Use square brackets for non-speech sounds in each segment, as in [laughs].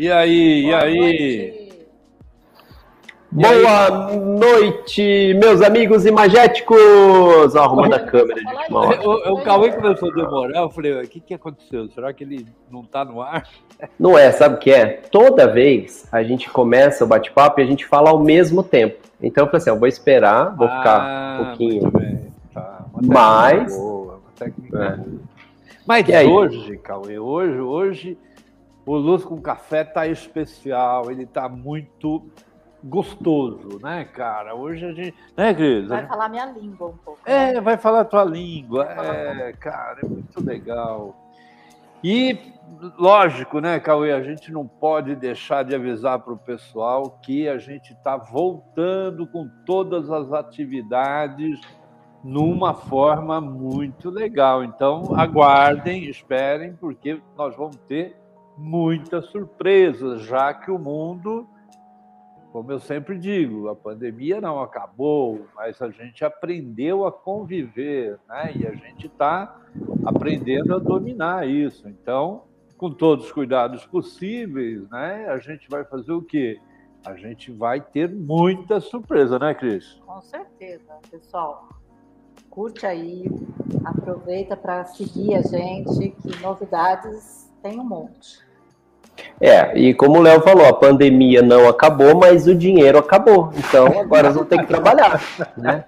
E aí, Boa e aí? Noite. Boa noite, meus amigos imagéticos! Arrumando a câmera, gente. O, o Cauê começou a demorar, eu falei, o que, que aconteceu? Será que ele não está no ar? [laughs] Não é, sabe o que é? Toda vez a gente começa o bate-papo e a gente fala ao mesmo tempo. Então eu falei assim, eu vou esperar, vou ah, ficar um pouquinho. Tá. Mas. Boa, é. Mas e hoje? Cauê, hoje, hoje o Luz com Café tá especial, ele tá muito gostoso, né, cara? Hoje a gente. Né, Cris? Vai falar minha língua um pouco. É, né? vai falar a tua língua. É, cara, é muito legal. E, lógico, né, Cauê, a gente não pode deixar de avisar para o pessoal que a gente está voltando com todas as atividades numa forma muito legal. Então, aguardem, esperem, porque nós vamos ter muitas surpresas, já que o mundo, como eu sempre digo, a pandemia não acabou, mas a gente aprendeu a conviver, né? E a gente está aprendendo a dominar isso. Então, com todos os cuidados possíveis, né? A gente vai fazer o quê? A gente vai ter muita surpresa, né, Cris? Com certeza, pessoal. Curte aí, aproveita para seguir a gente, que novidades tem um monte. É, e como o Léo falou, a pandemia não acabou, mas o dinheiro acabou. Então agora vamos ter que trabalhar, né?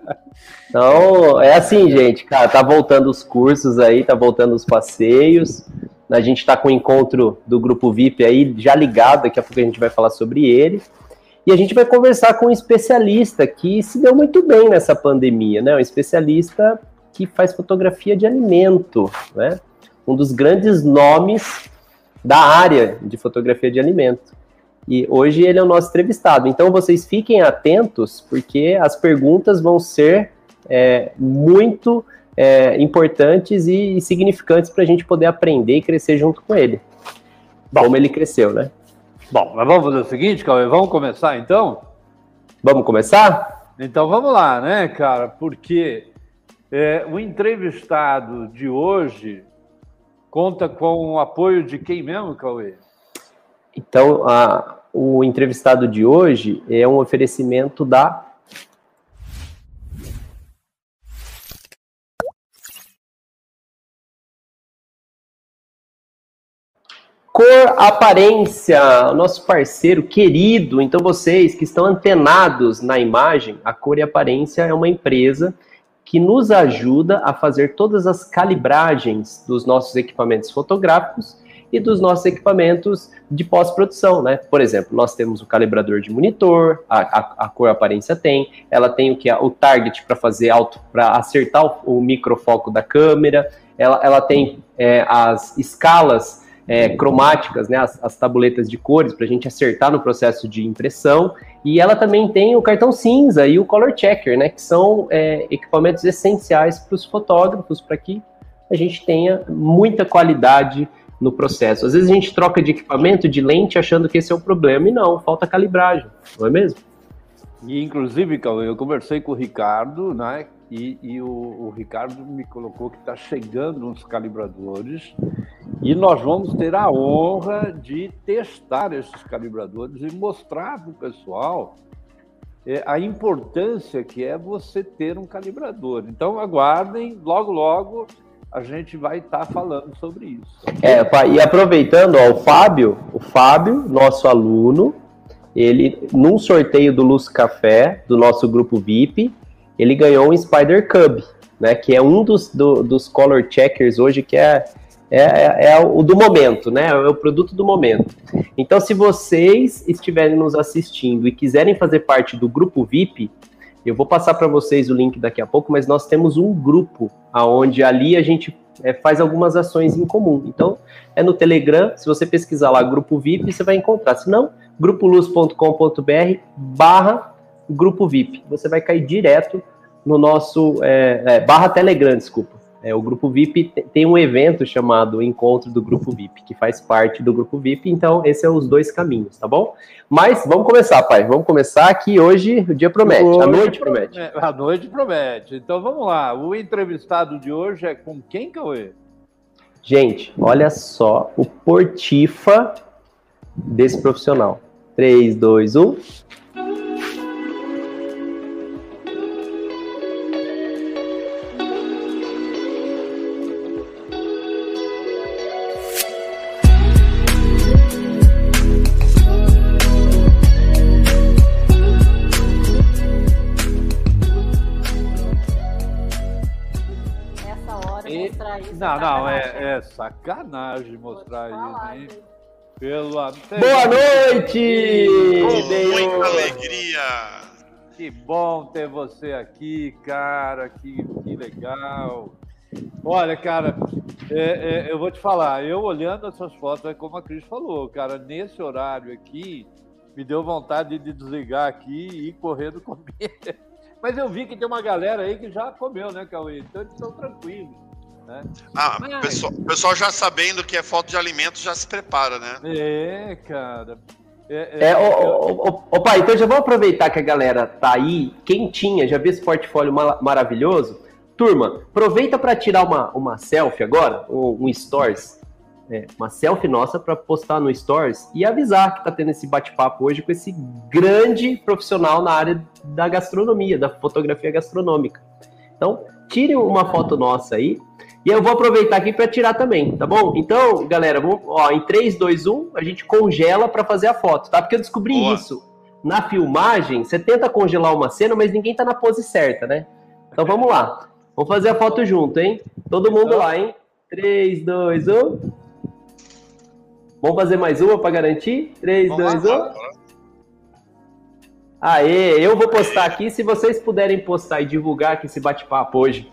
Então, é assim, gente, cara, tá voltando os cursos aí, tá voltando os passeios. A gente tá com o encontro do grupo VIP aí já ligado, daqui a pouco a gente vai falar sobre ele. E a gente vai conversar com um especialista que se deu muito bem nessa pandemia, né? Um especialista que faz fotografia de alimento, né? Um dos grandes nomes da área de fotografia de alimento. E hoje ele é o nosso entrevistado. Então vocês fiquem atentos, porque as perguntas vão ser é, muito é, importantes e, e significantes para a gente poder aprender e crescer junto com ele. Bom, como ele cresceu, né? Bom, mas vamos fazer o seguinte, Cauê, vamos começar então? Vamos começar? Então vamos lá, né, cara? Porque é, o entrevistado de hoje conta com o apoio de quem mesmo, Cauê? Então, a, o entrevistado de hoje é um oferecimento da Cor Aparência, nosso parceiro querido. Então, vocês que estão antenados na imagem, a Cor e Aparência é uma empresa que nos ajuda a fazer todas as calibragens dos nossos equipamentos fotográficos e dos nossos equipamentos de pós-produção, né? Por exemplo, nós temos o calibrador de monitor, a, a, a cor aparência tem, ela tem o que o target para fazer alto, para acertar o, o, microfoco da câmera, ela, ela tem é, as escalas é, cromáticas, né, as, as tabuletas de cores para a gente acertar no processo de impressão e ela também tem o cartão cinza e o color checker, né, que são é, equipamentos essenciais para os fotógrafos, para que a gente tenha muita qualidade no processo. Às vezes a gente troca de equipamento, de lente, achando que esse é o problema, e não, falta calibragem, não é mesmo? E, inclusive, eu conversei com o Ricardo, né? E, e o, o, Ricardo me colocou que está chegando uns calibradores e nós vamos ter a honra de testar esses calibradores e mostrar para o pessoal é, a importância que é você ter um calibrador. Então, aguardem, logo, logo a gente vai estar tá falando sobre isso. É, e aproveitando, ó, o Fábio, o Fábio, nosso aluno, ele, num sorteio do Luz Café, do nosso grupo VIP, ele ganhou um Spider Cub, né, que é um dos, do, dos color checkers hoje, que é, é, é, é, o do momento, né, é o produto do momento. Então, se vocês estiverem nos assistindo e quiserem fazer parte do grupo VIP, eu vou passar para vocês o link daqui a pouco, mas nós temos um grupo aonde ali a gente é, faz algumas ações em comum. Então, é no Telegram, se você pesquisar lá grupo VIP, você vai encontrar. Se não, grupoluz.com.br barra grupo VIP. Você vai cair direto no nosso é, é, barra Telegram, desculpa. É, o grupo VIP tem um evento chamado Encontro do Grupo VIP, que faz parte do grupo VIP, então esses são os dois caminhos, tá bom? Mas vamos começar, pai. Vamos começar que hoje o dia promete, hoje a noite promete. promete. A noite promete. Então vamos lá. O entrevistado de hoje é com quem, Cauê? Gente, olha só o portifa desse profissional. 3, 2, 1. Não, não, é, é sacanagem mostrar isso, hein? Pelo Boa noite! Com muita alegria! Que bom ter você aqui, cara. Que, que legal. Olha, cara, é, é, eu vou te falar, eu olhando essas fotos, é como a Cris falou, cara, nesse horário aqui, me deu vontade de desligar aqui e ir correndo [laughs] comer. Mas eu vi que tem uma galera aí que já comeu, né, Cauê? Então eles estão tranquilos. Né? Ah, Mas... o pessoal, pessoal já sabendo que é falta de alimentos já se prepara, né? É, cara. É, é, é o, o, o, pai, então já vou aproveitar que a galera tá aí, quentinha, já viu esse portfólio maravilhoso? Turma, aproveita para tirar uma, uma selfie agora, um, um stories, é, uma selfie nossa para postar no stories e avisar que tá tendo esse bate-papo hoje com esse grande profissional na área da gastronomia, da fotografia gastronômica. Então, tire uma foto nossa aí, e eu vou aproveitar aqui para tirar também, tá bom? Então, galera, vamos, ó, em 3, 2, 1, a gente congela para fazer a foto, tá? Porque eu descobri Boa. isso. Na filmagem, você tenta congelar uma cena, mas ninguém tá na pose certa, né? Então vamos lá. Vamos fazer a foto junto, hein? Todo mundo lá, hein? 3, 2, 1. Vamos fazer mais uma para garantir? 3, 2, 1. Aê, eu vou postar aqui. Se vocês puderem postar e divulgar aqui esse bate-papo hoje,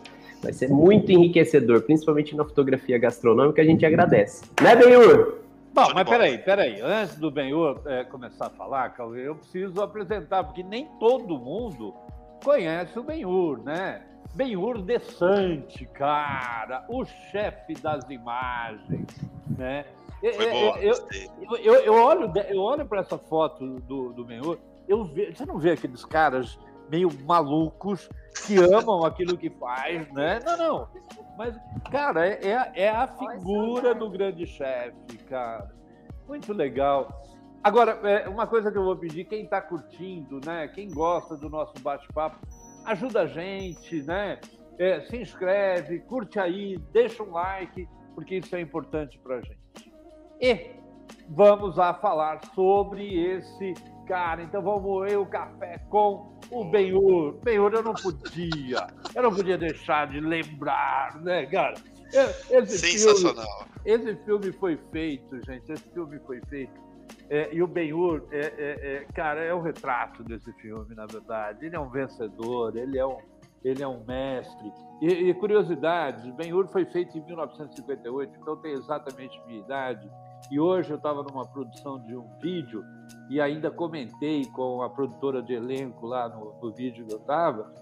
Vai ser muito enriquecedor, principalmente na fotografia gastronômica, a gente agradece. Né, Benhur? Bom, mas peraí, peraí. Antes do Benhur é, começar a falar, Cauê, eu preciso apresentar, porque nem todo mundo conhece o Benhur, né? Benhur Desante, cara, o chefe das imagens, né? Foi boa, eu, eu, eu, eu, olho, eu olho para essa foto do, do Benhur, eu vejo, você não vê aqueles caras meio malucos que amam aquilo que faz, né? Não, não. Mas, cara, é, é, é a figura do grande chefe, cara. Muito legal. Agora, é, uma coisa que eu vou pedir, quem está curtindo, né? Quem gosta do nosso bate-papo, ajuda a gente, né? É, se inscreve, curte aí, deixa um like, porque isso é importante para a gente. E vamos a falar sobre esse cara. Então vamos o café com o Benhur. Benhur eu não podia. Eu não podia deixar de lembrar, né, cara? Esse Sensacional. Filme, esse filme foi feito, gente. Esse filme foi feito. É, e o Benhur, é, é, é, cara, é o retrato desse filme, na verdade. Ele é um vencedor, ele é um, ele é um mestre. E, e curiosidade, Ben-Hur foi feito em 1958, então tem exatamente minha idade. E hoje eu estava numa produção de um vídeo e ainda comentei com a produtora de elenco lá no, no vídeo que eu estava,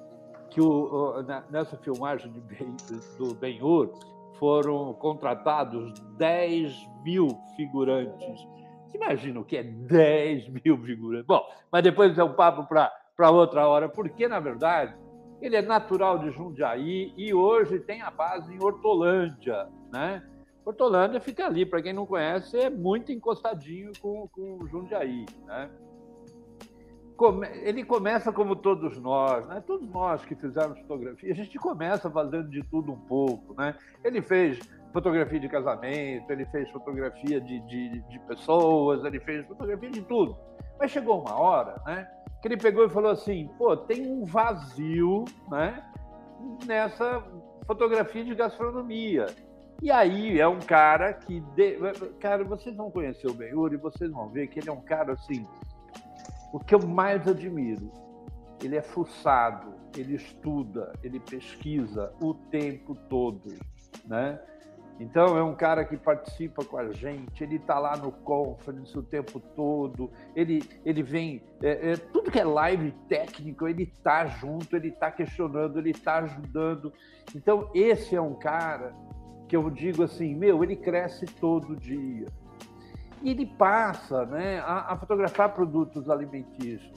que o, nessa filmagem ben, do Ben-Hur foram contratados 10 mil figurantes. Imagina o que é 10 mil figurantes? Bom, mas depois é um papo para outra hora, porque, na verdade, ele é natural de Jundiaí e hoje tem a base em Hortolândia, né? Hortolândia fica ali, para quem não conhece, é muito encostadinho com, com Jundiaí, né? Ele começa como todos nós, né? Todos nós que fizemos fotografia, a gente começa fazendo de tudo um pouco, né? Ele fez fotografia de casamento, ele fez fotografia de, de, de pessoas, ele fez fotografia de tudo. Mas chegou uma hora, né? Que ele pegou e falou assim: pô, tem um vazio, né? Nessa fotografia de gastronomia. E aí é um cara que. De... Cara, vocês vão conhecer o Benhur e vocês vão ver que ele é um cara assim. O que eu mais admiro, ele é fuçado, ele estuda, ele pesquisa o tempo todo, né? Então é um cara que participa com a gente, ele está lá no conference o tempo todo, ele, ele vem, é, é, tudo que é live técnico, ele está junto, ele está questionando, ele está ajudando. Então esse é um cara que eu digo assim, meu, ele cresce todo dia. E ele passa né, a, a fotografar produtos alimentícios.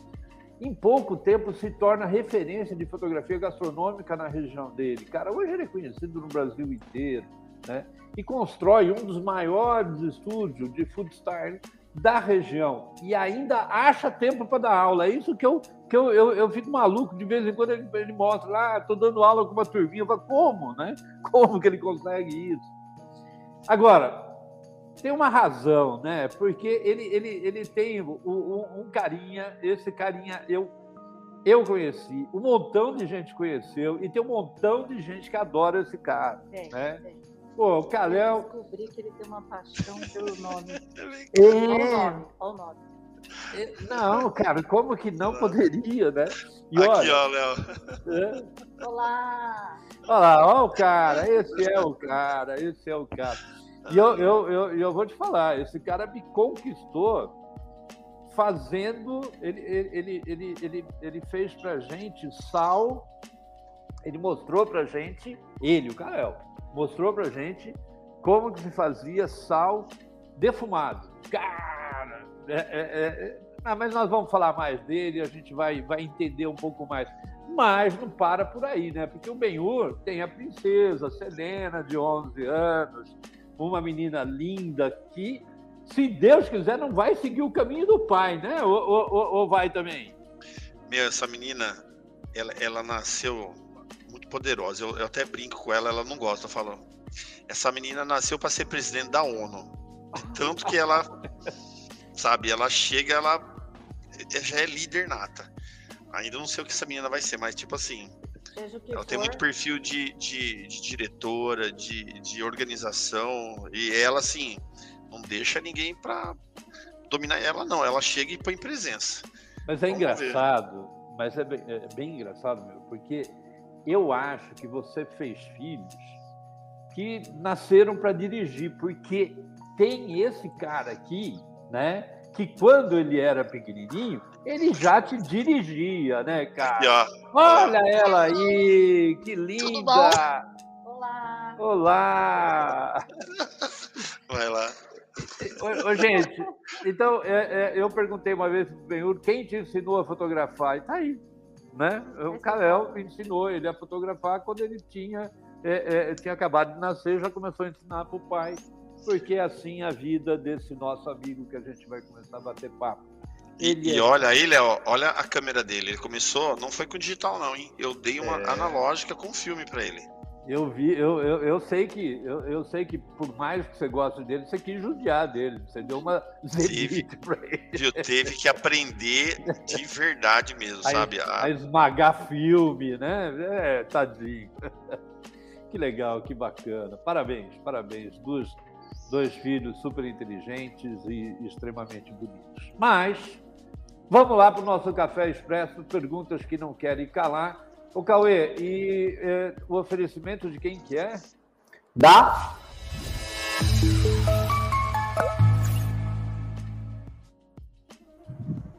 Em pouco tempo se torna referência de fotografia gastronômica na região dele. Cara, hoje ele é conhecido no Brasil inteiro. né? e constrói um dos maiores estúdios de food style da região e ainda acha tempo para dar aula. É isso que eu, que eu, eu, eu, fico maluco, de vez em quando ele, ele mostra lá, ah, estou dando aula com uma turminha, eu falo, como, né? [laughs] Como que ele consegue isso? Agora, tem uma razão, né? Porque ele, ele, ele tem um, um, um carinha, esse carinha eu eu conheci, um montão de gente conheceu e tem um montão de gente que adora esse cara, tem, né? Tem. Pô, o Calhão... Eu descobri que ele tem uma paixão pelo nome. [laughs] É... Olha o nome, olha o nome. Não, cara, como que não poderia, né? E Aqui, olha, ó, Léo. É... Olá! Olha lá, ó o cara, esse é o cara, esse é o cara. E eu, eu, eu, eu vou te falar, esse cara me conquistou fazendo. Ele, ele, ele, ele, ele fez pra gente sal, ele mostrou pra gente, ele, o Cael, mostrou pra gente como que se fazia sal defumado. Cara, é, é, é, ah, mas nós vamos falar mais dele, a gente vai, vai entender um pouco mais. Mas não para por aí, né? Porque o Benhur tem a princesa Selena, de 11 anos, uma menina linda que, se Deus quiser, não vai seguir o caminho do pai, né? Ou, ou, ou vai também? Meu, essa menina, ela, ela nasceu muito poderosa. Eu, eu, até brinco com ela, ela não gosta, falando. Essa menina nasceu para ser presidente da ONU. tanto que ela, [laughs] sabe, ela chega, ela já é líder nata. Ainda não sei o que essa menina vai ser, mas tipo assim, ela for. tem muito perfil de, de, de, diretora, de, de organização, e ela, assim, não deixa ninguém pra dominar ela, não. Ela chega e põe presença. Mas é Vamos engraçado, ver. mas é bem, é bem engraçado, meu, porque eu acho que você fez filhos que nasceram para dirigir, porque tem esse cara aqui, né? Que quando ele era pequenininho, ele já te dirigia, né, cara? Olha ela aí, que linda! Olá! Olá! Vai lá. Ô, ô, gente, então é, é, eu perguntei uma vez pro Benhur quem te ensinou a fotografar? E tá aí, né? O Kalel me ensinou ele a fotografar quando ele tinha, é, é, tinha acabado de nascer, já começou a ensinar para o pai, porque é assim a vida desse nosso amigo que a gente vai começar a bater papo. E, e, é olha aí, Léo, olha a câmera dele. Ele começou, não foi com digital, não, hein? Eu dei uma é... analógica com filme para ele. Eu vi, eu, eu, eu sei que eu, eu, sei que por mais que você goste dele, você quis judiar dele. Você deu uma teve, pra ele. Viu, teve que aprender de verdade mesmo, a, sabe? A... a esmagar filme, né? É, tadinho. [laughs] Que legal, que bacana. Parabéns, parabéns. Dois, dois filhos super inteligentes e extremamente bonitos. Mas Vamos lá para o nosso Café Expresso, perguntas que não querem calar. O Cauê, e é, o oferecimento de quem que é? Da...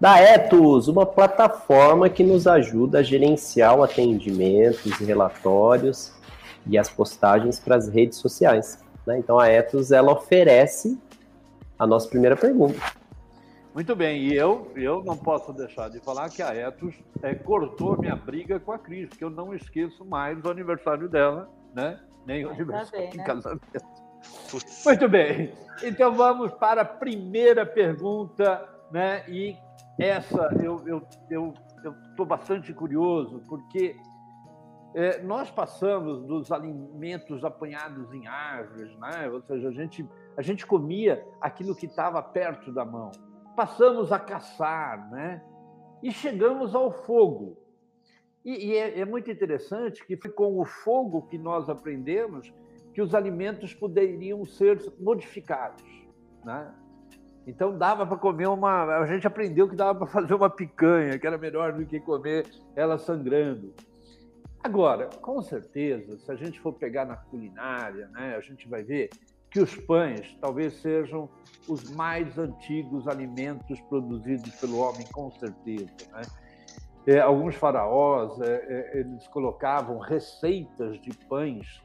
Da Etos, uma plataforma que nos ajuda a gerenciar o atendimento, os relatórios e as postagens para as redes sociais. Né? Então a Etos ela oferece a nossa primeira pergunta. Muito bem, e eu, eu não posso deixar de falar que a Etos é, cortou minha briga com a Cris, porque eu não esqueço mais o aniversário dela, né? Nem o aniversário de né? casamento. Muito bem, então vamos para a primeira pergunta, né? E essa eu estou eu, eu, eu bastante curioso, porque é, nós passamos dos alimentos apanhados em árvores, né? ou seja, a gente, a gente comia aquilo que estava perto da mão passamos a caçar, né? E chegamos ao fogo. E, e é, é, muito interessante que foi com o fogo que nós aprendemos que os alimentos poderiam ser modificados, né? Então dava para comer uma. A gente aprendeu que dava para fazer uma picanha, que era melhor do que comer ela sangrando. Agora, com certeza, se a gente for pegar na culinária, né, a gente vai ver que os pães talvez sejam os mais antigos alimentos produzidos pelo homem, com certeza. Né? É, alguns faraós é, é, eles colocavam receitas de pães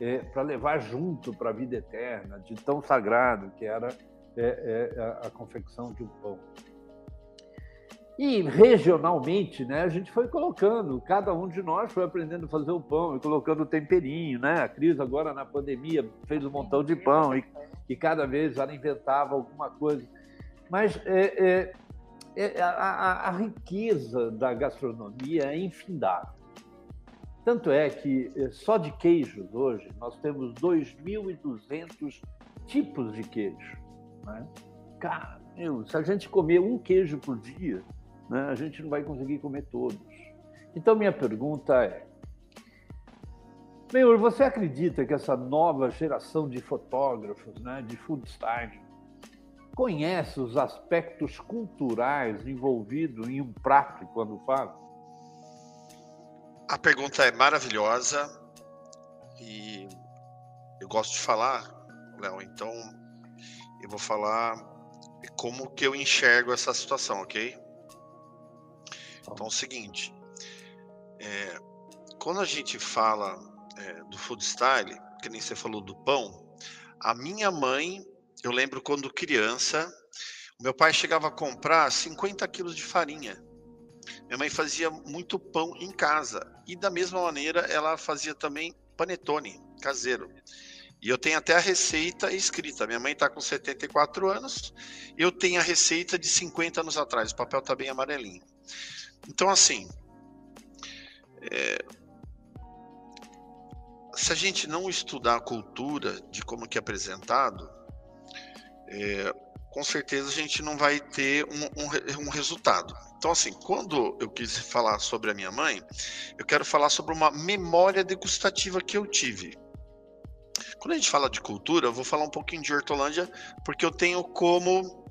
é, para levar junto para a vida eterna, de tão sagrado que era é, é, a, a confecção de um pão. E regionalmente, né, a gente foi colocando, cada um de nós foi aprendendo a fazer o pão e colocando temperinho, né? A Cris agora na pandemia fez um montão de pão e, e cada vez ela inventava alguma coisa. Mas é, é, é, a, a, riqueza da gastronomia é infindável. Tanto é que é, só de queijos hoje nós temos 2.200 tipos de queijo. Né? Cara, meu, se a gente comer um queijo por dia, né, a gente não vai conseguir comer todos. Então, minha pergunta é: Senhor, você acredita que essa nova geração de fotógrafos, né, de food style, conhece os aspectos culturais envolvidos em um prato quando fala? A pergunta é maravilhosa e eu gosto de falar, Léo, então eu vou falar como que eu enxergo essa situação, ok? Então é o seguinte, é, quando a gente fala é, do food style, que nem você falou do pão, a minha mãe, eu lembro quando criança, meu pai chegava a comprar 50 quilos de farinha. Minha mãe fazia muito pão em casa e da mesma maneira ela fazia também panetone caseiro. E eu tenho até a receita escrita. Minha mãe está com 74 anos, eu tenho a receita de 50 anos atrás. O papel está bem amarelinho. Então, assim, é, se a gente não estudar a cultura de como que é apresentado, é, com certeza a gente não vai ter um, um, um, resultado. Então, assim, quando eu quis falar sobre a minha mãe, eu quero falar sobre uma memória degustativa que eu tive. Quando a gente fala de cultura, eu vou falar um pouquinho de Hortolândia, porque eu tenho como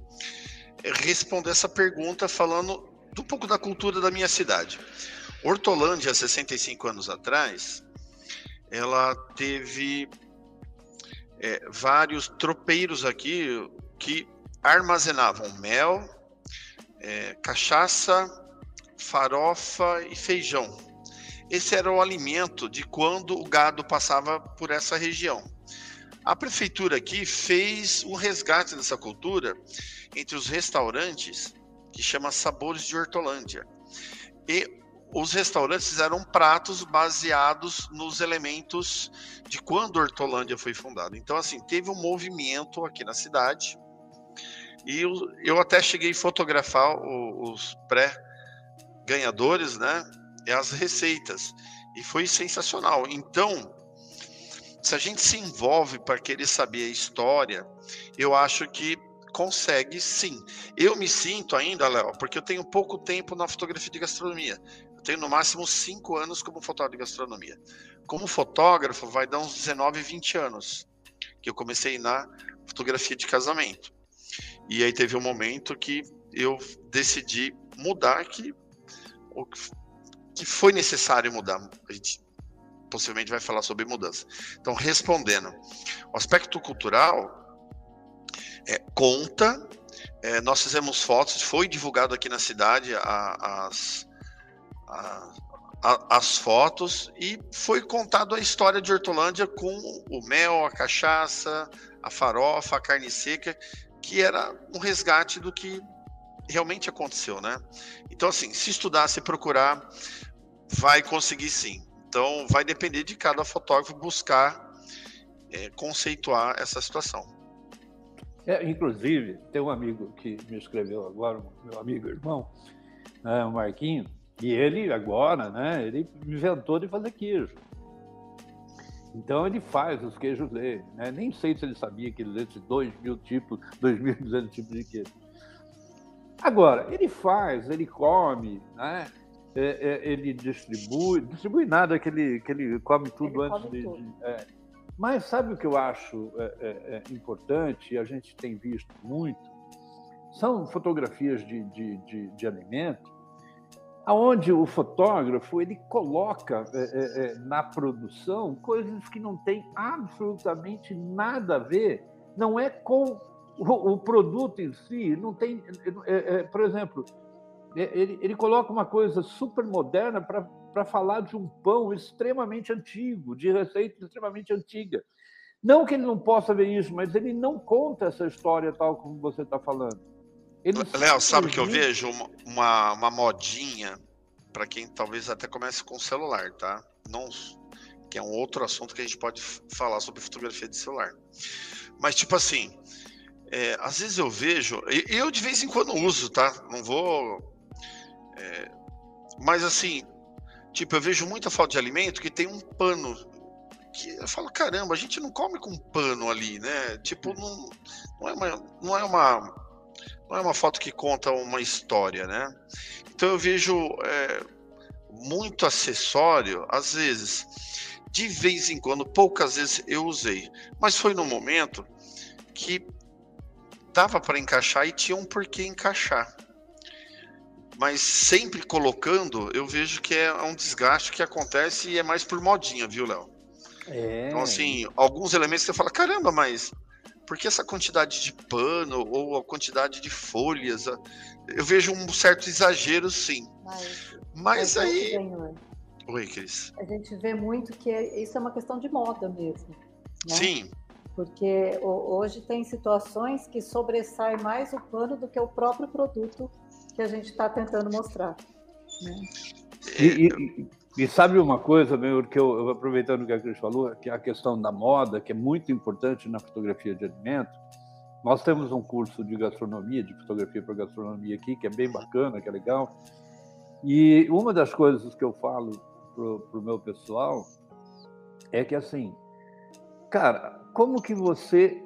responder essa pergunta falando um pouco da cultura da minha cidade. Hortolândia, 65 anos atrás, ela teve é, vários tropeiros aqui que armazenavam mel, é, cachaça, farofa e feijão. Esse era o alimento de quando o gado passava por essa região. A prefeitura aqui fez um resgate dessa cultura entre os restaurantes que chama Sabores de Hortolândia. E os restaurantes fizeram pratos baseados nos elementos de quando Hortolândia foi fundada. Então, assim, teve um movimento aqui na cidade. E eu, eu até cheguei a fotografar o, os pré-ganhadores, né? As receitas. E foi sensacional. Então, se a gente se envolve para querer saber a história, eu acho que consegue sim. Eu me sinto ainda, Léo, porque eu tenho pouco tempo na fotografia de gastronomia. Eu tenho no máximo cinco anos como fotógrafo de gastronomia. Como fotógrafo, vai dar uns 19, 20 anos que eu comecei na fotografia de casamento. E aí teve um momento que eu decidi mudar, que, que foi necessário mudar. A gente possivelmente vai falar sobre mudança. Então, respondendo, o aspecto cultural é, conta. É, nós fizemos fotos, foi divulgado aqui na cidade a, as, a, a, as fotos e foi contado a história de Hortolândia com o mel, a cachaça, a farofa, a carne seca, que era um resgate do que realmente aconteceu, né? Então, assim, se estudar, se procurar, vai conseguir sim. Então, vai depender de cada fotógrafo buscar é, conceituar essa situação. É, inclusive, tem um amigo que me escreveu agora, meu amigo irmão, né, o Marquinho, e ele agora, né, ele inventou de fazer queijo. Então ele faz os queijos dele. Né? Nem sei se ele sabia que existem 2 mil tipos, 2.200 tipos de queijo. Agora, ele faz, ele come, né? É, é, ele distribui, distribui nada que ele, que ele come tudo ele antes come de. Tudo. de é. Mas sabe o que eu acho é, é, é, importante, e a gente tem visto muito? São fotografias de, de, de, de alimento, aonde o fotógrafo ele coloca é, na produção coisas que não têm absolutamente nada a ver, não é com o, o produto em si, não tem, por exemplo, ele, ele coloca uma coisa super moderna para falar de um pão extremamente antigo, de receita extremamente antiga. Não que ele não possa ver isso, mas ele não conta essa história tal como você está falando. Léo, sabe que eu vejo uma, uma modinha para quem talvez até comece com celular, tá? Não, que é um outro assunto que a gente pode falar sobre fotografia de celular. Mas tipo assim, é, às vezes eu vejo, eu de vez em quando uso, tá? Não vou, é, mas assim, tipo eu vejo muita falta de alimento que tem um pano que eu falo caramba, a gente não come com pano ali, né? Tipo não, não é uma, não é uma não é uma foto que conta uma história, né? Então eu vejo é, muito acessório, às vezes, de vez em quando, poucas vezes eu usei, mas foi no momento que dava para encaixar e tinha um porquê encaixar. Mas sempre colocando, eu vejo que é um desgaste que acontece e é mais por modinha, viu, Léo? É. Então, assim, alguns elementos você fala, caramba, mas porque essa quantidade de pano ou a quantidade de folhas, eu vejo um certo exagero, sim. Mas, mas aí. Oi, Cris. A gente vê muito que isso é uma questão de moda mesmo. Né? Sim. Porque hoje tem situações que sobressai mais o pano do que o próprio produto que a gente está tentando mostrar. Né? E, e, e sabe uma coisa, meu, que eu, aproveitando o que a Cris falou, que é a questão da moda, que é muito importante na fotografia de alimento. Nós temos um curso de gastronomia, de fotografia para gastronomia aqui, que é bem bacana, que é legal. E uma das coisas que eu falo para o meu pessoal é que, assim, cara, como que você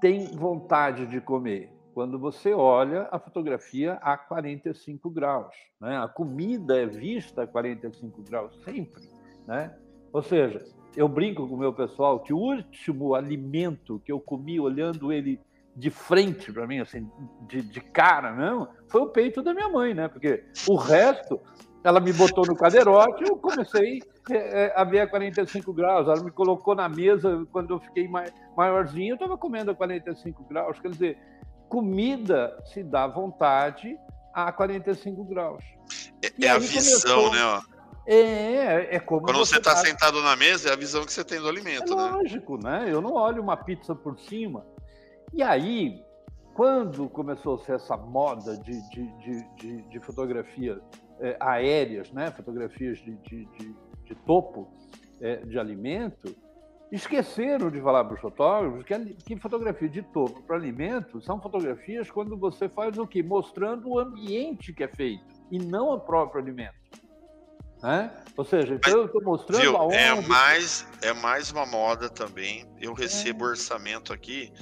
tem vontade de comer? Quando você olha a fotografia a 45 graus. Né? A comida é vista a 45 graus sempre. Né? Ou seja, eu brinco com o meu pessoal que o último alimento que eu comi olhando ele de frente para mim, assim, de, de cara mesmo, foi o peito da minha mãe, né? Porque o resto, ela me botou no cadeirote, eu comecei é, é, a ver a 45 graus. Ela me colocou na mesa quando eu fiquei maiorzinho, eu estava comendo a 45 graus. Quer dizer, comida se dá vontade a 45 graus. É, é a visão, começou... né? Ó. É, é como. Quando você está tá... sentado na mesa, é a visão que você tem do alimento, é né? Lógico, né? Eu não olho uma pizza por cima. E aí, quando começou a ser essa moda de, de, de, de, de fotografias é, aéreas, né? fotografias de, de, de, de topo é, de alimento, Esqueceram de falar para os fotógrafos que, que fotografia de topo para alimento são fotografias quando você faz o quê? Mostrando o ambiente que é feito e não o próprio alimento. Né? Ou seja, então Mas, eu estou mostrando viu, aonde... É mais, é mais uma moda também. Eu recebo é. orçamento aqui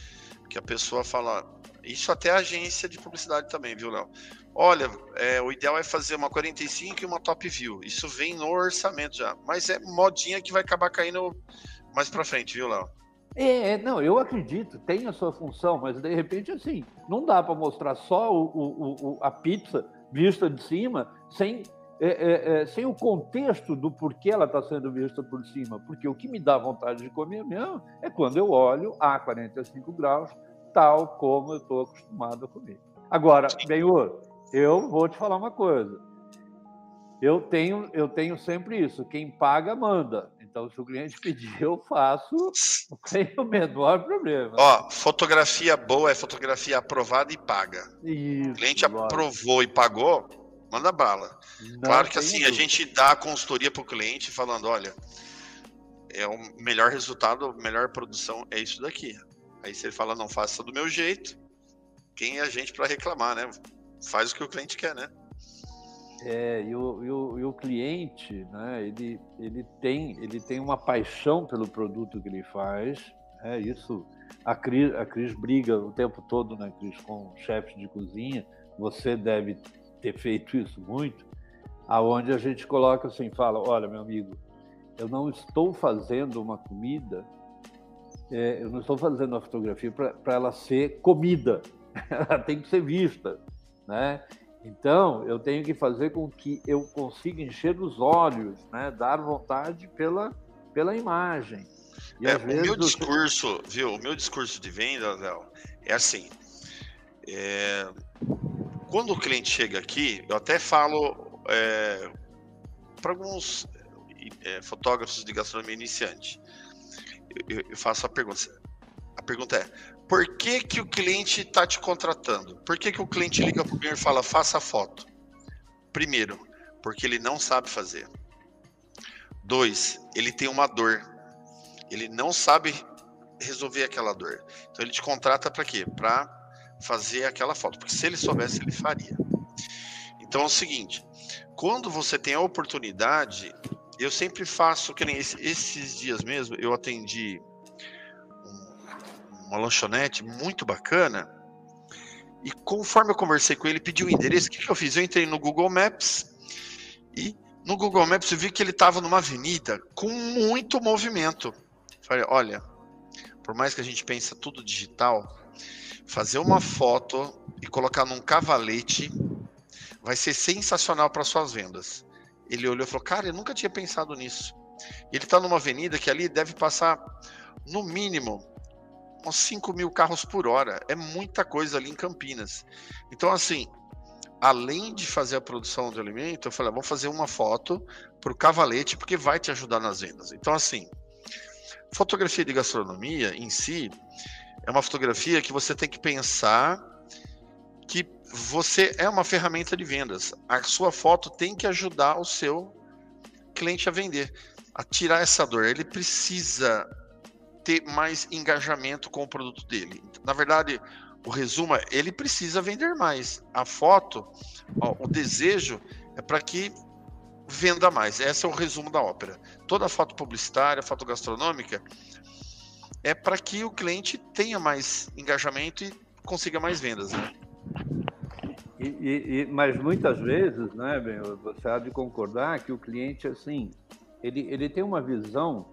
que a pessoa fala. Isso até a agência de publicidade também, viu, Léo? Olha, é, o ideal é fazer uma 45 e uma top view. Isso vem no orçamento já. Mas é modinha que vai acabar caindo mais para frente, viu, Léo? É, não, eu acredito, tem a sua função, mas de repente, assim, não dá para mostrar só o, o, o, a pizza vista de cima sem, é, é, é, sem o contexto do porquê ela está sendo vista por cima. Porque o que me dá vontade de comer mesmo é quando eu olho a 45 graus, tal como eu estou acostumado a comer. Agora, Benhor, eu vou te falar uma coisa. Eu tenho, eu tenho sempre isso: quem paga, manda. Então, se o cliente pedir, eu faço [laughs] sem o menor problema. Ó, fotografia boa é fotografia aprovada e paga. Isso, o cliente lógico. aprovou e pagou, manda bala. Não claro que assim, dúvida. a gente dá a consultoria para o cliente falando, olha, é o melhor resultado, a melhor produção é isso daqui. Aí se ele fala, não faça do meu jeito, quem é a gente para reclamar, né? Faz o que o cliente quer, né? É, e o, e o, e o cliente, né, ele, ele, tem, ele tem uma paixão pelo produto que ele faz. É isso. A Cris, a Cris briga o tempo todo, né, Cris, com chefes de cozinha. Você deve ter feito isso muito, aonde a gente coloca assim, fala, olha, meu amigo, eu não estou fazendo uma comida, é, eu não estou fazendo uma fotografia para ela ser comida, [laughs] ela tem que ser vista, né? Então, eu tenho que fazer com que eu consiga encher os olhos, né? dar vontade pela, pela imagem. E é, o meu discurso, viu? O meu discurso de venda, Léo, é assim. É... Quando o cliente chega aqui, eu até falo é... para alguns é, fotógrafos de gastronomia iniciante. Eu, eu faço a pergunta. A pergunta é: Por que, que o cliente está te contratando? Por que, que o cliente liga para o e fala, faça a foto? Primeiro, porque ele não sabe fazer. Dois, ele tem uma dor. Ele não sabe resolver aquela dor. Então ele te contrata para quê? Para fazer aquela foto. Porque se ele soubesse, ele faria. Então é o seguinte: quando você tem a oportunidade, eu sempre faço, que nem esses dias mesmo, eu atendi uma lanchonete muito bacana. E conforme eu conversei com ele, pediu o endereço, o que, que eu fiz? Eu entrei no Google Maps e no Google Maps eu vi que ele estava numa avenida com muito movimento. Falei, olha, por mais que a gente pense tudo digital, fazer uma foto e colocar num cavalete vai ser sensacional para suas vendas. Ele olhou e falou: Cara, eu nunca tinha pensado nisso. Ele está numa avenida que ali deve passar, no mínimo, uns 5 mil carros por hora. É muita coisa ali em Campinas. Então, assim, além de fazer a produção de alimento, eu falei: ah, vou fazer uma foto para o cavalete, porque vai te ajudar nas vendas. Então, assim, fotografia de gastronomia em si é uma fotografia que você tem que pensar que você é uma ferramenta de vendas. A sua foto tem que ajudar o seu cliente a vender, a tirar essa dor. Ele precisa ter mais engajamento com o produto dele. Na verdade, o resumo é, ele precisa vender mais. A foto, ó, o desejo é para que venda mais. Esse é o resumo da ópera. Toda foto publicitária, foto gastronômica, é para que o cliente tenha mais engajamento e consiga mais vendas. Né? E, e, mas muitas vezes, né, você há de concordar que o cliente, assim, ele, ele tem uma visão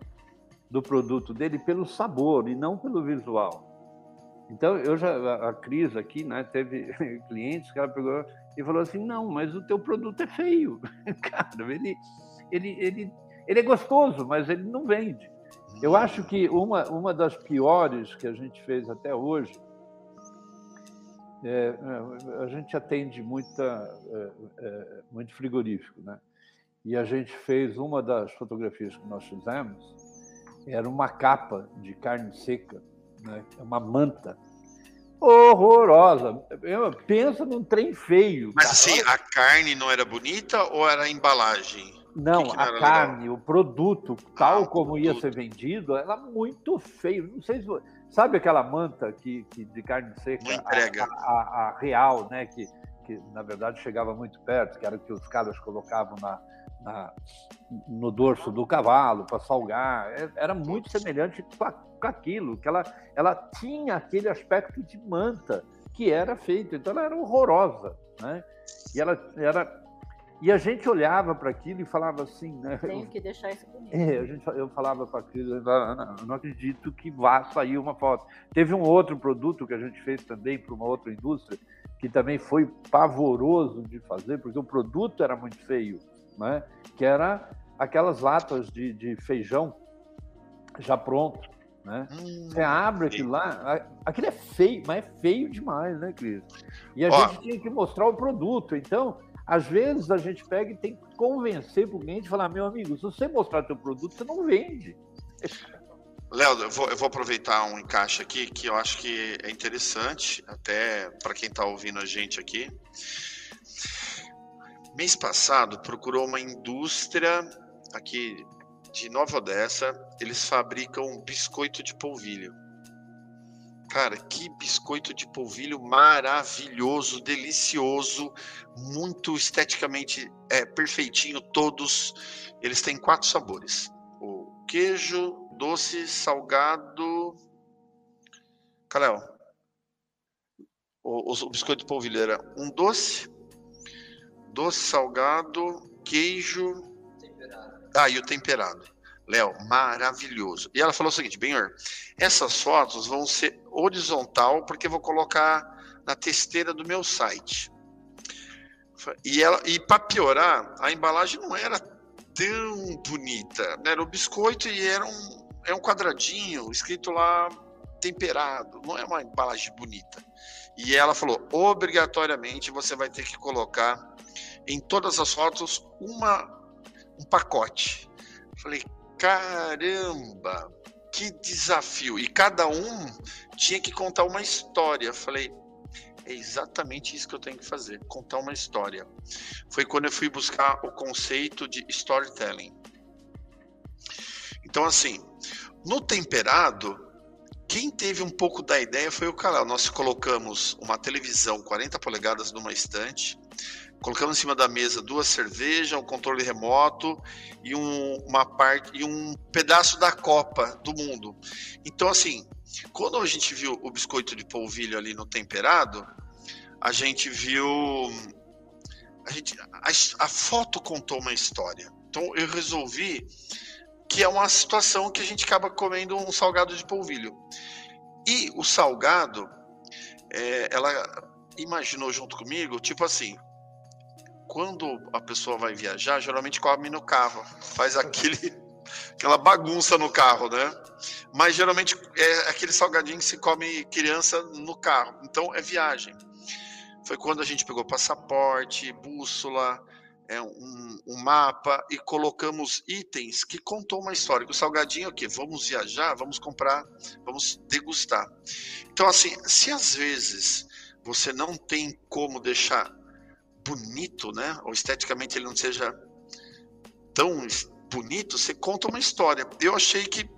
do produto dele pelo sabor e não pelo visual. Então, eu já, a Cris aqui, né, teve [laughs] clientes que ela pegou e falou assim, não, mas o teu produto é feio. [laughs] Cara, ele, ele, ele, ele é gostoso, mas ele não vende. Eu acho que uma, uma das piores que a gente fez até hoje é, a gente atende muita, é, é, muito frigorífico, né? E a gente fez uma das fotografias que nós fizemos, era uma capa de carne seca, né? uma manta horrorosa. Pensa num trem feio. Mas assim, a carne não era bonita ou era a embalagem? Não, que que a carne, legal? o produto, tal ah, como produto. ia ser vendido, era muito feio. Não sei se Sabe aquela manta que, que de carne seca, entrega. A, a, a, real, né? Que, que na verdade chegava muito perto, que era o que os caras colocavam na, na no dorso do cavalo para salgar. É, era muito semelhante com, aquilo, que ela, ela tinha aquele aspecto de manta que era feito, então ela era horrorosa, né? E ela era e a gente olhava para aquilo e falava assim, né? Tenho que deixar isso bonito. É, a gente, eu falava para aquilo, eu não acredito que vá sair uma foto. Teve um outro produto que a gente fez também para uma outra indústria, que também foi pavoroso de fazer, porque o produto era muito feio, né? Que era aquelas latas de, de feijão já pronto, né? Hum, Você abre aquilo lá, aquilo é feio, mas é feio demais, né, Cris? E a Ó, gente tinha que mostrar o produto, então às vezes a gente pega e tem que convencer o cliente e falar, meu amigo, se você mostrar teu produto, você não vende. [laughs] Léo, eu vou, eu vou, aproveitar um encaixe aqui que eu acho que é interessante, até para quem está ouvindo a gente aqui. Mês passado, procurou uma indústria aqui de Nova Odessa, eles fabricam biscoito de polvilho. Cara, que biscoito de polvilho maravilhoso, delicioso, muito esteticamente é, perfeitinho, todos. Eles têm quatro sabores: o queijo, doce, salgado. Caléo, o, o biscoito de polvilho era um doce, doce, salgado, queijo. Temperado. Ah, e o temperado. Léo, maravilhoso. E ela falou o seguinte, Benhor, essas fotos vão ser horizontal, porque eu vou colocar na testeira do meu site. E, ela, e para piorar, a embalagem não era tão bonita. Né? Era o biscoito e era um, é um quadradinho escrito lá temperado. Não é uma embalagem bonita. E ela falou: obrigatoriamente você vai ter que colocar em todas as fotos uma, um pacote. Falei, caramba! que desafio! E cada um tinha que contar uma história. Falei, é exatamente isso que eu tenho que fazer, contar uma história. Foi quando eu fui buscar o conceito de storytelling. Então, assim, no temperado, quem teve um pouco da ideia foi o canal. Nós colocamos uma televisão 40 polegadas numa estante, colocamos em cima da mesa duas cervejas, um controle remoto e um, uma parte e um pedaço da Copa do Mundo. Então, assim, quando a gente viu o biscoito de polvilho ali no temperado, a gente viu a, gente, a, a foto contou uma história. Então eu resolvi que é uma situação que a gente acaba comendo um salgado de polvilho. E o salgado, é, ela imaginou junto comigo, tipo assim, quando a pessoa vai viajar, geralmente come no carro, faz aquele, [laughs] aquela bagunça no carro, né? Mas geralmente é aquele salgadinho que se come criança no carro. Então é viagem. Foi quando a gente pegou passaporte, bússola, é, um, um, mapa e colocamos itens que contou uma história. O salgadinho é o quê? Vamos viajar, vamos comprar, vamos degustar. Então, assim, se às vezes você não tem como deixar bonito, né? Ou esteticamente ele não seja tão bonito, você conta uma história. Eu achei que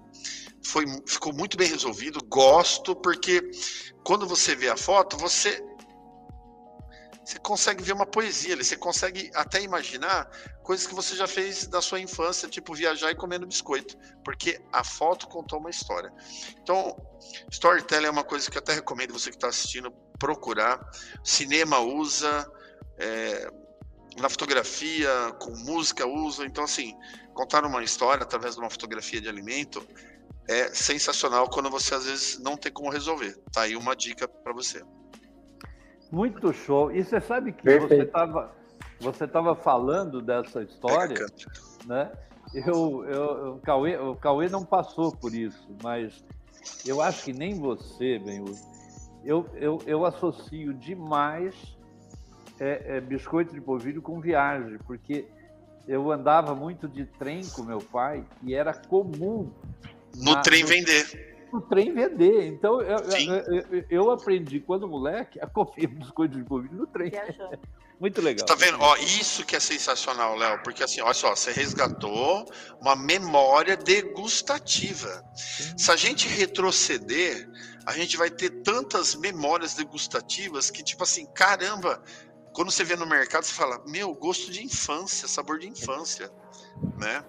foi, ficou muito bem resolvido, gosto, porque quando você vê a foto, você você consegue ver uma poesia você consegue até imaginar coisas que você já fez da sua infância, tipo viajar e comendo biscoito, porque a foto contou uma história. Então, storytelling é uma coisa que eu até recomendo você que está assistindo procurar. Cinema usa, é, na fotografia, com música usa. Então, assim, contar uma história através de uma fotografia de alimento é sensacional quando você às vezes não tem como resolver. Tá aí uma dica para você. Muito show. E você sabe que Perfeito. você estava você tava falando dessa história, né? Eu, eu, o, Cauê, o Cauê não passou por isso, mas eu acho que nem você, bem, eu, eu, eu associo demais é, é, biscoito de polvilho com viagem, porque eu andava muito de trem com meu pai e era comum. No na, trem no, vender o trem vender. Então, eu, eu, eu, aprendi, quando moleque, a comer [laughs] biscoito de polvilho no trem. [laughs] Muito legal. Tá vendo? Ó, isso que é sensacional, Léo, porque assim, olha só, você resgatou uma memória degustativa. Se a gente retroceder, a gente vai ter tantas memórias degustativas que, tipo assim, caramba, quando você vê no mercado, você fala, meu, gosto de infância, sabor de infância, né?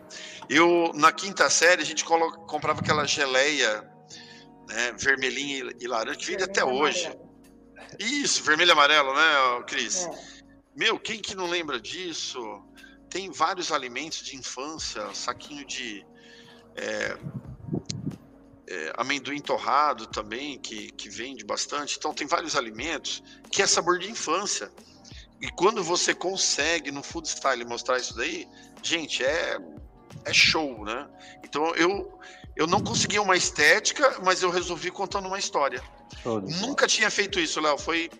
Eu, na quinta série, a gente comprava aquela geleia né, vermelhinho e laranja, que vende até hoje. Amarelo. Isso, vermelho e amarelo, né, Cris? É. Meu, quem que não lembra disso? Tem vários alimentos de infância, saquinho de é, é, amendoim torrado também, que, que vende bastante. Então, tem vários alimentos que é sabor de infância. E quando você consegue no food style mostrar isso daí, gente, é, é show, né? Então, eu eu não consegui uma estética, mas eu resolvi contando uma história. Nunca tinha feito isso, Léo. Foi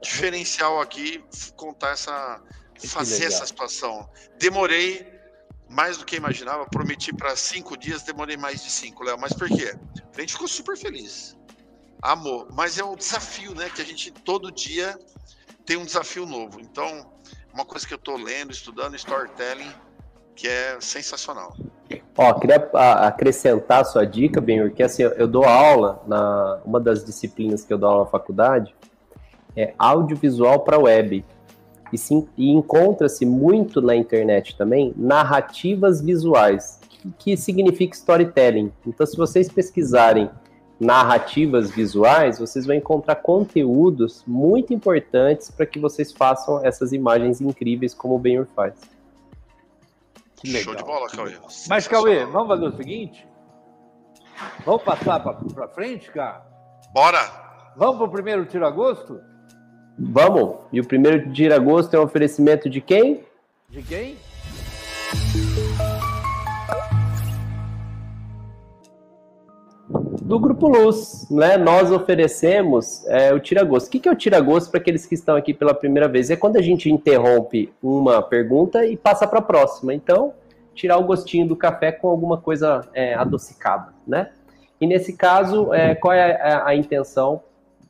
diferencial aqui contar essa. fazer essa situação. Demorei mais do que imaginava. Prometi para cinco dias, demorei mais de cinco, Léo. Mas por quê? A gente ficou super feliz. Amor. Mas é o desafio, né? Que a gente todo dia tem um desafio novo. Então, uma coisa que eu estou lendo, estudando, storytelling, que é sensacional. Ó, queria acrescentar a sua dica, bem, porque assim, eu dou aula na uma das disciplinas que eu dou aula na faculdade é audiovisual para web. E, e encontra-se muito na internet também narrativas visuais, que, que significa storytelling. Então, se vocês pesquisarem narrativas visuais, vocês vão encontrar conteúdos muito importantes para que vocês façam essas imagens incríveis como o Benhur faz. Que legal. Show de bola, Cauê. Mas, Cauê, vamos fazer o seguinte? Vamos passar para frente, cara? Bora! Vamos para o primeiro tiro a gosto? Vamos! E o primeiro tiro a gosto é um oferecimento de quem? De quem? Do Grupo Luz, né? Nós oferecemos é, o tira-gosto. O que, é o tira-gosto para aqueles que estão aqui pela primeira vez? É quando a gente interrompe uma pergunta e passa para a próxima. Então, tirar o gostinho do café com alguma coisa é, adocicada, né? E nesse caso, é, qual é a, a intenção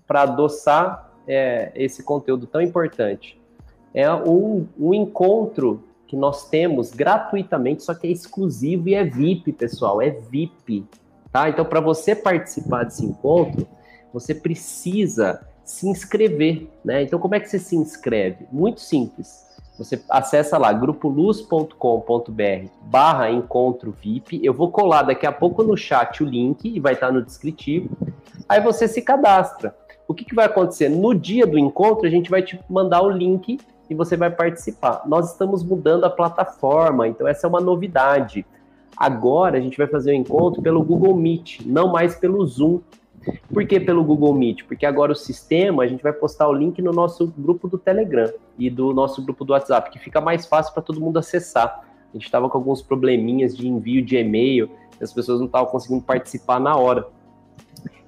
para adoçar é, esse conteúdo tão importante? É um, um encontro que nós temos gratuitamente, só que é exclusivo e é VIP, pessoal, é VIP. Tá? Então, para você participar desse encontro, você precisa se inscrever, né? Então, como é que você se inscreve? Muito simples. Você acessa lá grupoluz.com.br barra encontro VIP. Eu vou colar daqui a pouco no chat o link e vai estar no descritivo. Aí você se cadastra. O que, que vai acontecer? No dia do encontro, a gente vai te mandar o link e você vai participar. Nós estamos mudando a plataforma, então essa é uma novidade. Agora a gente vai fazer o encontro pelo Google Meet, não mais pelo Zoom. Por que pelo Google Meet? Porque agora o sistema, a gente vai postar o link no nosso grupo do Telegram e do nosso grupo do WhatsApp, que fica mais fácil para todo mundo acessar. A gente estava com alguns probleminhas de envio de e-mail, as pessoas não estavam conseguindo participar na hora.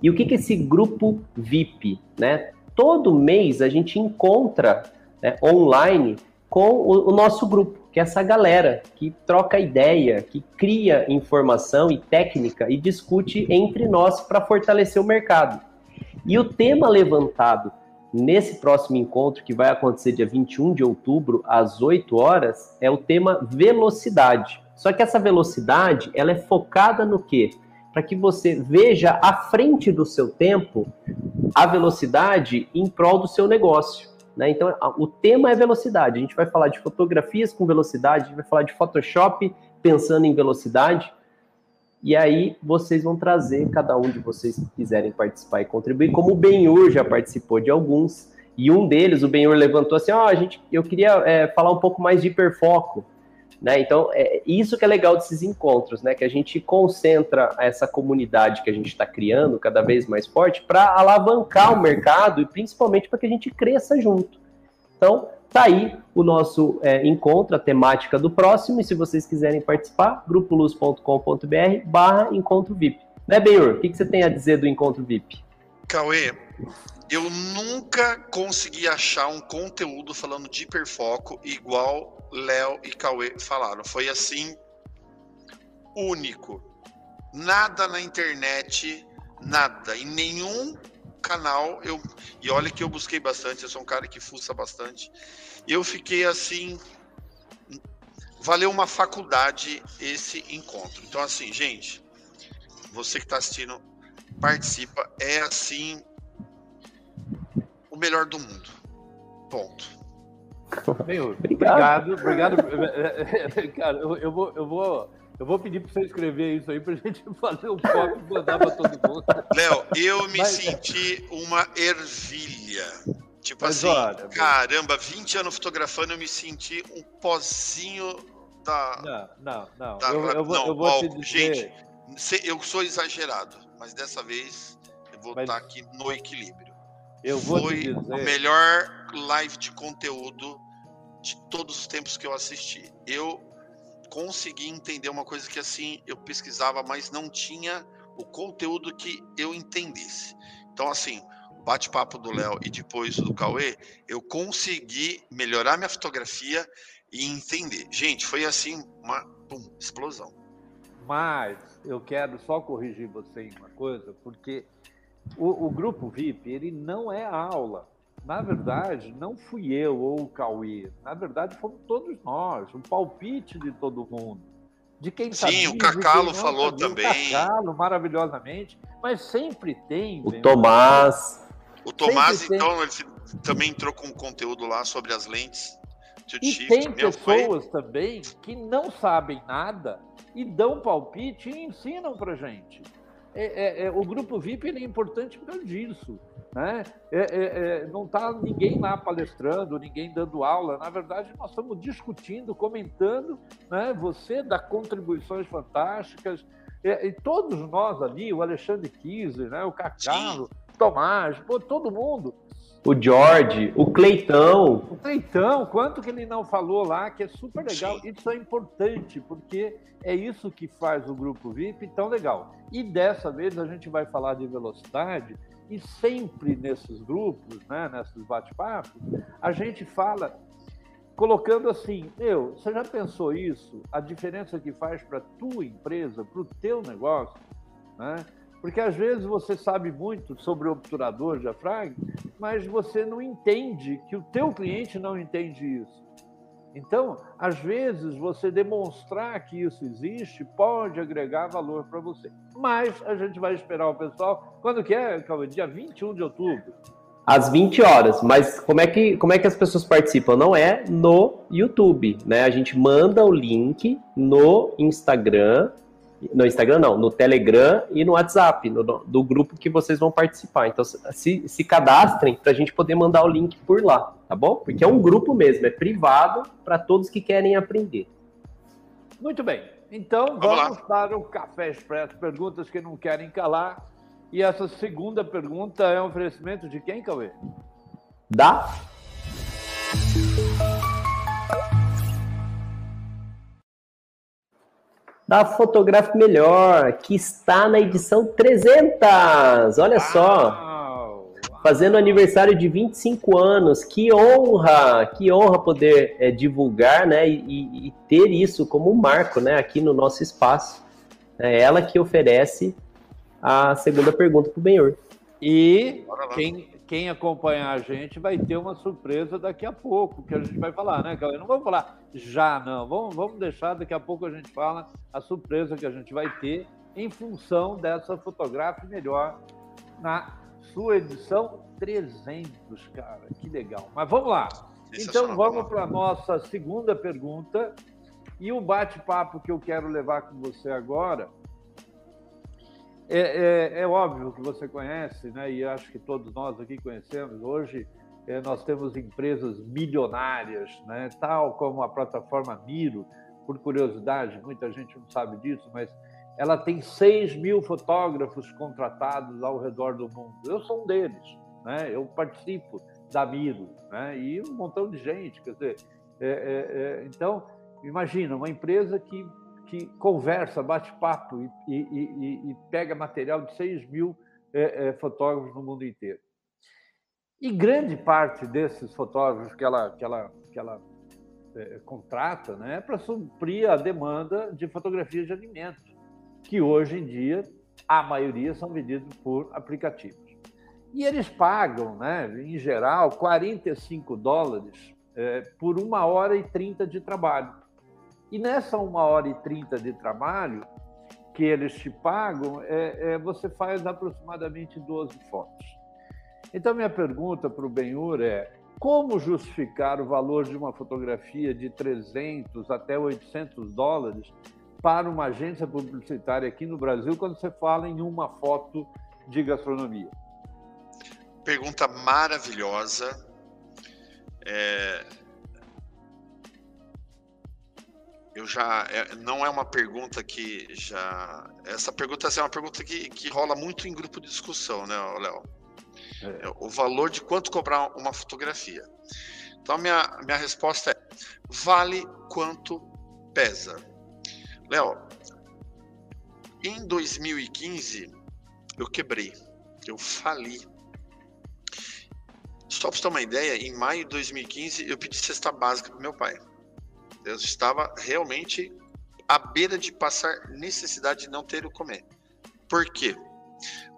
E o que, que esse grupo VIP? Né? Todo mês a gente encontra né, online com o, o nosso grupo que é essa galera que troca ideia, que cria informação e técnica e discute entre nós para fortalecer o mercado. E o tema levantado nesse próximo encontro, que vai acontecer dia 21 de outubro, às 8 horas, é o tema velocidade. Só que essa velocidade, ela é focada no quê? Para que você veja à frente do seu tempo a velocidade em prol do seu negócio. Né? Então, o tema é velocidade. A gente vai falar de fotografias com velocidade, a gente vai falar de Photoshop pensando em velocidade. E aí vocês vão trazer, cada um de vocês que quiserem participar e contribuir, como o Benhur já participou de alguns. E um deles, o Benhur levantou assim: ó, oh, gente, eu queria é, falar um pouco mais de hiperfoco. Né? Então, é isso que é legal desses encontros, né? Que a gente concentra essa comunidade que a gente está criando cada vez mais forte para alavancar o mercado e principalmente para que a gente cresça junto. Então, tá aí o nosso é, encontro, a temática do próximo, e se vocês quiserem participar, grupoluz.com.br barra encontro VIP. Né, Benhur? O que, que você tem a dizer do encontro VIP? Cauê, eu nunca consegui achar um conteúdo falando de hiperfoco igual Léo e Cauê falaram. Foi assim, único. Nada na internet, nada. Em nenhum canal eu. E olha que eu busquei bastante, eu sou um cara que fuça bastante. Eu fiquei assim. Valeu uma faculdade esse encontro. Então, assim, gente, você que está assistindo, participa. É assim o melhor do mundo. Ponto. [laughs] Meu, obrigado, obrigado. [laughs] Cara, eu, eu, vou, eu, vou, eu vou pedir para você escrever isso aí para a gente [laughs] fazer um foco e mandar para todo mundo. Léo, eu me Mas... senti uma ervilha. Tipo Mas assim, olha, caramba, 20 anos fotografando, eu me senti um pozinho da. Não, não, não. Da, eu, eu, vou, não, eu vou te dizer... Gente, eu sou exagerado, mas dessa vez eu vou mas... estar aqui no equilíbrio. Eu vou Foi a melhor live de conteúdo de todos os tempos que eu assisti. Eu consegui entender uma coisa que assim eu pesquisava, mas não tinha o conteúdo que eu entendesse. Então, assim, o bate-papo do Léo e depois do Cauê, eu consegui melhorar minha fotografia e entender. Gente, foi assim uma pum, explosão. Mas eu quero só corrigir você em uma coisa, porque o, o grupo VIP ele não é aula. Na verdade, não fui eu ou o Cauê. Na verdade, fomos todos nós, um palpite de todo mundo. De quem Sim, sabia, o Cacalo falou sabia, também. O Cacalo, maravilhosamente. Mas sempre tem. O Tomás. O Tomás, então, ele também entrou com conteúdo lá sobre as lentes. E shift, tem pessoas pai. também que não sabem nada e dão palpite e ensinam pra gente. É, é, é, o grupo VIP é importante por causa disso. Né? É, é, é não está ninguém lá palestrando, ninguém dando aula. Na verdade, nós estamos discutindo, comentando. Né? Você dá contribuições fantásticas. E, todos nós ali, o Alexandre Kiser, né? o Cacalo, Tomás, todo mundo o George, o Cleitão. O Cleitão, quanto que ele não falou lá, que é super legal. Sim. Isso é importante, porque é isso que faz o grupo VIP tão legal. E dessa vez a gente vai falar de velocidade, e sempre nesses grupos, né, nesses bate-papos, a gente fala colocando assim, eu, você já pensou isso? A diferença que faz para tua empresa, para o teu negócio, né? Porque às vezes você sabe muito sobre o obturador diafragma, mas você não entende que o teu cliente não entende isso. Então, às vezes, você demonstrar que isso existe pode agregar valor para você. Mas a gente vai esperar o pessoal. Quando que é, Cauê? Dia 21 de outubro. Às 20 horas. Mas como é, que, como é que as pessoas participam? Não é no YouTube, né? A gente manda o link no Instagram no Instagram não, no Telegram e no WhatsApp, no, do grupo que vocês vão participar. Então, se, se cadastrem para a gente poder mandar o link por lá, tá bom? Porque é um grupo mesmo, é privado para todos que querem aprender. Muito bem. Então, vamos, vamos para o Café Expresso, perguntas que não querem calar. E essa segunda pergunta é um oferecimento de quem, Cauê? Da da Fotográfico Melhor, que está na edição 300. Olha só. Fazendo aniversário de 25 anos. Que honra! Que honra poder é, divulgar né, e, e, ter isso como marco né, aqui no nosso espaço. É ela que oferece a segunda pergunta para o Benhor. E quem, quem acompanhar a gente vai ter uma surpresa daqui a pouco, que a gente vai falar, né, Cauê? Não vamos falar já, não. Vamos, vamos deixar, daqui a pouco a gente fala a surpresa que a gente vai ter em função dessa fotografia melhor na sua edição 300, cara. Que legal. Mas vamos lá. Então vamos para a nossa segunda pergunta. E o bate-papo que eu quero levar com você agora é, é, é, óbvio que você conhece, né? E acho que todos nós aqui conhecemos. Hoje é, nós temos empresas milionárias, né? Tal como a plataforma Miro. Por curiosidade, muita gente não sabe disso, mas ela tem 6 mil fotógrafos contratados ao redor do mundo. Eu sou um deles, né? Eu participo da Miro, né? E um montão de gente, quer dizer, é, é, é então imagina uma empresa que que conversa, bate papo e, e, e, pega material de 6 mil é, é, fotógrafos no mundo inteiro. E grande parte desses fotógrafos que ela, que ela, que ela é, contrata né, é para suprir a demanda de fotografia de alimentos, que hoje em dia a maioria são vendidos por aplicativos. E eles pagam, né, em geral, 45 dólares é, por uma hora e 30 de trabalho. E nessa uma hora e trinta de trabalho que eles te pagam, é, é, você faz aproximadamente 12 fotos. Então, minha pergunta para o Benhur é: como justificar o valor de uma fotografia de 300 até 800 dólares para uma agência publicitária aqui no Brasil quando você fala em uma foto de gastronomia? Pergunta maravilhosa. É, eu já é, não é uma pergunta que já essa pergunta assim, é uma pergunta que, que rola muito em grupo de discussão, né, Léo? É. O valor de quanto cobrar uma fotografia. Então minha minha resposta é vale quanto pesa. Léo, em 2015 eu quebrei, eu fali. Só para você ter uma ideia, em maio de 2015 eu pedi cesta básica para meu pai. Eu estava realmente à beira de passar necessidade de não ter o comer. Por quê?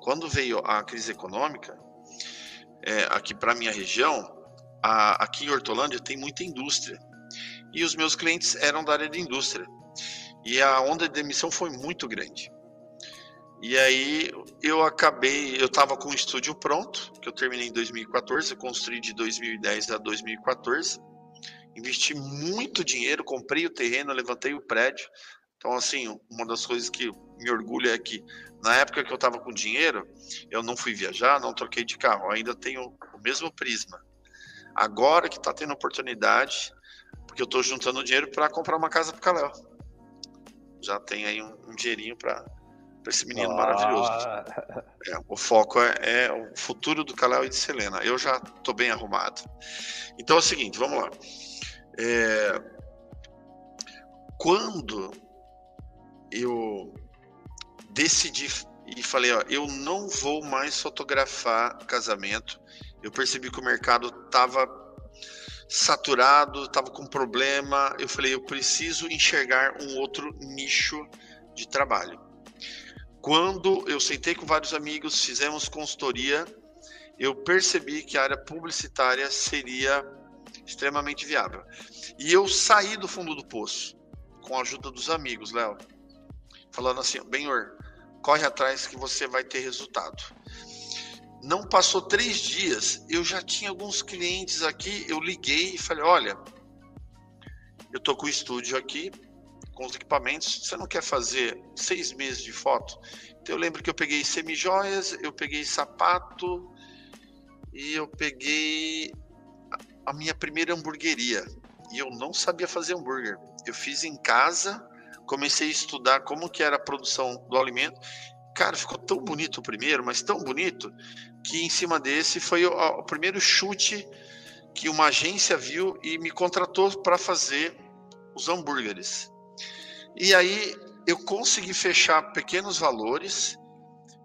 Quando veio a crise econômica, é, aqui para minha região, a, aqui em Hortolândia tem muita indústria. E os meus clientes eram da área de indústria. E a onda de demissão foi muito grande. E aí eu acabei, eu estava com o estúdio pronto, que eu terminei em 2014, construí de 2010 a 2014 investi muito dinheiro, comprei o terreno, levantei o prédio. Então, assim, uma das coisas que me orgulha é que na época que eu estava com dinheiro, eu não fui viajar, não troquei de carro, ainda tenho o mesmo prisma. Agora que está tendo oportunidade, porque eu estou juntando dinheiro para comprar uma casa para o Caléu. Já tem aí um, um dinheirinho para esse menino ah. maravilhoso. É, o foco é, é, o futuro do Caléu e de Selena. Eu já estou bem arrumado. Então é o seguinte, vamos lá. É, quando eu decidi e falei, ó, eu não vou mais fotografar casamento, eu percebi que o mercado estava saturado, estava com problema. Eu falei, eu preciso enxergar um outro nicho de trabalho. Quando eu sentei com vários amigos, fizemos consultoria, eu percebi que a área publicitária seria extremamente viável. E eu saí do fundo do poço com a ajuda dos amigos, Léo, falando assim: Benhor, corre atrás que você vai ter resultado. Não passou três dias, eu já tinha alguns clientes aqui. Eu liguei e falei: Olha, eu tô com o estúdio aqui, com os equipamentos. Você não quer fazer seis meses de foto? Então eu lembro que eu peguei semijoias, eu peguei sapato e eu peguei a minha primeira hamburgueria. E eu não sabia fazer hambúrguer. Eu fiz em casa, comecei a estudar como que era a produção do alimento. Cara, ficou tão bonito o primeiro, mas tão bonito, que em cima desse foi o, o primeiro chute que uma agência viu e me contratou para fazer os hambúrgueres. E aí eu consegui fechar pequenos valores.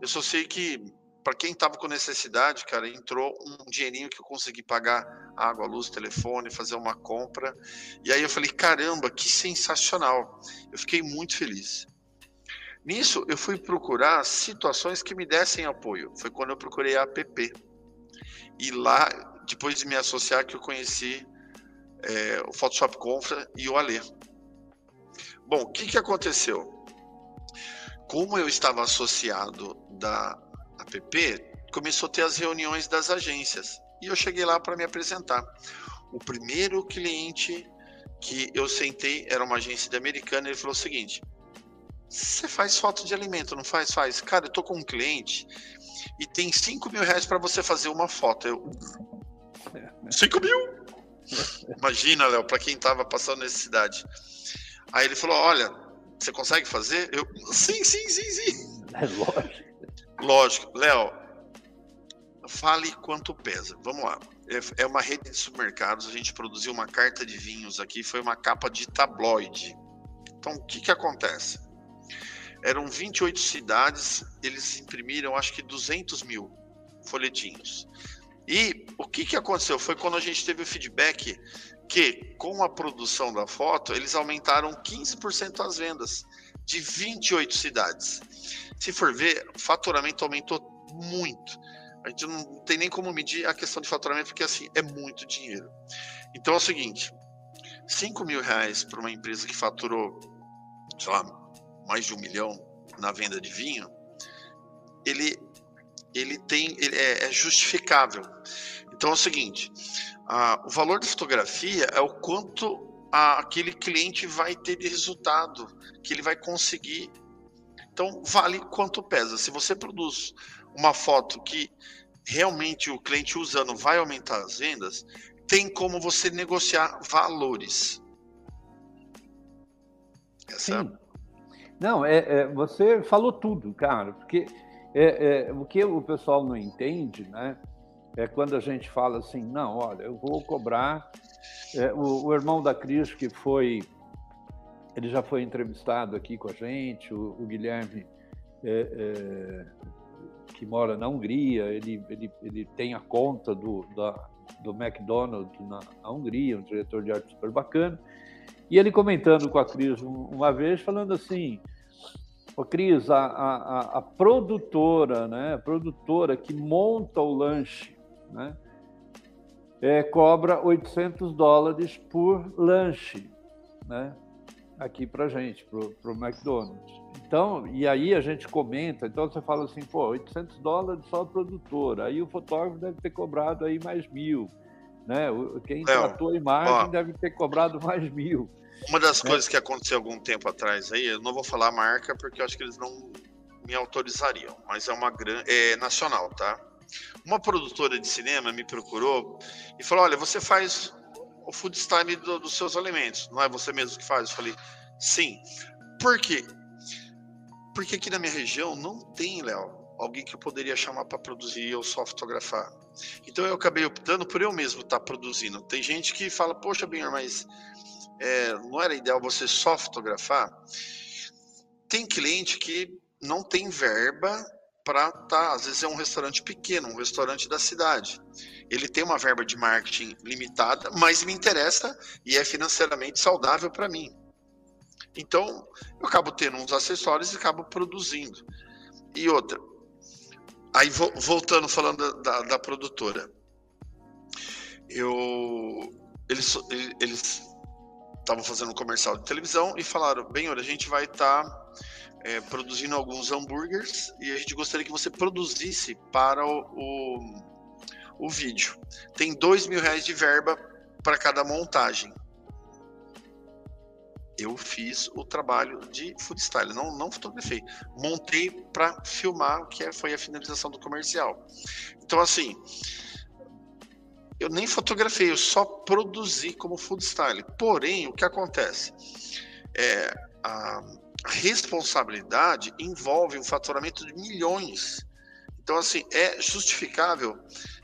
Eu só sei que para quem estava com necessidade, cara, entrou um dinheirinho que eu consegui pagar água, luz, telefone, fazer uma compra. E aí eu falei, caramba, que sensacional. Eu fiquei muito feliz. Nisso, eu fui procurar situações que me dessem apoio. Foi quando eu procurei a APP. E lá, depois de me associar, que eu conheci é, o Photoshop Confra e o Alê. Bom, o que, que aconteceu? Como eu estava associado da APP, começou a ter as reuniões das agências. E eu cheguei lá para me apresentar. O primeiro cliente que eu sentei era uma agência de americana. Ele falou o seguinte: você faz foto de alimento, não faz? Faz. Cara, eu tô com um cliente e tem 5 mil reais para você fazer uma foto. Eu. 5 mil? Imagina, Léo, para quem tava passando necessidade. Aí ele falou: Olha, você consegue fazer? Eu, sim, sim, sim, sim. É lógico. Lógico. Léo, fale quanto pesa. Vamos lá. É, é uma rede de supermercados. A gente produziu uma carta de vinhos aqui. Foi uma capa de tabloide. Então, o que, que acontece? Eram 28 cidades, eles imprimiram acho que 200 mil folhetinhos. E o que, que aconteceu? Foi quando a gente teve o feedback que, com a produção da foto, eles aumentaram 15% as vendas de 28 cidades. Se for ver, o faturamento aumentou muito. A gente não tem nem como medir a questão de faturamento, porque assim, é muito dinheiro. Então é o seguinte: 5 mil reais para uma empresa que faturou, sei lá, mais de um milhão na venda de vinho, ele, ele tem ele é, é justificável. Então é o seguinte: a, o valor da fotografia é o quanto a, aquele cliente vai ter de resultado, que ele vai conseguir. Então vale quanto pesa. Se você produz uma foto que realmente o cliente usando vai aumentar as vendas, tem como você negociar valores. Essa Sim. Não, é, é, você falou tudo, cara, porque é, é, o que o pessoal não entende, né? É quando a gente fala assim, não, olha, eu vou cobrar. É, o, o, irmão da Cris, que foi, ele já foi entrevistado aqui com a gente, o, o Guilherme, é, é, que mora na Hungria, ele, ele, ele tem a conta do, da, do McDonald's na, na Hungria, um diretor de arte super bacana. E ele comentando com a Cris uma vez, falando assim: Ô, Cris, a, a, a, produtora, né, a produtora que monta o lanche, né, é, cobra 800 dólares por lanche, né, aqui para gente, para o McDonald's. Então, e aí a gente comenta, então você fala assim, pô, 800 dólares só a produtora, aí o fotógrafo deve ter cobrado aí mais mil, né? Quem tratou a imagem ó, deve ter cobrado mais mil. Uma das é. coisas que aconteceu algum tempo atrás aí, eu não vou falar a marca porque eu acho que eles não me autorizariam, mas é uma grande. É nacional, tá? Uma produtora de cinema me procurou e falou: Olha, você faz o food style do, dos seus alimentos, não é você mesmo que faz? Eu falei: Sim. Por quê? Porque aqui na minha região não tem, Léo, alguém que eu poderia chamar para produzir e eu só fotografar. Então eu acabei optando por eu mesmo estar tá produzindo. Tem gente que fala: Poxa, Binhar, mas é, não era ideal você só fotografar? Tem cliente que não tem verba para tá, às vezes é um restaurante pequeno, um restaurante da cidade. Ele tem uma verba de marketing limitada, mas me interessa e é financeiramente saudável para mim. Então, eu acabo tendo uns acessórios e acabo produzindo. E outra. Aí voltando, falando da, da produtora. Eu. Eles, eles estavam fazendo um comercial de televisão e falaram: bem, olha, a gente vai estar tá, é, produzindo alguns hambúrgueres e a gente gostaria que você produzisse para o, o, o vídeo. Tem dois mil reais de verba para cada montagem. Eu fiz o trabalho de food style, não, não fotografei. Montei para filmar, que é, foi a finalização do comercial. Então, assim, eu nem fotografei, eu só produzi como food style. Porém, o que acontece? É, a responsabilidade envolve um faturamento de milhões. Então, assim, é justificável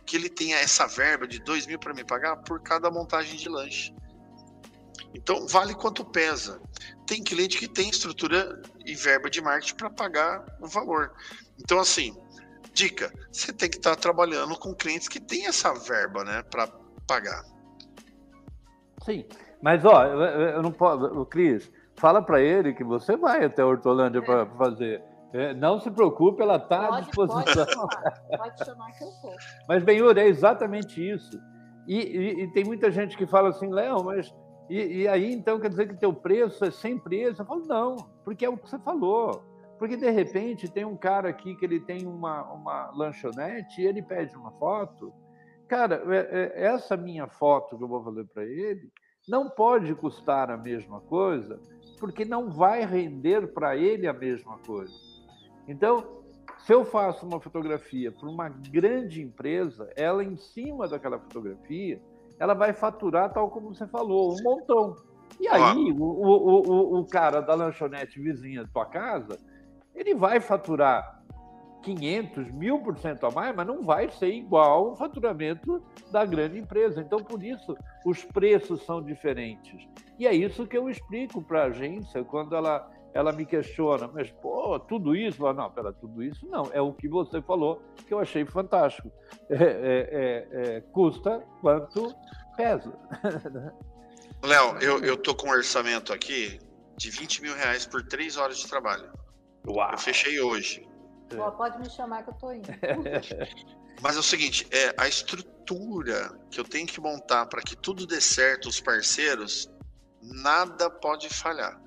que ele tenha essa verba de 2 mil para me pagar por cada montagem de lanche. Então, vale quanto pesa. Tem cliente que tem estrutura e verba de marketing para pagar o valor. Então, assim, dica: você tem que estar tá trabalhando com clientes que têm essa verba, né, para pagar. Sim, mas ó, eu não posso, Cris, fala para ele que você vai até Hortolândia é. para fazer. É, não se preocupe, ela está à disposição. Pode chamar, pode chamar que eu vou. Mas, Benhur, é exatamente isso. E, e, e, tem muita gente que fala assim, Léo, mas. E, e, aí, então, quer dizer que teu preço é sem preço? Eu falo, não, porque é o que você falou. Porque, de repente, tem um cara aqui que ele tem uma, uma lanchonete e ele pede uma foto. Cara, é, é, essa minha foto que eu vou fazer para ele não pode custar a mesma coisa, porque não vai render para ele a mesma coisa. Então, se eu faço uma fotografia para uma grande empresa, ela em cima daquela fotografia, ela vai faturar, tal como você falou, um montão. E aí, o, o, o, o cara da lanchonete vizinha da tua casa, ele vai faturar 500, mil por cento a mais, mas não vai ser igual o faturamento da grande empresa. Então, por isso, os preços são diferentes. E é isso que eu explico para a agência quando ela ela me questiona, mas, pô, tudo isso? Falo, não, pera, tudo isso não. É o que você falou que eu achei fantástico. É, é, é, é custa quanto pesa. [laughs] Léo, eu, eu tô com um orçamento aqui de 20 mil reais por três horas de trabalho. Uau. Eu fechei hoje. Pô, pode me chamar que eu tô indo. [laughs] Mas é o seguinte, é a estrutura que eu tenho que montar para que tudo dê certo, os parceiros, nada pode falhar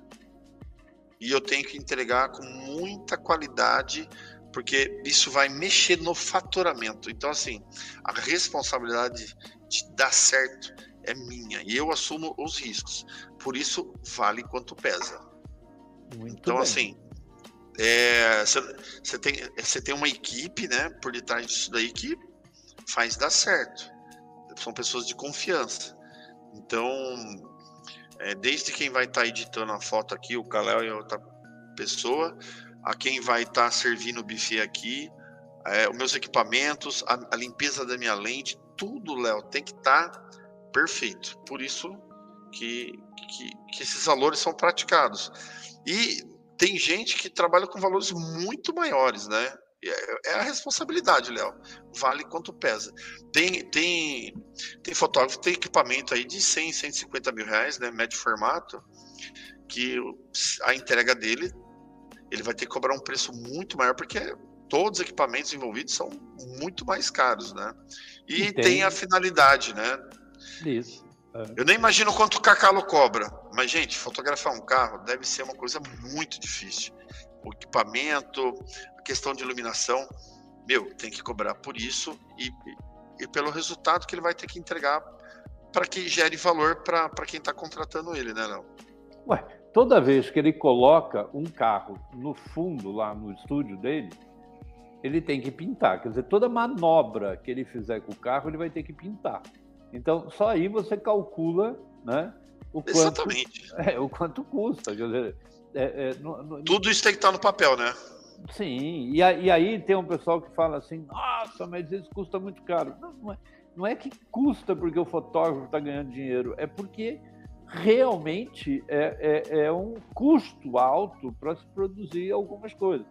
e eu tenho que entregar com muita qualidade, porque isso vai mexer no faturamento. Então, assim, a responsabilidade de dar certo é minha e eu assumo os riscos. Por isso, vale quanto pesa. Muito então, bem. assim, você é, tem, tem uma equipe né, por detrás disso daí que faz dar certo. São pessoas de confiança. Então, é, desde quem vai estar tá editando a foto aqui, o Kalel e a outra pessoa, a quem vai estar tá servindo o buffet aqui, é, os meus equipamentos, a, a, limpeza da minha lente, tudo, Léo, tem que estar tá perfeito. Por isso que, que, que esses valores são praticados. E tem gente que trabalha com valores muito maiores, né? É, é a responsabilidade, Léo. Vale quanto pesa. Tem, tem, tem fotógrafo, tem equipamento aí de 100, 150 mil reais, né? Médio formato, que a entrega dele, ele vai ter que cobrar um preço muito maior, porque todos os equipamentos envolvidos são muito mais caros, né? E, e tem... tem... a finalidade, né? Isso. Eu nem imagino quanto o Cacalo cobra, mas, gente, fotografar um carro deve ser uma coisa muito difícil o equipamento, a questão de iluminação, meu, tem que cobrar por isso e, e pelo resultado que ele vai ter que entregar para que gere valor para quem está contratando ele, né, Léo? Ué, toda vez que ele coloca um carro no fundo, lá no estúdio dele, ele tem que pintar. Quer dizer, toda manobra que ele fizer com o carro, ele vai ter que pintar. Então, só aí você calcula né, o, quanto, Exatamente. [laughs] É, o quanto custa. Dizer, é, é, no, no... Tudo isso tem que estar no papel, né? Sim, e, a, e, aí tem um pessoal que fala assim, nossa, mas isso custa muito caro. Não, não, é, não é que custa porque o fotógrafo está ganhando dinheiro, é porque realmente é, é, é um custo alto para se produzir algumas coisas.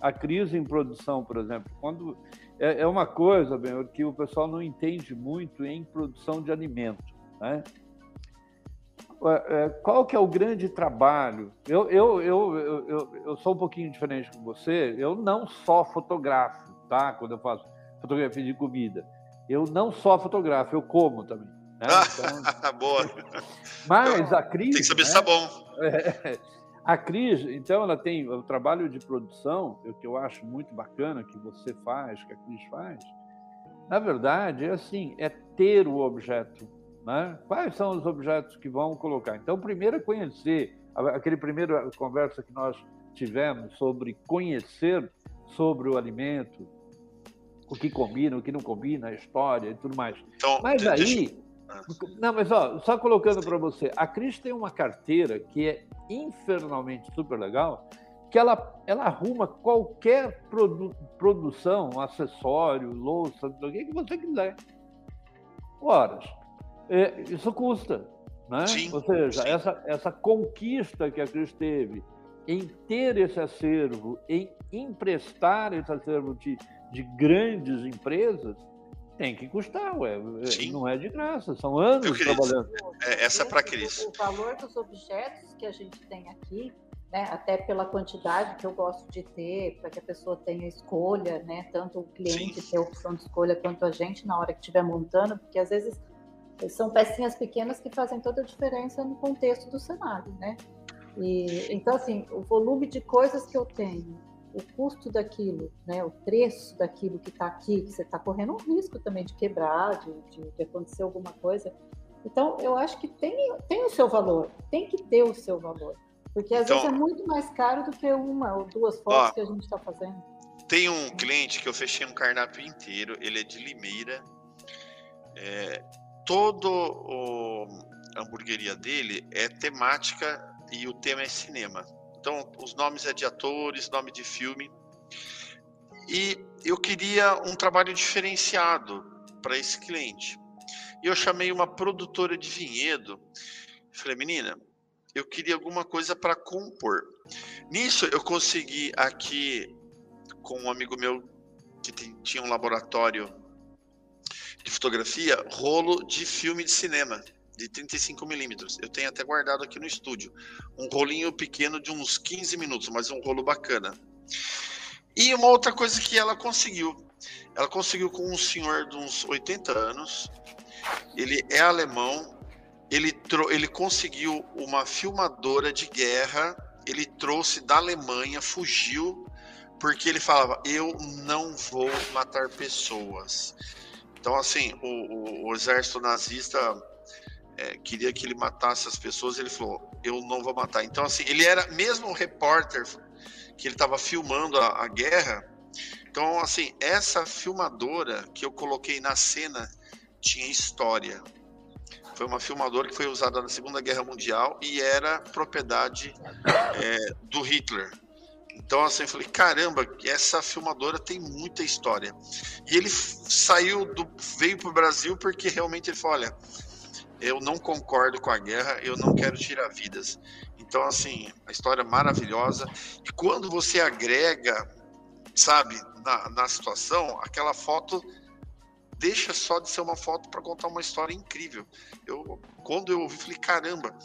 A crise em produção, por exemplo, quando é, é uma coisa bem, que o pessoal não entende muito em produção de alimento. Né? é, qual que é o grande trabalho? Eu, eu, eu, eu, eu, sou um pouquinho diferente com você, eu não só fotografo, tá? Quando eu faço fotografia de comida. Eu não só fotografo, eu como também. Né? [laughs] Então, Boa. Mas a Cris. Tem que saber né? se tá bom. É, a Cris, então, ela tem o trabalho de produção, o que eu acho muito bacana que você faz, que a Cris faz. Na verdade, é assim, é ter o objeto né? Quais são os objetos que vão colocar? Então, primeiro é conhecer, aquele primeiro conversa que nós tivemos sobre conhecer sobre o alimento, o que combina, o que não combina, a história e tudo mais. Então, mas aí. Não, mas ó, só colocando para você, a Cris tem uma carteira que é infernalmente super legal, que ela, ela arruma qualquer produ produção, acessório, louça, o que você quiser. Horas é, isso custa. Né? Sim, Ou seja, essa, essa conquista que a Cris teve em ter esse acervo, em emprestar esse acervo de, de grandes empresas, tem que custar, ué. É, Sim. não é de graça, são anos trabalhando. É, essa é para Cris. O valor dos objetos que a gente tem aqui, né, até pela quantidade que eu gosto de ter, para que a pessoa tenha escolha, né, tanto o cliente Sim. ter opção de escolha quanto a gente na hora que estiver montando, porque às vezes são pecinhas pequenas que fazem toda a diferença no contexto do cenário, né? E, então, assim, o volume de coisas que eu tenho, o custo daquilo, né, o preço daquilo que está aqui, que você está correndo um risco também de quebrar, de, de, de, acontecer alguma coisa. Então, eu acho que tem, tem o seu valor, tem que ter o seu valor. Porque às então, vezes é muito mais caro do que uma ou duas fotos ó, que a gente está fazendo. Tem um cliente que eu fechei um cardápio inteiro, ele é de Limeira. É, todo o, a hamburgueria dele é temática e o tema é cinema. Então, os nomes é de atores, nome de filme. E eu queria um trabalho diferenciado para esse cliente. E eu chamei uma produtora de vinhedo. Falei, menina, eu queria alguma coisa para compor. Nisso, eu consegui aqui com um amigo meu que tinha um laboratório de fotografia, rolo de filme de cinema de 35 milímetros. Eu tenho até guardado aqui no estúdio. Um rolinho pequeno de uns 15 minutos, mas um rolo bacana. E uma outra coisa que ela conseguiu. Ela conseguiu com um senhor de uns 80 anos. Ele é alemão. Ele, ele conseguiu uma filmadora de guerra. Ele trouxe da Alemanha, fugiu, porque ele falava: Eu não vou matar pessoas. Então, assim, o, o, o exército nazista é, queria que ele matasse as pessoas, ele falou: eu não vou matar. Então, assim, ele era mesmo um repórter que ele estava filmando a, a, guerra. Então, assim, essa filmadora que eu coloquei na cena tinha história. Foi uma filmadora que foi usada na Segunda Guerra Mundial e era propriedade é, do Hitler. Então, assim, eu falei, caramba, essa filmadora tem muita história. E ele saiu do. veio para o Brasil porque realmente ele falou: olha, eu não concordo com a guerra, eu não quero tirar vidas. Então, assim, a história maravilhosa. E quando você agrega, sabe, na, na situação, aquela foto deixa só de ser uma foto para contar uma história incrível. Eu, quando eu ouvi, falei, caramba,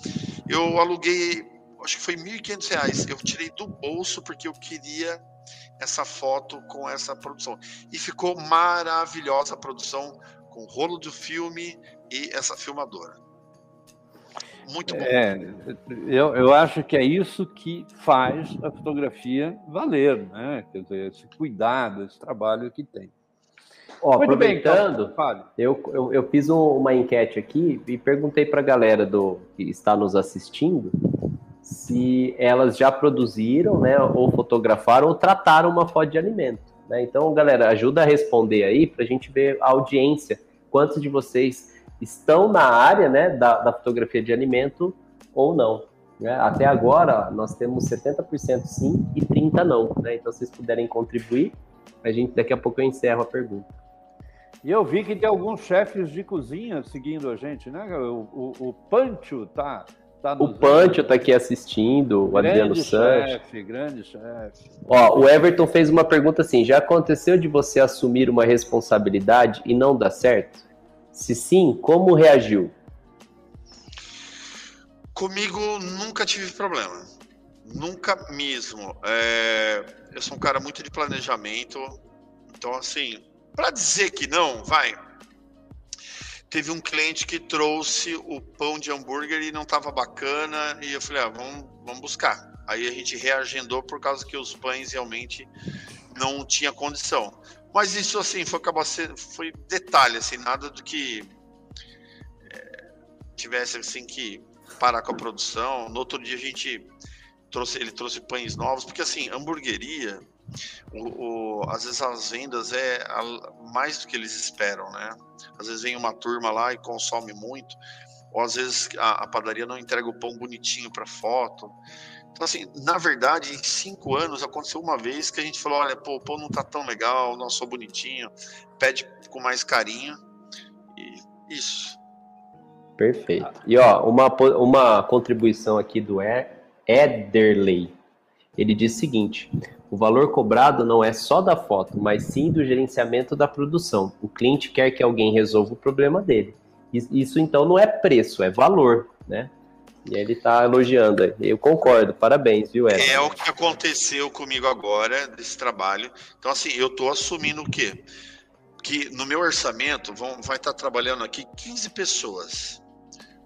eu aluguei acho que foi R$ 1.500. Eu tirei do bolso porque eu queria essa foto com essa produção. E ficou maravilhosa a produção com o rolo do filme e essa filmadora. Muito bom. É, eu, eu acho que é isso que faz a fotografia valer, né? Quer dizer, esse cuidado, esse trabalho que tem. Ó, Muito aproveitando, bem, então, eu, eu, eu, fiz um, uma enquete aqui e perguntei para a galera do, que está nos assistindo se elas já produziram, né, ou fotografaram ou trataram uma foto de alimento. Né? Então, galera, ajuda a responder aí para a gente ver a audiência, quantos de vocês estão na área né, da, da fotografia de alimento ou não. Né? Até agora, nós temos 70% sim e 30% não. Né? Então, se vocês puderem contribuir, a gente daqui a pouco eu encerro a pergunta. E eu vi que tem alguns chefes de cozinha seguindo a gente, né? O, o, o Pancho tá Tá o Pancho está aqui assistindo, o grande Adriano Santos. Chefe, grande chefe. Ó, o Everton fez uma pergunta assim: já aconteceu de você assumir uma responsabilidade e não dar certo? Se sim, como reagiu? Comigo nunca tive problema. Nunca mesmo. É, eu sou um cara muito de planejamento. Então, assim, para dizer que não, vai. Teve um cliente que trouxe o pão de hambúrguer e não estava bacana. E eu falei, ah, vamos, vamos buscar. Aí a gente reagendou por causa que os pães realmente não tinha condição. Mas isso assim foi acabar sendo, foi detalhe assim, nada do que é, tivesse assim que parar com a produção. No outro dia a gente trouxe, ele trouxe pães novos, porque assim, hamburgueria, o, o, às vezes as vendas é a, mais do que eles esperam, né? Às vezes vem uma turma lá e consome muito, ou às vezes a, a padaria não entrega o pão bonitinho para foto. Então, assim, na verdade, em cinco anos aconteceu uma vez que a gente falou: olha, pô, pão não tá tão legal, não sou bonitinho, pede com mais carinho. E isso. Perfeito. E ó, uma, uma contribuição aqui do Ederley. Ele diz o seguinte: o valor cobrado não é só da foto, mas sim do gerenciamento da produção. O cliente quer que alguém resolva o problema dele. Isso então não é preço, é valor, né? E ele tá elogiando. Eu concordo, parabéns, viu, Ed? É o que aconteceu comigo agora, desse trabalho. Então, assim, eu tô assumindo o quê? Que no meu orçamento vão, vai estar tá trabalhando aqui 15 pessoas.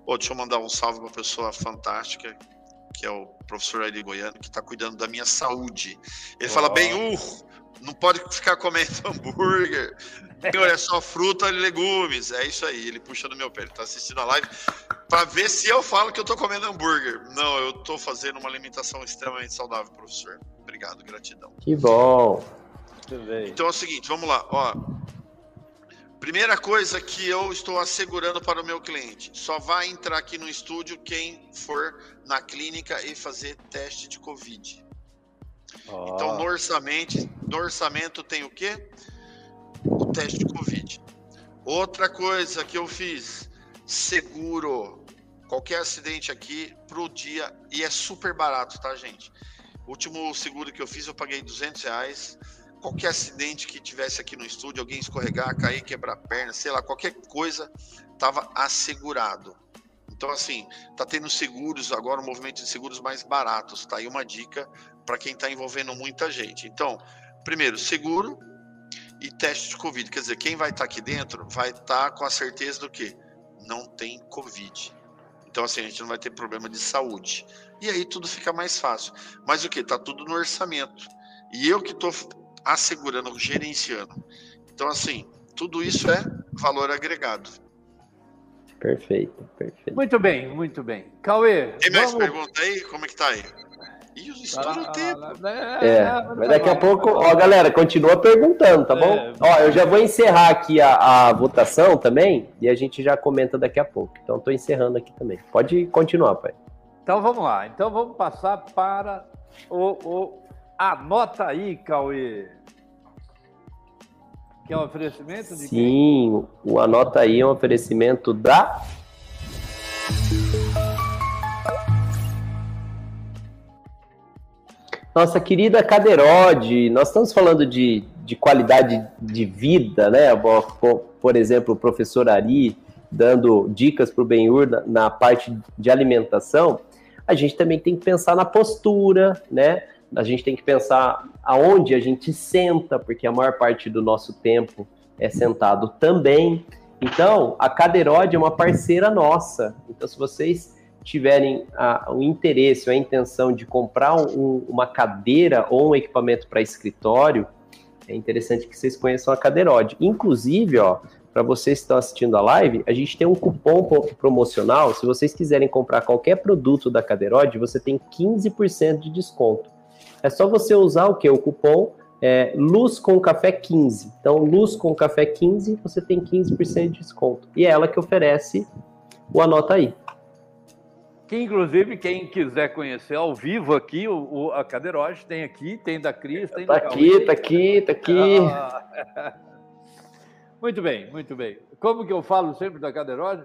Pô, deixa eu mandar um salve para uma pessoa fantástica, que é o professor Ari Goiano, que está cuidando da minha saúde. Ele oh. fala bem, uh, não pode ficar comendo [laughs] hambúrguer, Senhor, é só fruta e legumes. É isso aí, ele puxa no meu pé. Ele tá assistindo a live para ver se eu falo que eu tô comendo hambúrguer. Não, eu tô fazendo uma alimentação extremamente saudável, professor. Obrigado, gratidão. Que bom. Então é o seguinte, vamos lá, ó. Primeira coisa que eu estou assegurando para o meu cliente: só vai entrar aqui no estúdio quem for na clínica e fazer teste de Covid. Oh. Então, no orçamento, no orçamento tem o quê? o teste de Covid. Outra coisa que eu fiz, seguro. Qualquer acidente aqui pro dia e é super barato, tá, gente? O último seguro que eu fiz eu paguei 200 reais. Qualquer acidente que tivesse aqui no estúdio, alguém escorregar, cair, quebrar a perna, sei lá, qualquer coisa, tava assegurado. Então, assim, tá tendo seguros agora, um movimento de seguros mais baratos, tá? aí uma dica para quem está envolvendo muita gente. Então, primeiro, seguro, e teste de Covid. Quer dizer, quem vai estar tá aqui dentro vai estar tá com a certeza do que não tem Covid. Então, assim, a gente não vai ter problema de saúde. E aí tudo fica mais fácil. Mas o que? Está tudo no orçamento. E eu que estou assegurando, gerenciando. Então, assim, tudo isso é valor agregado. Perfeito, perfeito. Muito bem, muito bem. Cauê. Tem mais vamos... pergunta aí? Como é que tá aí? Ih, estoura o tempo. É, é, mas daqui a pouco, ó, galera, continua perguntando, tá bom? É. Ó, eu já vou encerrar aqui a, a, votação também e a gente já comenta daqui a pouco. Então, estou encerrando aqui também. Pode continuar, pai. Então, vamos lá. Então, vamos passar para o, o Anota aí, Cauê. Que é um oferecimento de Sim, quem? o Anota aí é um oferecimento da nossa querida Caderode, nós estamos falando de, de qualidade de vida, né? Por, exemplo, o professor Ari dando dicas para o Benhur na, na parte de alimentação, a gente também tem que pensar na postura, né? A gente tem que pensar aonde a gente senta, porque a maior parte do nosso tempo é sentado também. Então, a Caderode é uma parceira nossa. Então, se vocês tiverem a, o interesse ou a intenção de comprar um, uma cadeira ou um equipamento para escritório, é interessante que vocês conheçam a Cadeirode. Inclusive, ó, para vocês que estão assistindo a live, a gente tem um cupom promocional. Se vocês quiserem comprar qualquer produto da Cadeirode, você tem 15% de desconto. É só você usar o que? O cupom é, Luz com Café 15. Então, Luz com Café 15, você tem 15% de desconto. E é ela que oferece o Anota aí. Que, inclusive, quem quiser conhecer ao vivo aqui, o, o a Cadeiroge tem aqui, tem da Cris, tem tá da aqui, tá aqui, tá aqui. Ah. [laughs] Muito bem, muito bem. Como que eu falo sempre da Cadeiroge?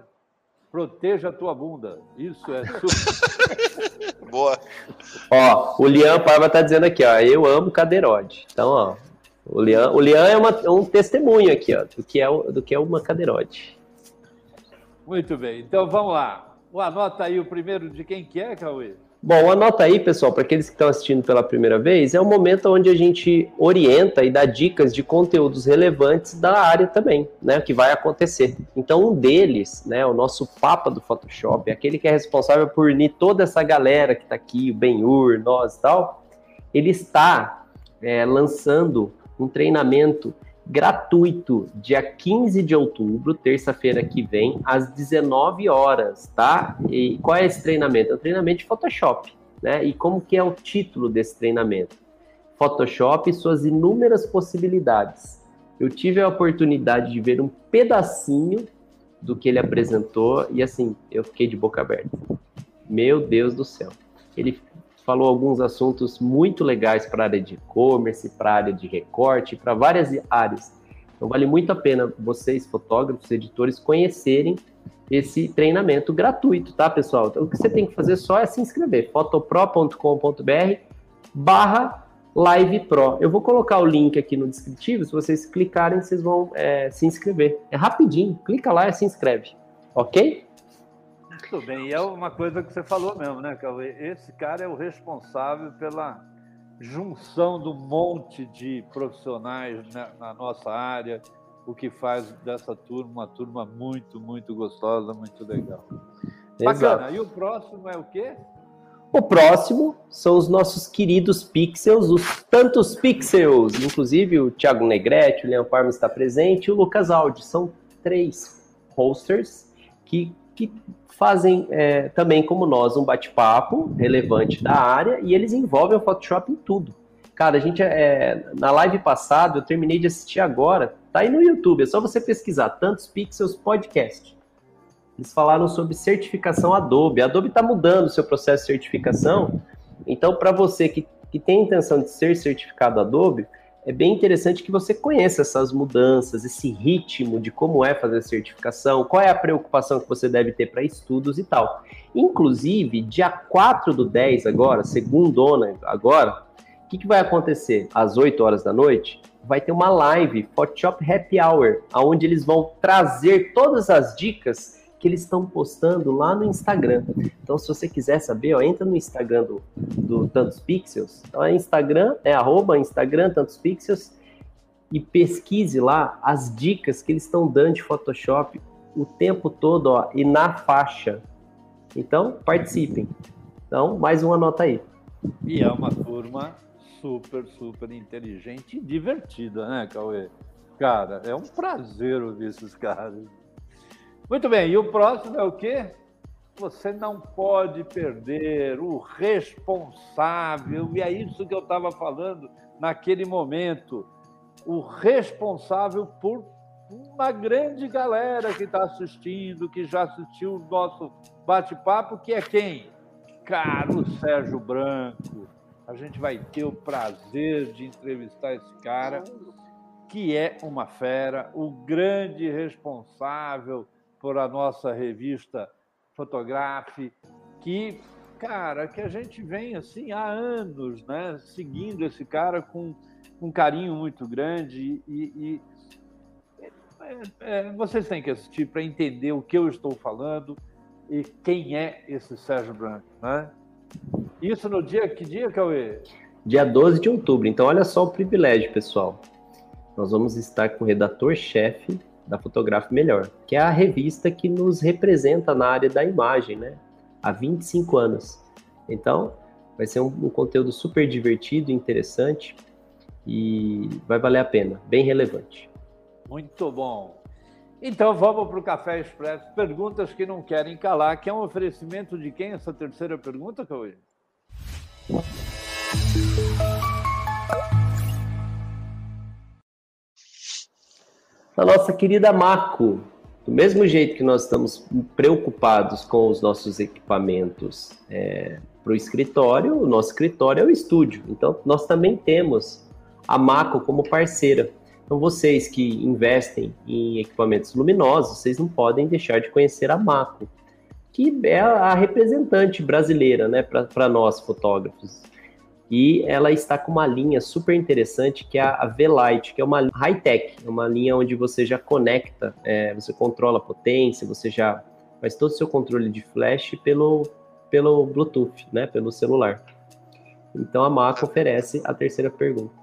Proteja a tua bunda. Isso é super. [laughs] Boa. Ó, o Lian Parva tá dizendo aqui, ó, eu amo Cadeirote. Então, ó, o Lian, o Lian é uma, um testemunho aqui, ó, do que é, do que é uma Cadeirote. Muito bem. Então, vamos lá anota aí o primeiro de quem que é, Cauê? Bom, anota aí, pessoal, para aqueles que estão assistindo pela primeira vez, é o momento onde a gente orienta e dá dicas de conteúdos relevantes da área também, né, que vai acontecer. Então, um deles, né, o nosso Papa do Photoshop, aquele que é responsável por unir toda essa galera que está aqui, o Benhur, nós e tal, ele está é, lançando um treinamento gratuito dia 15 de outubro, terça-feira que vem, às 19 horas, tá? E qual é esse treinamento? É um treinamento de Photoshop, né? E como que é o título desse treinamento? Photoshop e suas inúmeras possibilidades. Eu tive a oportunidade de ver um pedacinho do que ele apresentou e assim, eu fiquei de boca aberta. Meu Deus do céu. Ele falou alguns assuntos muito legais para a área de e-commerce, para a área de recorte, para várias áreas. Então vale muito a pena vocês, fotógrafos, editores, conhecerem esse treinamento gratuito, tá, pessoal? Então, o que você tem que fazer só é se inscrever, fotopro.com.br barra livepro. Eu vou colocar o link aqui no descritivo, se vocês clicarem, vocês vão é, se inscrever. É rapidinho, clica lá e se inscreve, ok? Muito bem, e é uma coisa que você falou mesmo, né, Cauê? Esse cara é o responsável pela junção do monte de profissionais né, na nossa área, o que faz dessa turma uma turma muito, muito gostosa, muito legal. Exato. Bacana. E o próximo é o quê? O próximo são os nossos queridos pixels, os tantos pixels. Inclusive o Thiago Negrete, o Leon Parma está presente e o Lucas Aldi. São três posters que, que fazem é, também, como nós, um bate-papo relevante da área e eles envolvem o Photoshop em tudo. Cara, a gente, é, na live passada, eu terminei de assistir agora, tá aí no YouTube, é só você pesquisar, Tantos Pixels Podcast. Eles falaram sobre certificação Adobe. A Adobe está mudando o seu processo de certificação, então, para você que, que tem intenção de ser certificado Adobe, é bem interessante que você conheça essas mudanças, esse ritmo de como é fazer a certificação, qual é a preocupação que você deve ter para estudos e tal. Inclusive, dia 4 do 10 agora, segundona agora, o que, que vai acontecer? Às 8 horas da noite, vai ter uma live, Photoshop Happy Hour, onde eles vão trazer todas as dicas que eles estão postando lá no Instagram. Então, se você quiser saber, ó, entra no Instagram do, do Tantos Pixels. Então, é Instagram, é arroba Instagram Tantos Pixels e pesquise lá as dicas que eles estão dando de Photoshop o tempo todo, ó, e na faixa. Então, participem. Então, mais uma nota aí. E é uma turma super, super inteligente e divertida, né, Cauê? Cara, é um prazer ouvir esses caras. Muito bem, e o próximo é o quê? Você não pode perder o responsável, e é isso que eu estava falando naquele momento. O responsável por uma grande galera que está assistindo, que já assistiu o nosso bate-papo, que é quem? Caro Sérgio Branco. A gente vai ter o prazer de entrevistar esse cara, que é uma fera, o grande responsável por a nossa revista Fotografe, que, cara, que a gente vem assim há anos, né, seguindo esse cara com um carinho muito grande e, e é, é, vocês têm que assistir para entender o que eu estou falando e quem é esse Sérgio Branco, né? Isso no dia, que dia, Cauê? Dia 12 de outubro. Então, olha só o privilégio, pessoal. Nós vamos estar com o redator-chefe da Fotografe Melhor, que é a revista que nos representa na área da imagem, né? Há 25 anos. Então, vai ser um, um conteúdo super divertido, interessante e vai valer a pena, bem relevante. Muito bom. Então vamos para o Café Expresso. Perguntas que não querem calar, que é um oferecimento de quem essa terceira pergunta, Cauê? Da nossa querida Maco. Do mesmo jeito que nós estamos preocupados com os nossos equipamentos é, para o escritório, o nosso escritório é o estúdio. Então, nós também temos a Maco como parceira. Então, vocês que investem em equipamentos luminosos, vocês não podem deixar de conhecer a Maco, que é a representante brasileira né, para nós fotógrafos e ela está com uma linha super interessante que é a V-Lite, que é uma high-tech, é uma linha onde você já conecta, é, você controla a potência, você já faz todo o seu controle de flash pelo, pelo Bluetooth, né, pelo celular. Então a Mac oferece a terceira pergunta.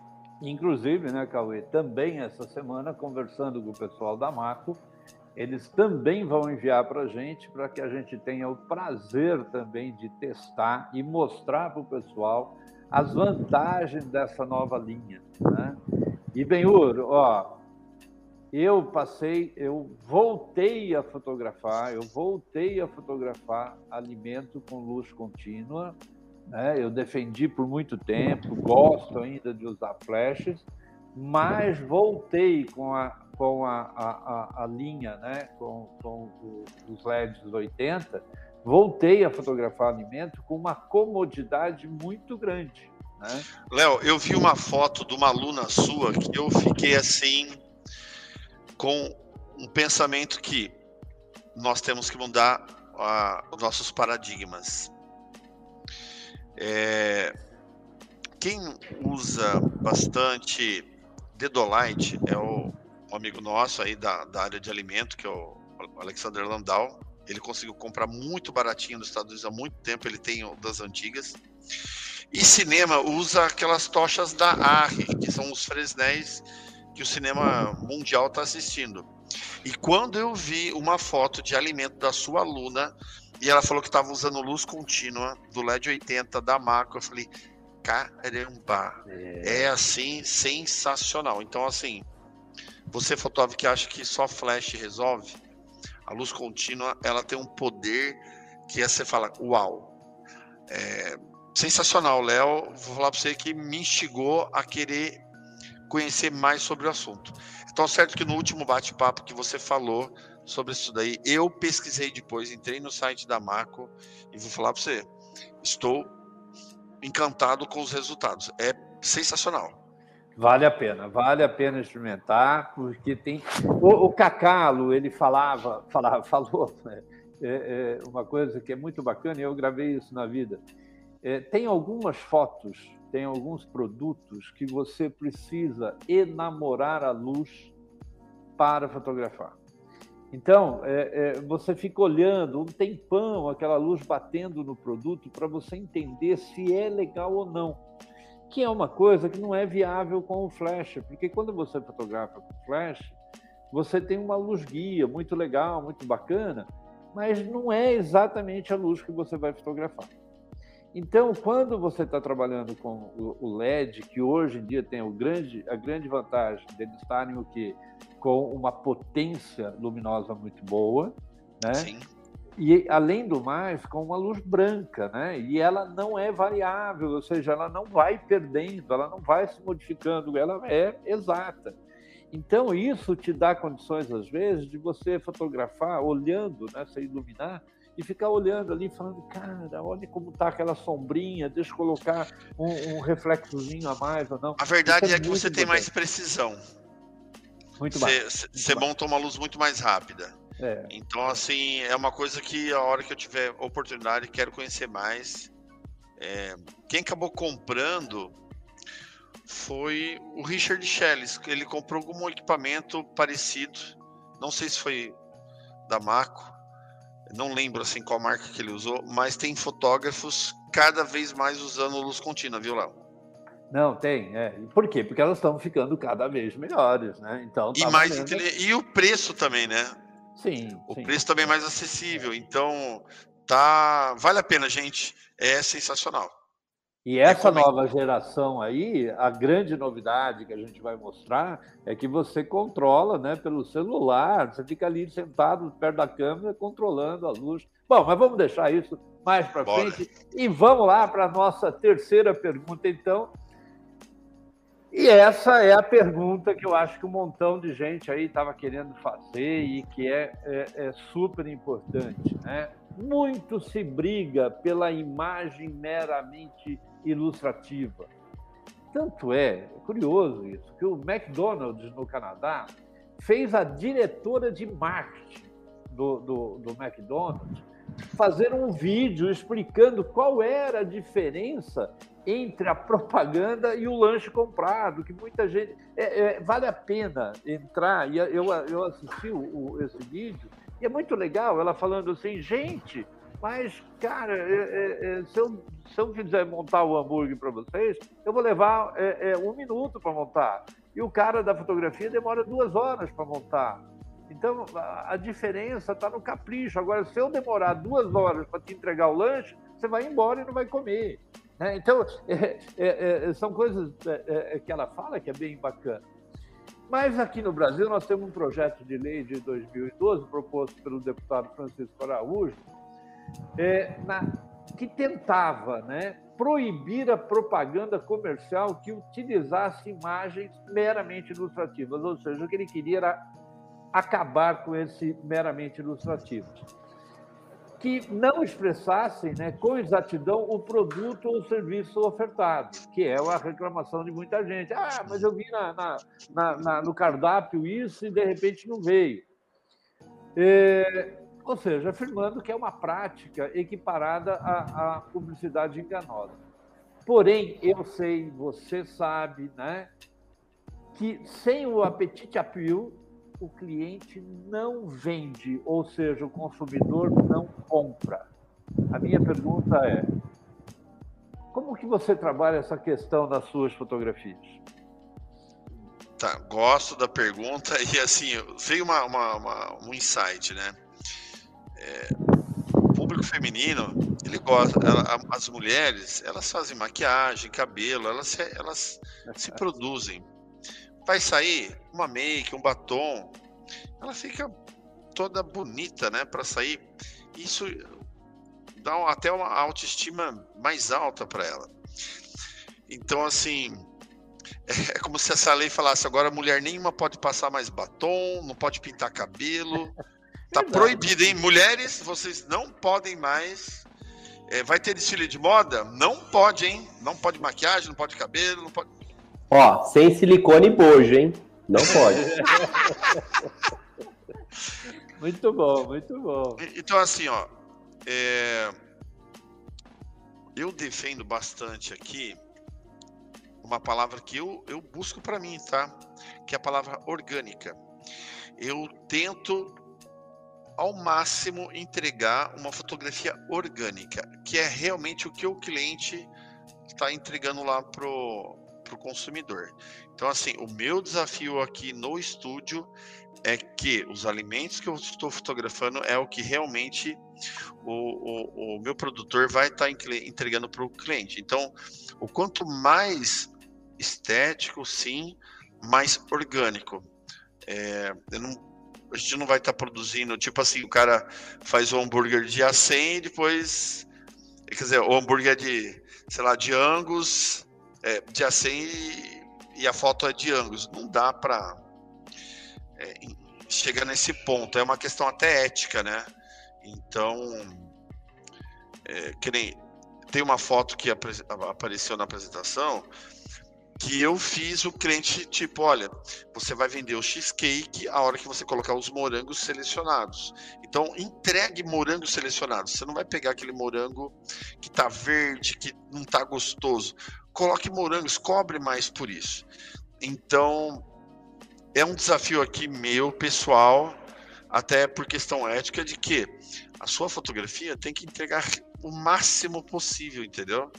Inclusive, né, Cauê, também essa semana, conversando com o pessoal da Maco, eles também vão enviar para a gente, para que a gente tenha o prazer também de testar e mostrar para o pessoal as vantagens dessa nova linha. Né? E, Benhur, ó, eu passei, eu voltei a fotografar, eu voltei a fotografar alimento com luz contínua, né? Eu defendi por muito tempo, gosto ainda de usar flashes, mas voltei com a, com a, a, a linha, né? com, com os LEDs 80, voltei a fotografar alimento com uma comodidade muito grande. Né? Léo, eu vi uma foto de uma aluna sua que eu fiquei assim com um pensamento que nós temos que mudar uh, os nossos paradigmas. É, quem usa bastante Dedolite é o, um amigo nosso aí da, da área de alimento, que é o Alexander Landau. Ele conseguiu comprar muito baratinho nos Estados Unidos há muito tempo, ele tem das antigas. E cinema usa aquelas tochas da ARRI, que são os Fresnéis que o cinema mundial está assistindo. E quando eu vi uma foto de alimento da sua aluna, e ela falou que estava usando luz contínua do LED 80 da Macro. Eu falei, caramba, é. é assim sensacional. Então, assim, você fotógrafo que acha que só flash resolve, a luz contínua ela tem um poder que é você fala, uau, é sensacional, Léo. Vou falar para você que me instigou a querer conhecer mais sobre o assunto. Então, certo que no último bate-papo que você falou sobre isso daí. Eu pesquisei depois, entrei no site da Marco e vou falar para você, estou encantado com os resultados. É sensacional. Vale a pena, vale a pena experimentar, porque tem. O, o Cacalo, ele falava, [laughs] falava, falou né? é, é uma coisa que é muito bacana, e eu gravei isso na vida. É, tem algumas fotos, tem alguns produtos que você precisa enamorar a luz para fotografar. Então, é, é, você fica olhando um tempão aquela luz batendo no produto para você entender se é legal ou não. Que é uma coisa que não é viável com o flash, porque quando você fotografa com flash, você tem uma luz guia muito legal, muito bacana, mas não é exatamente a luz que você vai fotografar. Então, quando você está trabalhando com o LED, que hoje em dia tem o grande, a grande vantagem deles estarem o quê? Com uma potência luminosa muito boa, né? Sim. E, além do mais, com uma luz branca, né? E ela não é variável, ou seja, ela não vai perdendo, ela não vai se modificando, ela é exata. Então, isso te dá condições, às vezes, de você fotografar olhando, né? Você iluminar e ficar olhando ali, falando, cara, olha como tá aquela sombrinha, deixa eu colocar um, um reflexozinho a mais ou não. A verdade é, é que você tem mais precisão. Muito mais. Você monta uma luz muito mais rápida. É. Então, assim, é uma coisa que a hora que eu tiver oportunidade, quero conhecer mais. É, quem acabou comprando foi o Richard Schelles. Ele comprou algum equipamento parecido. Não sei se foi da Maco não lembro assim qual marca que ele usou, mas tem fotógrafos cada vez mais usando luz contínua, viu, Léo? Não, tem, é. Por quê? Porque elas estão ficando cada vez melhores, né? Então, e mais. E o preço também, né? Sim. O sim. preço também é mais acessível. Então, tá. Vale a pena, gente. É sensacional. E essa nova geração aí, a grande novidade que a gente vai mostrar é que você controla né, pelo celular, você fica ali sentado perto da câmera controlando a luz. Bom, mas vamos deixar isso mais para frente e vamos lá para a nossa terceira pergunta, então. E essa é a pergunta que eu acho que um montão de gente aí estava querendo fazer e que é, é, é super importante. Né? Muito se briga pela imagem meramente ilustrativa. Tanto é, é curioso isso, que o McDonald's no Canadá fez a diretora de marketing do, do, do McDonald's fazer um vídeo explicando qual era a diferença entre a propaganda e o lanche comprado, que muita gente. É, é, vale a pena entrar, e eu, eu assisti o, esse vídeo, E é muito legal ela falando assim, gente, mas, cara, é, é, é se, eu, se eu fizer montar o hambúrguer para vocês, eu vou levar é, um minuto para montar. E o cara da fotografia demora duas horas para montar. Então, a, a diferença está no capricho. Agora, se eu demorar duas horas para te entregar o lanche, você vai embora e não vai comer. Né? Então, [laughs] é, é, é, são coisas é, é, que ela fala que é bem bacana. Mas aqui no Brasil nós temos um projeto de lei de 2012 proposto pelo deputado Francisco Araújo, é, na, que tentava né, proibir a propaganda comercial que utilizasse imagens meramente ilustrativas, ou seja, o que ele queria era acabar com esse meramente ilustrativo que não expressassem né, com exatidão o produto ou o serviço ofertado, que é a reclamação de muita gente. Ah, mas eu vi na, na, na, no cardápio isso e de repente não veio. É, ou seja, afirmando que é uma prática equiparada à, à publicidade enganosa. Porém, eu sei, você sabe, né, que sem o apetite appeal, o cliente não vende, ou seja, o consumidor não compra. A minha pergunta é: como que você trabalha essa questão nas suas fotografias? Tá, gosto da pergunta e assim veio uma, uma, uma um insight, né? É, o público feminino ele gosta, ela, as mulheres elas fazem maquiagem, cabelo, elas elas se [laughs] produzem vai sair uma make, um batom, ela fica toda bonita, né, para sair. Isso dá até uma autoestima mais alta para ela. Então, assim, é como se essa lei falasse agora mulher nenhuma pode passar mais batom, não pode pintar cabelo. Tá proibido, hein? Mulheres, vocês não podem mais. É, vai ter desfile de moda? Não pode, hein? Não pode maquiagem, não pode cabelo, não pode. Ó, sem silicone e bojo, hein? Não pode. [laughs] muito bom, muito bom. Então, assim, ó. É... Eu defendo bastante aqui uma palavra que eu, eu busco para mim, tá? Que é a palavra orgânica. Eu tento ao máximo entregar uma fotografia orgânica, que é realmente o que o cliente está entregando lá pro para o consumidor. Então, assim, o meu desafio aqui no estúdio é que os alimentos que eu estou fotografando é o que realmente o, o, o meu produtor vai estar tá entregando para o cliente. Então, o quanto mais estético, sim, mais orgânico. É, não, a gente não vai estar tá produzindo, tipo assim, o cara faz o hambúrguer de A100 e depois, quer dizer, o hambúrguer de, sei lá, de Angus é, de A100 e, e, a foto é de Angus. Não dá para é, chegar nesse ponto. É uma questão até ética, né? Então, é, que nem, tem uma foto que apareceu na apresentação que eu fiz o cliente tipo, olha, você vai vender o cheesecake a hora que você colocar os morangos selecionados. Então, entregue morangos selecionados. Você não vai pegar aquele morango que tá verde, que não tá gostoso coloque morangos, cobre mais por isso. Então, é um desafio aqui meu, pessoal, até por questão ética, de que a sua fotografia tem que entregar o máximo possível, entendeu?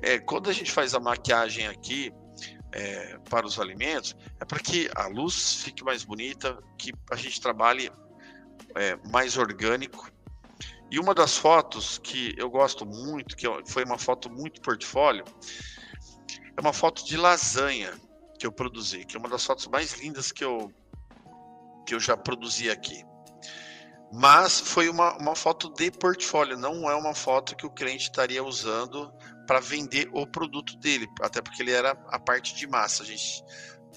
É, quando a gente faz a maquiagem aqui é, para os alimentos, é para que a luz fique mais bonita, que a gente trabalhe é, mais orgânico. E uma das fotos que eu gosto muito, que foi uma foto muito portfólio, é uma foto de lasanha que eu produzi, que é uma das fotos mais lindas que eu, que eu já produzi aqui. Mas foi uma, uma foto de portfólio, não é uma foto que o cliente estaria usando para vender o produto dele, até porque ele era a parte de massa. A gente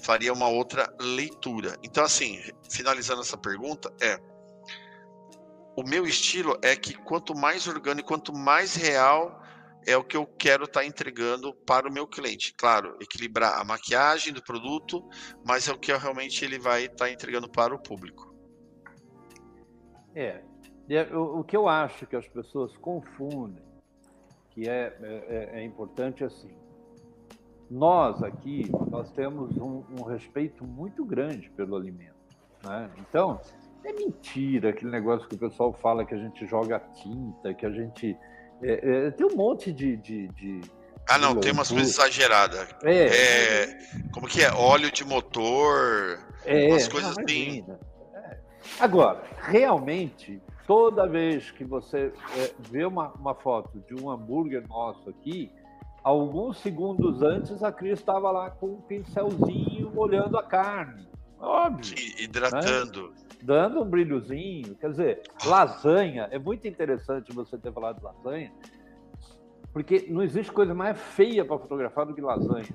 faria uma outra leitura. Então, assim, finalizando essa pergunta, é o meu estilo é que quanto mais orgânico, quanto mais real é o que eu quero estar tá entregando para o meu cliente. Claro, equilibrar a maquiagem do produto, mas é o que realmente ele vai estar tá entregando para o público. É, o, que eu acho que as pessoas confundem, que é, é, é importante assim, nós aqui, nós temos um, um respeito muito grande pelo alimento. Né? Então, É mentira aquele negócio que o pessoal fala que a gente joga tinta, que a gente. É, é, tem um monte de. de, de ah, não, tem umas coisas exageradas. É. é. Como que é? Óleo de motor. É, umas coisas assim. É. Agora, realmente, toda vez que você é, vê uma, uma foto de um hambúrguer nosso aqui, alguns segundos antes a Cris estava lá com um pincelzinho molhando a carne. Óbvio. hidratando. Né? Dando um brilhozinho. Quer dizer, lasanha. É muito interessante você ter falado de lasanha, porque não existe coisa mais feia para fotografar do que lasanha.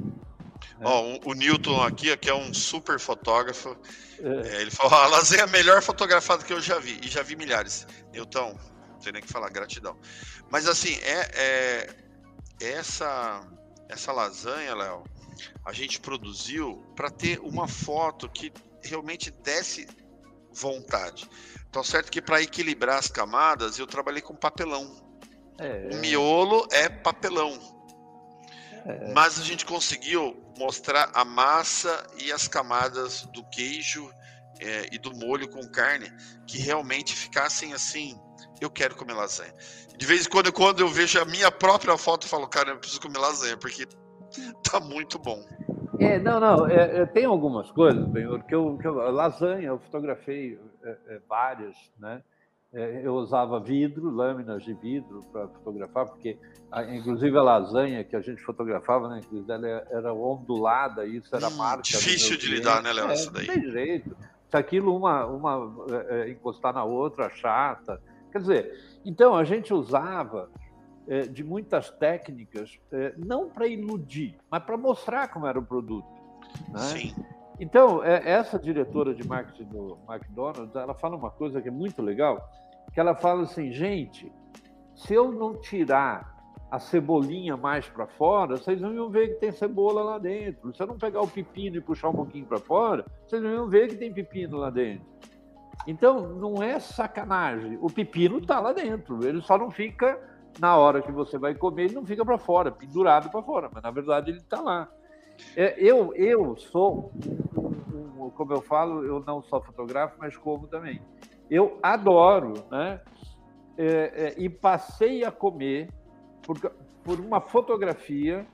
Ó, o Newton aqui, que é um super fotógrafo, é. É, ele falou: a lasanha é a melhor fotografada que eu já vi, e já vi milhares. Newton, não tem nem que falar, gratidão. Mas assim, é, é essa, essa lasanha, Léo, a gente produziu para ter uma foto que realmente desse vontade. Então, certo que para equilibrar as camadas, eu trabalhei com papelão. É. O miolo é papelão. É. Mas a gente conseguiu mostrar a massa e as camadas do queijo é, e do molho com carne que realmente ficassem assim. Eu quero comer lasanha. De vez em quando, quando eu vejo a minha própria foto, eu falo, cara, eu preciso comer lasanha, porque tá muito bom. É, não, não, é, é, tem algumas coisas, bem, que eu, que eu, lasanha, eu fotografei é, é várias, né? É, eu usava vidro, lâminas de vidro para fotografar, porque inclusive a lasanha que a gente fotografava, né, ela era ondulada, isso era hum, marca. Difícil de lidar, né, Léo? É, daí. Não tem jeito. Se aquilo uma, uma é, encostar na outra, chata. Quer dizer, então a gente usava de muitas técnicas, é, não para iludir, mas para mostrar como era o produto. Né? Sim. Então, é, essa diretora de marketing do McDonald's, ela fala uma coisa que é muito legal, que ela fala assim, gente, se eu não tirar a cebolinha mais para fora, vocês não iam ver que tem cebola lá dentro. Se eu não pegar o pepino e puxar um pouquinho para fora, vocês não iam ver que tem pepino lá dentro. Então, não é sacanagem. O pepino está lá dentro, ele só não fica na hora que você vai comer, ele não fica para fora, pendurado para fora, mas na verdade ele está lá. É, eu, eu sou, um, um, como eu falo, eu não só fotografo, mas como também. Eu adoro, né? É, é, e passei a comer por, por uma fotografia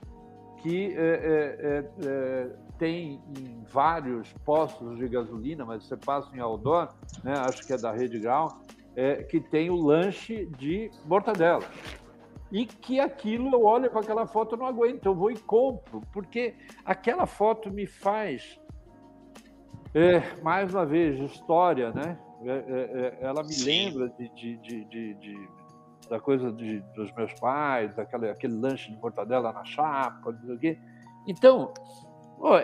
que é, é, é, tem em vários postos de gasolina, mas você passa em outdoor, né? acho que é da Rede Grau, é, que tem o lanche de mortadela. E que aquilo eu olho para aquela foto, eu não aguento, eu vou e compro, porque aquela foto me faz, é, mais uma vez, história, né? É, é, é ela me Sim. lembra de, de, de, de, da coisa dos meus pais, aquele, aquele lanche de mortadela na chapa, não sei o quê. Então, ó,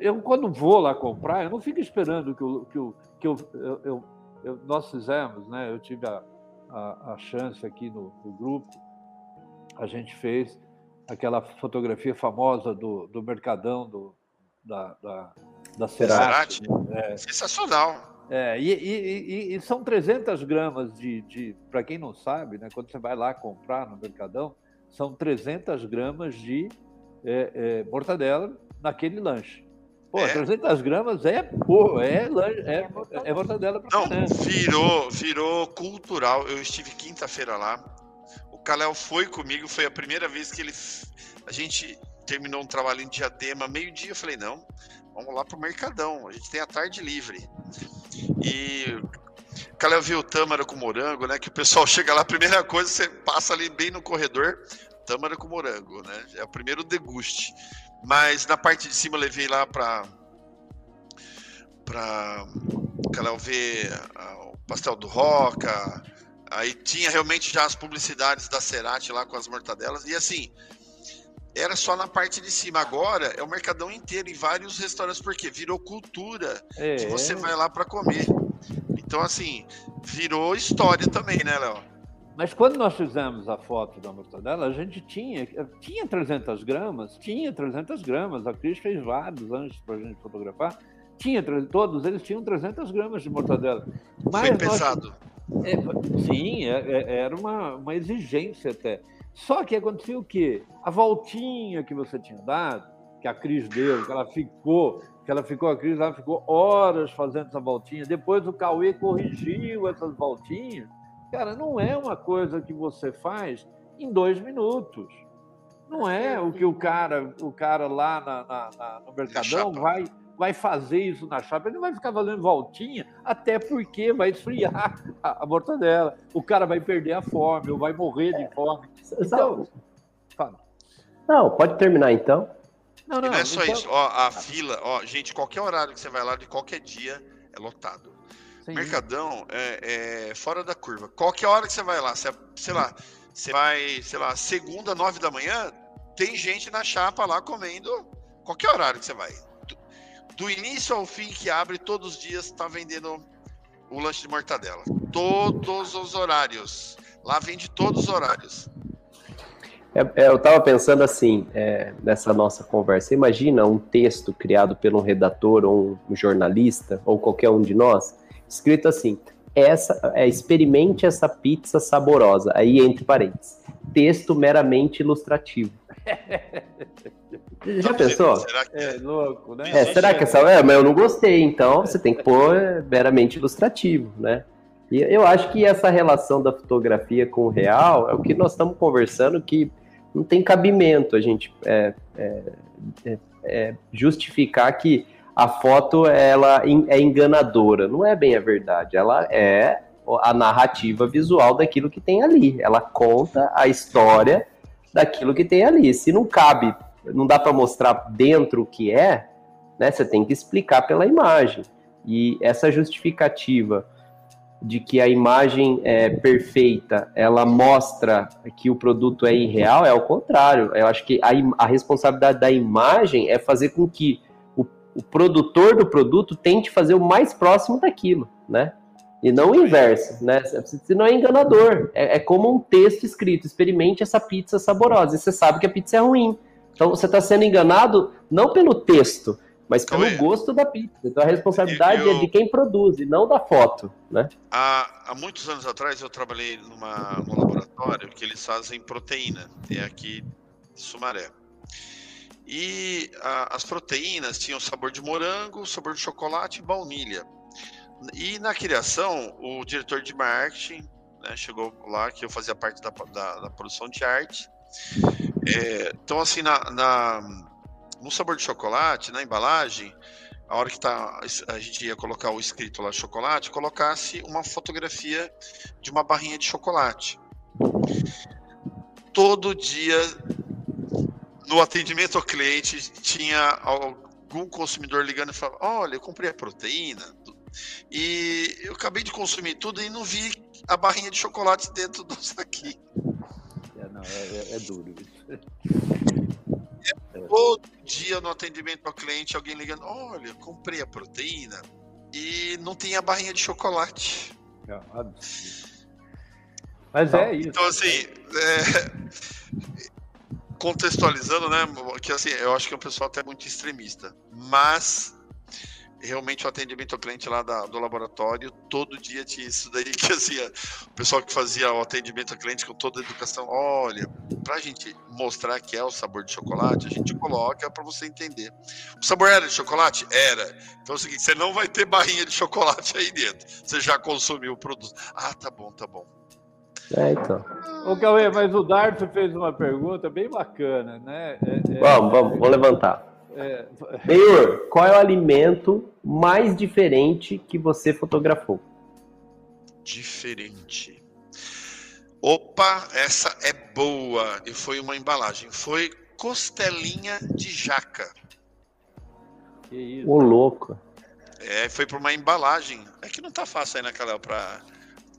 eu quando vou lá comprar, eu não fico esperando que, eu, que, eu, que eu, eu eu, nós fizemos, né? Eu tive a, a, a chance aqui no, no, grupo, a gente fez aquela fotografia famosa do, do Mercadão, do, da, da, da Cerati. É, Sensacional. É, e, e, e, e, são 300 gramas de, de para quem não sabe, né, quando você vai lá comprar no Mercadão, são 300 gramas de é, é, mortadela naquele lanche. Pô, é. 300 gramas é, pô, é, é, é mortadela pra Não, virou, virou cultural. Eu estive quinta-feira lá. O Kalel foi comigo, foi a primeira vez que ele. A gente terminou um trabalho em Diadema, meio-dia. Eu falei, não, vamos lá pro Mercadão. A gente tem a tarde livre. E Kalel viu o tâmara com morango, né? Que o pessoal [laughs] chega lá, a primeira coisa, você passa ali bem no corredor, tâmara com morango, né? É o primeiro deguste. Mas na parte de cima eu levei lá para para ver o pastel do Roca. Aí tinha realmente já as publicidades da Cerati lá com as mortadelas. E assim, era só na parte de cima. Agora é o mercadão inteiro, em vários restaurantes, porque virou cultura é. que você vai lá para comer. Então, assim, virou história também, né, Léo? Mas quando nós fizemos a foto da mortadela, a gente tinha, tinha 300 gramas, tinha 300 gramas. A Cris fez vários antes para a gente fotografar. Tinha, todos eles tinham 300 gramas de mortadela. Mas Foi pesado. Nós, é, sim, é, é, era uma, uma exigência até. Só que acontecia o quê? A voltinha que você tinha dado, que a Cris deu, que ela ficou, que ela ficou, a Cris ela ficou horas fazendo essa voltinha. Depois o Cauê corrigiu essas voltinhas. Cara, não é uma coisa que você faz em dois minutos. Não é o que o cara, o cara lá na, na, na, no Mercadão vai, vai fazer isso na chapa. Ele não vai ficar fazendo voltinha, até porque vai esfriar [laughs] a, a mortadela. O cara vai perder a fome, ou vai morrer de fome. Então, fala. Não, pode terminar então. Não, não, não é só então... isso. Ó, a fila, ó, gente, qualquer horário que você vai lá, de qualquer dia, é lotado. Sim. Mercadão é, é, fora da curva. Qualquer hora que você vai lá, você, sei lá, você vai, sei lá, segunda, nove da manhã, tem gente na chapa lá comendo qualquer horário que você vai. Do, do início ao fim que abre, todos os dias está vendendo o lanche de mortadela. Todos os horários. Lá vende todos os horários. É, é, eu estava pensando assim, é, nessa nossa conversa. Imagina um texto criado por um redator ou um jornalista, ou qualquer um de nós, escrito assim: essa, é, experimente essa pizza saborosa. Aí, entre parênteses, texto meramente ilustrativo. [laughs] Já pensou? Será que é louco, né? É, será que essa. É, mas eu não gostei, então você tem que pôr meramente ilustrativo, né? E eu acho que essa relação da fotografia com o real é o que nós estamos conversando que não tem cabimento a gente é, é, é, é justificar que a foto ela é enganadora. Não é bem a verdade. Ela é a narrativa visual daquilo que tem ali. Ela conta a história daquilo que tem ali. Se não cabe, não dá para mostrar dentro o que é, né? Você tem que explicar pela imagem. E essa justificativa de que a imagem é perfeita, ela mostra que o produto é irreal, é o contrário. Eu acho que a, a responsabilidade da imagem é fazer com que o, produtor do produto tente fazer o mais próximo daquilo, né? E não o inverso, né? Senão é enganador. É, é como um texto escrito: experimente essa pizza saborosa. E você sabe que a pizza é ruim. Então você está sendo enganado não pelo texto, mas pelo Oi. gosto da pizza. Então a responsabilidade eu, é de quem produz e não da foto, né? Há, há muitos anos atrás eu trabalhei numa, num laboratório que eles fazem proteína, é aqui Sumaré. E a, as proteínas tinham sabor de morango, sabor de chocolate e baunilha. E na criação, o diretor de marketing né, chegou lá, que eu fazia parte da, da, da produção de arte. É, então, assim, na, na no sabor de chocolate, na embalagem, a hora que tá, a gente ia colocar o escrito lá chocolate, colocasse uma fotografia de uma barrinha de chocolate. Todo dia, no atendimento ao cliente, tinha algum consumidor ligando e falando: Olha, eu comprei a proteína e eu acabei de consumir tudo e não vi a barrinha de chocolate dentro do saquinho. É, não, é, é, é duro todo [laughs] dia no atendimento ao cliente, alguém ligando: olha, comprei a proteína e não tem a barrinha de chocolate. É, Mas é isso. Então, assim, é... contextualizando, né? Que assim, eu acho que é um pessoal até muito extremista. Mas realmente o atendimento ao cliente lá da, do laboratório, todo dia tinha isso daí, que assim, o pessoal que fazia o atendimento ao cliente com toda a educação, olha, para a gente mostrar que é o sabor de chocolate, a gente coloca para você entender. O sabor era de chocolate? Era. Então é o seguinte, você não vai ter barrinha de chocolate aí dentro, você já consumiu o produto. Ah, tá bom, tá bom. É, então. Ô, Cauê, mas o Darto fez uma pergunta bem bacana, né? É, é... Vamos, vamos, vou levantar. É... qual é o alimento mais diferente que você fotografou? Diferente. Opa, essa é boa. E foi uma embalagem. Foi costelinha de jaca. Que isso? Ô, louco. É, foi por uma embalagem. É que não tá fácil aí naquela pra,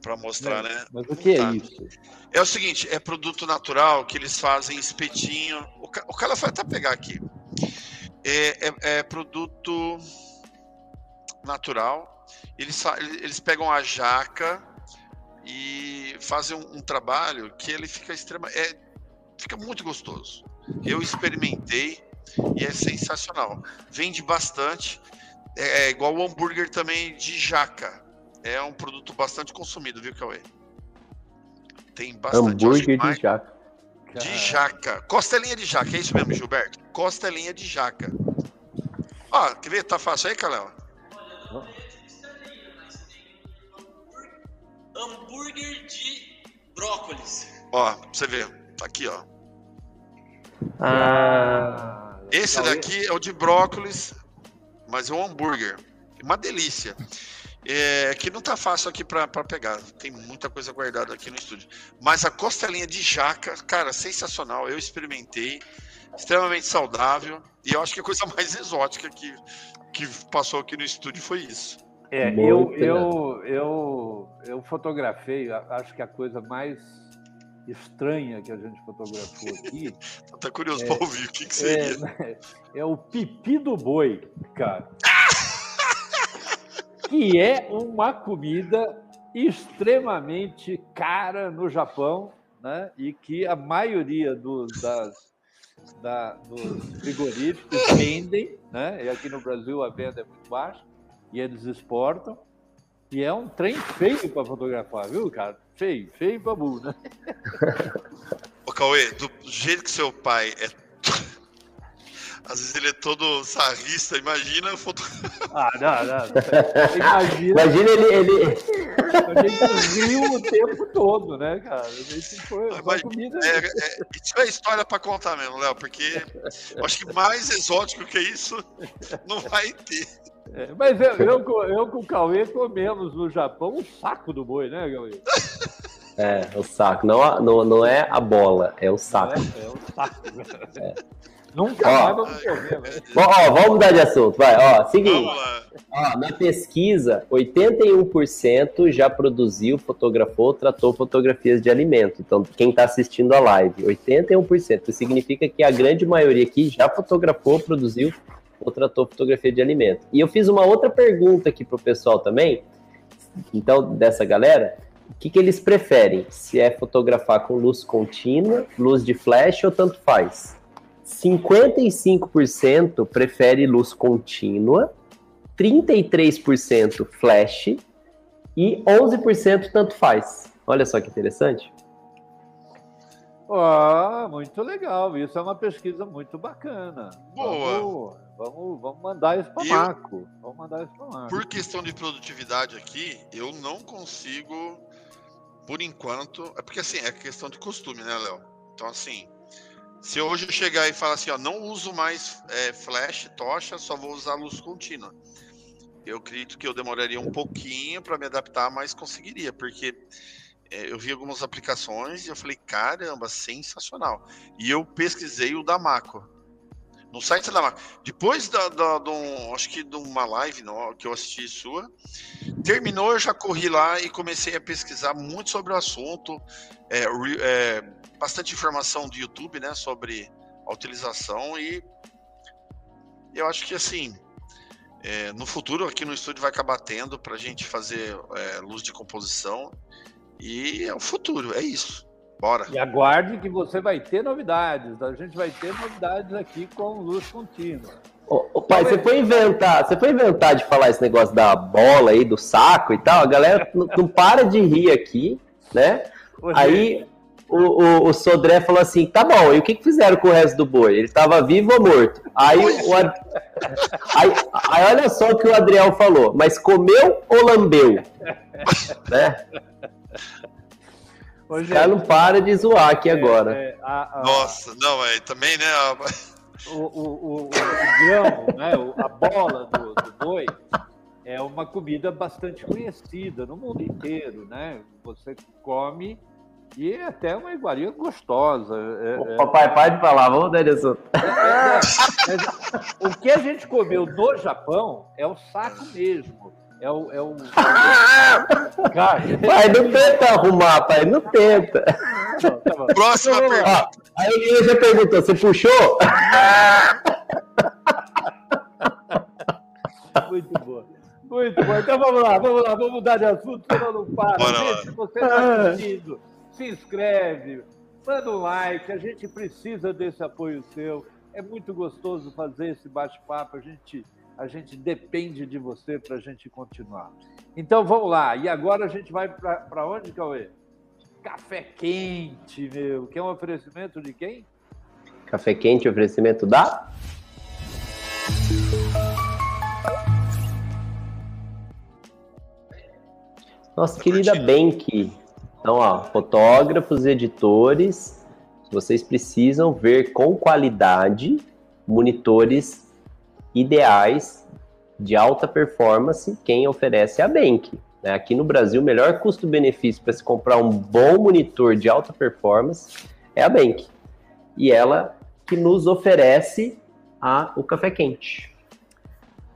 pra mostrar, não, né? Mas o que tá. é isso? É o seguinte, é produto natural que eles fazem espetinho. O, o cara vai até pegar aqui é, é, é produto natural. Eles, eles pegam a jaca e fazem um, um trabalho que ele fica extrema, é, fica muito gostoso. Eu experimentei e é sensacional. Vende bastante. É, é igual o hambúrguer também de jaca. É um produto bastante consumido, viu, Cauê? Tem bastante. Hambúrguer de jaca. de jaca. Costelinha de jaca, é isso mesmo, Gilberto? Costelinha de jaca. Ó, quer ver? Tá fácil aí, Caléo? Hambúrguer de brócolis. Ó, pra você ver. Tá aqui, ó. Ah, Esse daqui é o de brócolis, mas é um hambúrguer. Uma delícia. É, que não tá fácil aqui pra, pra pegar. Tem muita coisa guardada aqui no estúdio. Mas a costelinha de jaca, cara, sensacional. Eu experimentei. Extremamente saudável. E eu acho que a coisa [laughs] mais exótica que, que passou aqui no estúdio foi isso. É, eu, eu, eu, eu fotografei, acho que a coisa mais estranha que a gente fotografou aqui até [laughs] curioso É, pra ouvir o que, que seria. é, [laughs] é o pipi do boi, cara. Que é uma comida extremamente cara no Japão, né? E que a maioria dos, das, da- dos frigoríficos vendem, né? E aqui no Brasil a venda é muito baixa e eles exportam. E é um trem feio para fotografar, viu, cara? Feio, feio pra burro, né? [laughs] Ô, Cauê, do jeito que seu pai é. Às vezes ele é todo sarrista, imagina a foto. [laughs] Ah, não, não. Imagina imagina ele, ele, A gente riu o tempo todo, né, cara? A gente foi uma Mas, comida. É, é, isso é história pra contar mesmo, Léo, porque eu acho que mais exótico que isso não vai ter. É, mas eu, eu, com- eu com o Cauê comemos no Japão o saco do boi, né, Cauê? É, o saco. Não, não, não é a bola, é o saco. É, é o saco. Nunca Ó. mais vamos comer, né? Bom, ó, vamos mudar de assunto, vai. Ó, seguinte. Ó, na pesquisa, 81% já produziu, fotografou, tratou fotografias de alimento. Então, quem está assistindo a live, 81%. Isso significa que a grande maioria aqui já fotografou, produziu ou tratou fotografia de alimento. E eu fiz uma outra pergunta aqui pro pessoal também. Então, dessa galera, o que, que eles preferem? Se é fotografar com luz contínua, luz de flash ou tanto faz? 55% prefere luz contínua, 33% flash e 11% tanto faz. Olha só que interessante. Ah, muito legal. Isso é uma pesquisa muito bacana. Boa. Vamos, vamos, vamos mandar isso para Eu- Marco. Vamos mandar isso para Marco. Por questão de produtividade aqui, eu não consigo, por enquanto. É porque assim, é questão de costume, né, Léo? Então, assim, se hoje eu chegar e falar assim, ó, não uso mais é, flash, tocha, só vou usar luz contínua. Eu acredito que eu demoraria um pouquinho para me adaptar, mas conseguiria, porque é, eu vi algumas aplicações e eu falei, caramba, sensacional. E eu pesquisei o da Maco. No site da. Depois da, da, um- acho que de uma live no- que eu assisti sua, terminou, eu já corri lá e comecei a pesquisar muito sobre o assunto, é, é, bastante informação do YouTube, né, sobre a utilização e eu acho que assim, é, no futuro aqui no estúdio vai acabar tendo para a gente fazer é, luz de composição e é o futuro, é isso. Bora. E aguarde que você vai ter novidades. A gente vai ter novidades aqui com luz contínua. Ô, ô, pai, você foi inventar, você foi inventar de falar esse negócio da bola aí, do saco e tal. A galera não, não para de rir aqui, né? Aí o, o, o Sodré falou assim: tá bom, e o que, que fizeram com o resto do boi? Ele tava vivo ou morto? Aí, o, Ad- aí, aí olha só o que o Adriel falou: mas comeu ou lambeu? [laughs] né? Ô, O cara não para de zoar aqui agora. é, a- a- Nossa, não, é também, né? a- o, o, o, o grão, né, o- a bola do, do boi é uma comida bastante conhecida no mundo inteiro, né? Você come e é até uma iguaria gostosa. é- Ô, é- Papai, para de falar, vamos dar de assunto. Mas o que a gente comeu no Japão é o saco mesmo. É o. É o [laughs] cara, Pai, não tenta arrumar, pai, não tenta. tá bom. Próxima Então, pergunta. Ó, aí ele já perguntou: você puxou? Muito boa. Muito bom. Então vamos lá, vamos lá, vamos mudar de assunto, senão não para. Bora gente, lá. se você está assistindo, se inscreve, manda um like, a gente precisa desse apoio seu. É muito gostoso fazer esse bate-papo, a gente, a gente depende de você para a gente continuar. Então vamos lá, e agora a gente vai para onde, Cauê? café quente, meu, que é um oferecimento de quem? Café quente, oferecimento da. Nossa querida Bank. Então, ó, fotógrafos, editores, vocês precisam ver com qualidade monitores ideais de alta performance, quem oferece é a Bank. Né? Aqui no Brasil, o melhor custo-benefício para se comprar um bom monitor de alta performance é a Bank. E ela que nos oferece a, o café quente.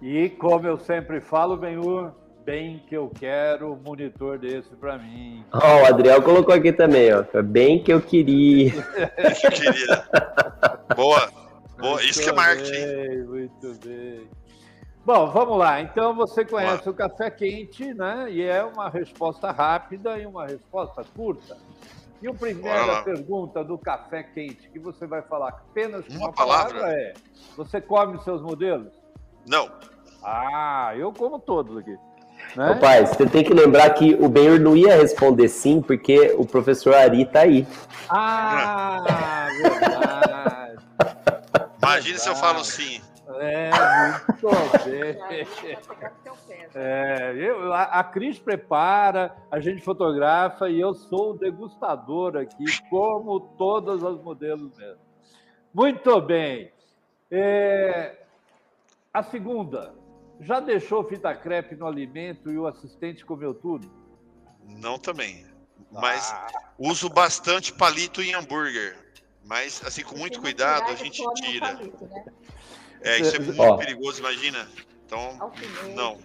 E como eu sempre falo, Benhur, bem que eu quero um monitor desse para mim. Ó, oh, o Adriel colocou aqui também, ó. Bem que eu queria. que [laughs] eu queria. Boa. Boa. Isso que é marketing. Muito bem. Bom, vamos lá. Então você conhece o café quente, né? E é uma resposta rápida e uma resposta curta. E a primeira pergunta do café quente que você vai falar apenas com uma, uma palavra. palavra é: você come seus modelos? Não. Ah, eu como todos aqui. Né? Ô, pai, você tem que lembrar que o Benhur não ia responder sim, porque o professor Ari tá aí. Ah, [laughs] verdade. Imagina se eu falo sim. É, muito bem. [laughs] É, eu, a, a Cris prepara, a gente fotografa e eu sou o degustador aqui, como todas as modelos mesmo. Muito bem. É, a segunda, já deixou fita crepe no alimento e o assistente comeu tudo? Não também. Mas ah. uso bastante palito em hambúrguer. Mas, assim, com muito cuidado, a gente tira. Palito, né? É, isso é muito Ó. perigoso, imagina. Então, não,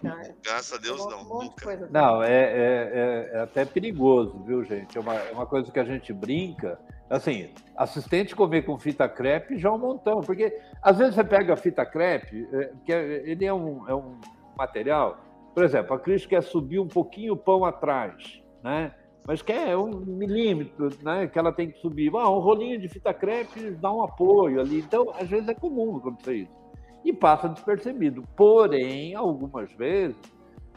graças a Deus não, nunca. Não, é, é, é, é, até perigoso, viu, gente? É uma, é uma coisa que a gente brinca. Assim, assistente comer com fita crepe já é um montão, porque às vezes você pega a fita crepe, é, que é, ele é um, é um material, por exemplo, a Cris quer subir um pouquinho o pão atrás, né? Mas quer um milímetro, né? Que ela tem que subir. Ah, um rolinho de fita crepe dá um apoio ali. Então, às vezes é comum acontecer isso e passa despercebido. Porém, algumas vezes,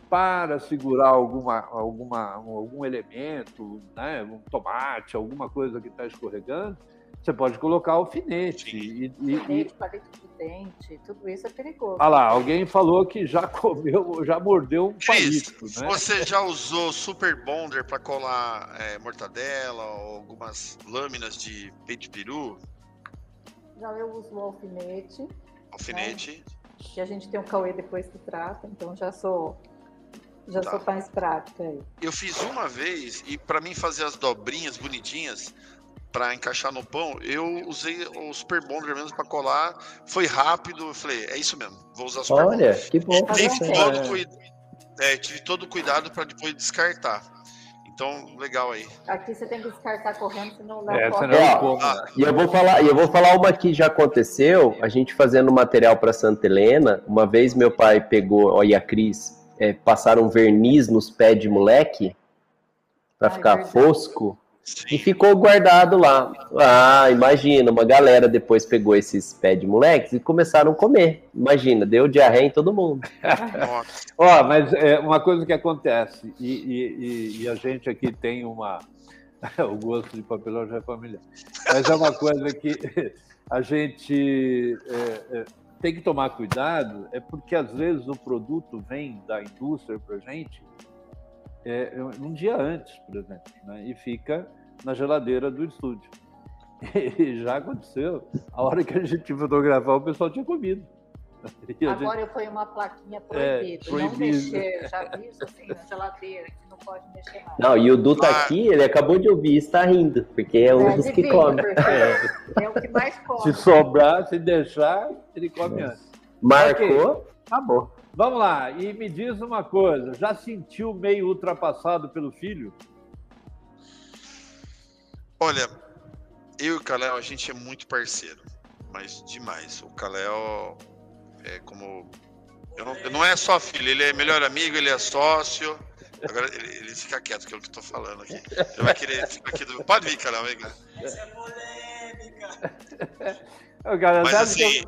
para segurar alguma, alguma, algum elemento, né, um tomate, alguma coisa que está escorregando, você pode colocar alfinete. E, e, alfinete, palito de dente, tudo isso é perigoso. Ah lá, alguém falou que já comeu, já mordeu um palito. Né? Você já usou Super Bonder para colar é, mortadela ou algumas lâminas de peito de peru? Já eu uso o alfinete. Alfinete. Né? Que a gente tem um Cauê depois que trata, então já sou já tá. sou mais prática aí. Eu fiz uma vez e para mim fazer as dobrinhas bonitinhas para encaixar no pão, eu usei o Super Bonder mesmo para colar. Foi rápido, eu falei, é isso mesmo, vou usar o Super Olha, Bonder. que bom. Tive todo, é. é, tive todo cuidado para depois descartar. Então, legal aí. Aqui você tem que descartar correndo, senão leva é, senão ah, E eu vou falar, eu vou falar uma que já aconteceu, a gente fazendo material para Santa Helena, uma vez meu pai pegou, ó, e a Cris, é, passaram verniz nos pés de moleque para ficar verdade. fosco. Sim. E ficou guardado lá. Ah, imagina, uma galera depois pegou esses pés de moleques e começaram a comer. Imagina, deu diarreia em todo mundo. Ó, mas é uma coisa que acontece, e, e, e, a gente aqui tem uma. [laughs] o gosto de papelão já é familiar. Mas é uma coisa que [laughs] a gente é, é, tem que tomar cuidado, é porque às vezes o produto vem da indústria para a gente é, um dia antes, por exemplo, né? e fica na geladeira do estúdio. [laughs] E já aconteceu. A hora que a gente fotografar, o pessoal tinha comido. [laughs] Agora gente... eu ponho uma plaquinha proibido, é, proibido. não mexer. Já vi isso assim na geladeira, que não pode mexer mais. Não, e o Du tá aqui, ele acabou de ouvir e está rindo, porque é um dos que come. [laughs] É. é o que mais come. Se sobrar, se deixar, ele come Nossa. antes. Marcou, okay. acabou. Vamos lá, e me diz uma coisa: já sentiu meio ultrapassado pelo filho? Olha, eu e o Kalel, a gente é muito parceiro, mas demais. O Kalel é como. Eu não, não é só filho, ele é melhor amigo, ele é sócio. Agora ele, ele fica quieto, que é o que eu tô falando aqui. Ele vai querer ficar aqui do. Pode vir, Kalel, vem cá. Essa é polêmica. [laughs] Mas assim.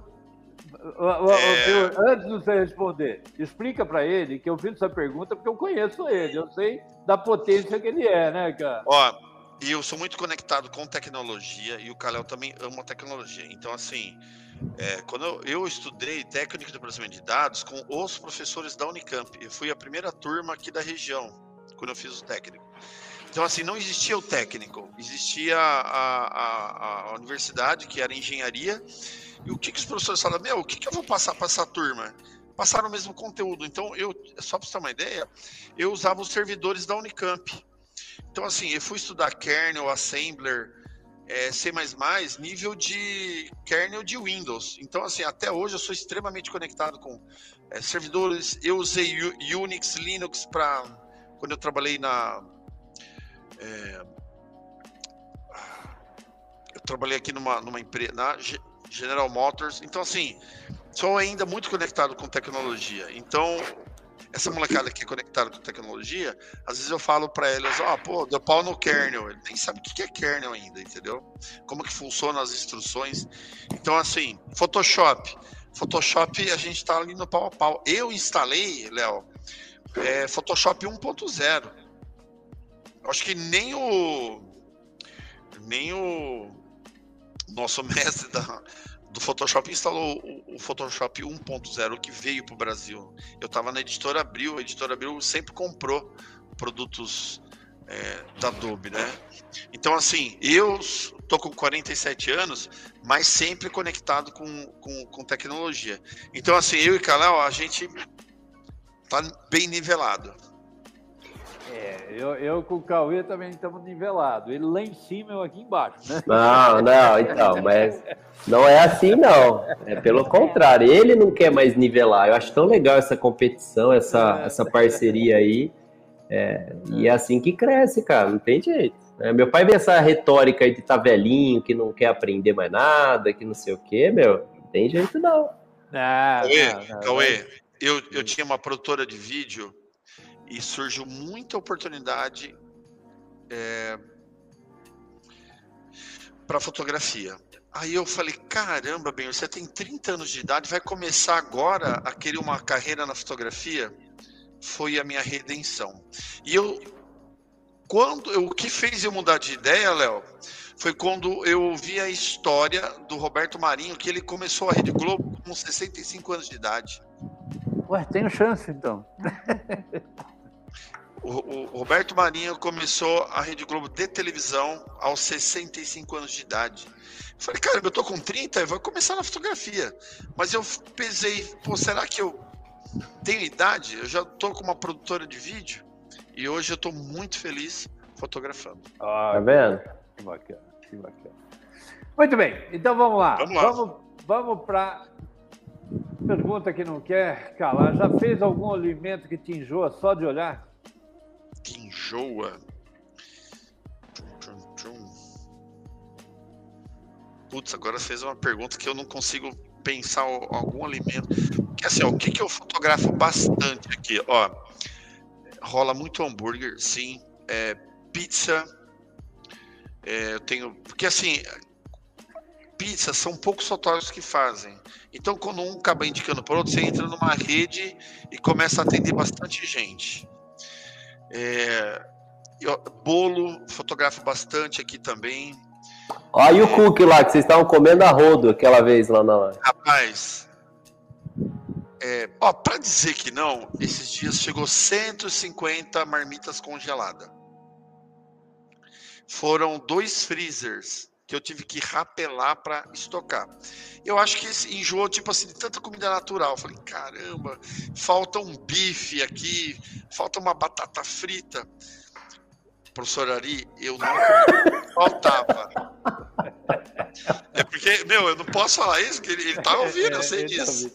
É... Antes de você responder, explica para ele que eu fiz essa pergunta porque eu conheço ele, eu sei da potência que ele é, né, cara? Ó, E eu sou muito conectado com tecnologia e o Kalel também ama tecnologia. Então, assim, é, quando eu, eu, estudei técnica de processamento de dados com os professores da Unicamp, eu fui a primeira turma aqui da região, quando eu fiz o técnico. Então, assim, não existia o técnico, existia a, a, a universidade, que era engenharia, e o que, que os professores falaram? Meu, o que, que eu vou passar para essa turma? Passaram o mesmo conteúdo. Então, eu, só para você ter uma ideia, eu usava os servidores da Unicamp. Então, assim, eu fui estudar kernel, assembler, é, C++, nível de kernel de Windows. Então, assim, até hoje eu sou extremamente conectado com é, servidores. Eu usei Unix, Linux para quando eu trabalhei na é, eu trabalhei aqui numa, numa empresa, na General Motors. Então, assim, sou ainda muito conectado com tecnologia. Então, essa molecada que é conectada com tecnologia, às vezes eu falo para eles, ó, oh, pô, deu pau no kernel. Ele nem sabe o que é kernel ainda, entendeu? Como que funcionam as instruções. Então, assim, Photoshop. Photoshop, a gente tá ali no pau a pau. Eu instalei, Léo, é, Photoshop 1.0 acho que nem o nem o nosso [laughs] mestre da, do Photoshop instalou o, o Photoshop 1.0 que veio para o Brasil. Eu estava na editora Abril, a editora Abril sempre comprou produtos é, da Adobe, né? Então, assim, eu tô com 47 anos, mas sempre conectado com, com, com tecnologia. Então, assim, eu e Kalel, a gente tá bem nivelado. É, eu, eu com o Cauê também estamos nivelados. Ele lá em cima, eu aqui embaixo, né? Não, não, então, mas não é assim, não. É pelo contrário, ele não quer mais nivelar. Eu acho tão legal essa competição, essa, é. essa parceria aí. É, e é assim que cresce, cara, não tem jeito. É, meu pai vê essa retórica aí de tá velhinho, que não quer aprender mais nada, que não sei o quê, meu, não tem jeito não. Ah, Cauê, não, não, Cauê eu, eu tinha uma produtora de vídeo e surgiu muita oportunidade é, para fotografia. Aí eu falei, caramba, bem, você tem 30 anos de idade, vai começar agora a querer uma carreira na fotografia? Foi a minha redenção. E eu, quando, eu, o que fez eu mudar de ideia, Léo, foi quando eu vi a história do Roberto Marinho, que ele começou a Rede Globo com 65 anos de idade. Ué, tenho chance então. [laughs] O, o, Roberto Marinho começou a Rede Globo de televisão aos 65 anos de idade. Eu falei, cara, eu tô com 30, eu vou começar na fotografia. Mas eu pensei, pô, será que eu tenho idade? Eu já tô com uma produtora de vídeo e hoje eu tô muito feliz fotografando. Ah, tá vendo? Que bacana, que bacana. Muito bem, então vamos lá. Vamos, lá. vamos, vamos para pergunta que não quer calar. Já fez algum alimento que te enjoa só de olhar? que enjoa. Putz, agora fez uma pergunta que eu não consigo pensar algum alimento. Porque assim, ó, o que, que eu fotografo bastante aqui? Ó, rola muito hambúrguer, sim. É, pizza. É, eu tenho. Porque assim, pizza são poucos fotógrafos que fazem. Então, quando um acaba indicando para outro, você entra numa rede e começa a atender bastante gente. É, eu, bolo, fotografo bastante aqui também. Olha é, o cookie lá, que vocês estavam comendo a rodo aquela vez lá na. Rapaz, é, ó, pra dizer que não, esses dias chegou 150 marmitas congeladas. Foram dois freezers que eu tive que rapelar para estocar. Eu acho que esse enjoou, tipo assim, de tanta comida natural. Eu falei, caramba, falta um bife aqui, falta uma batata frita. Professor Ari, eu nunca [laughs] faltava. É porque, meu, eu não posso falar isso, porque ele, ele tá ouvindo, eu sei disso.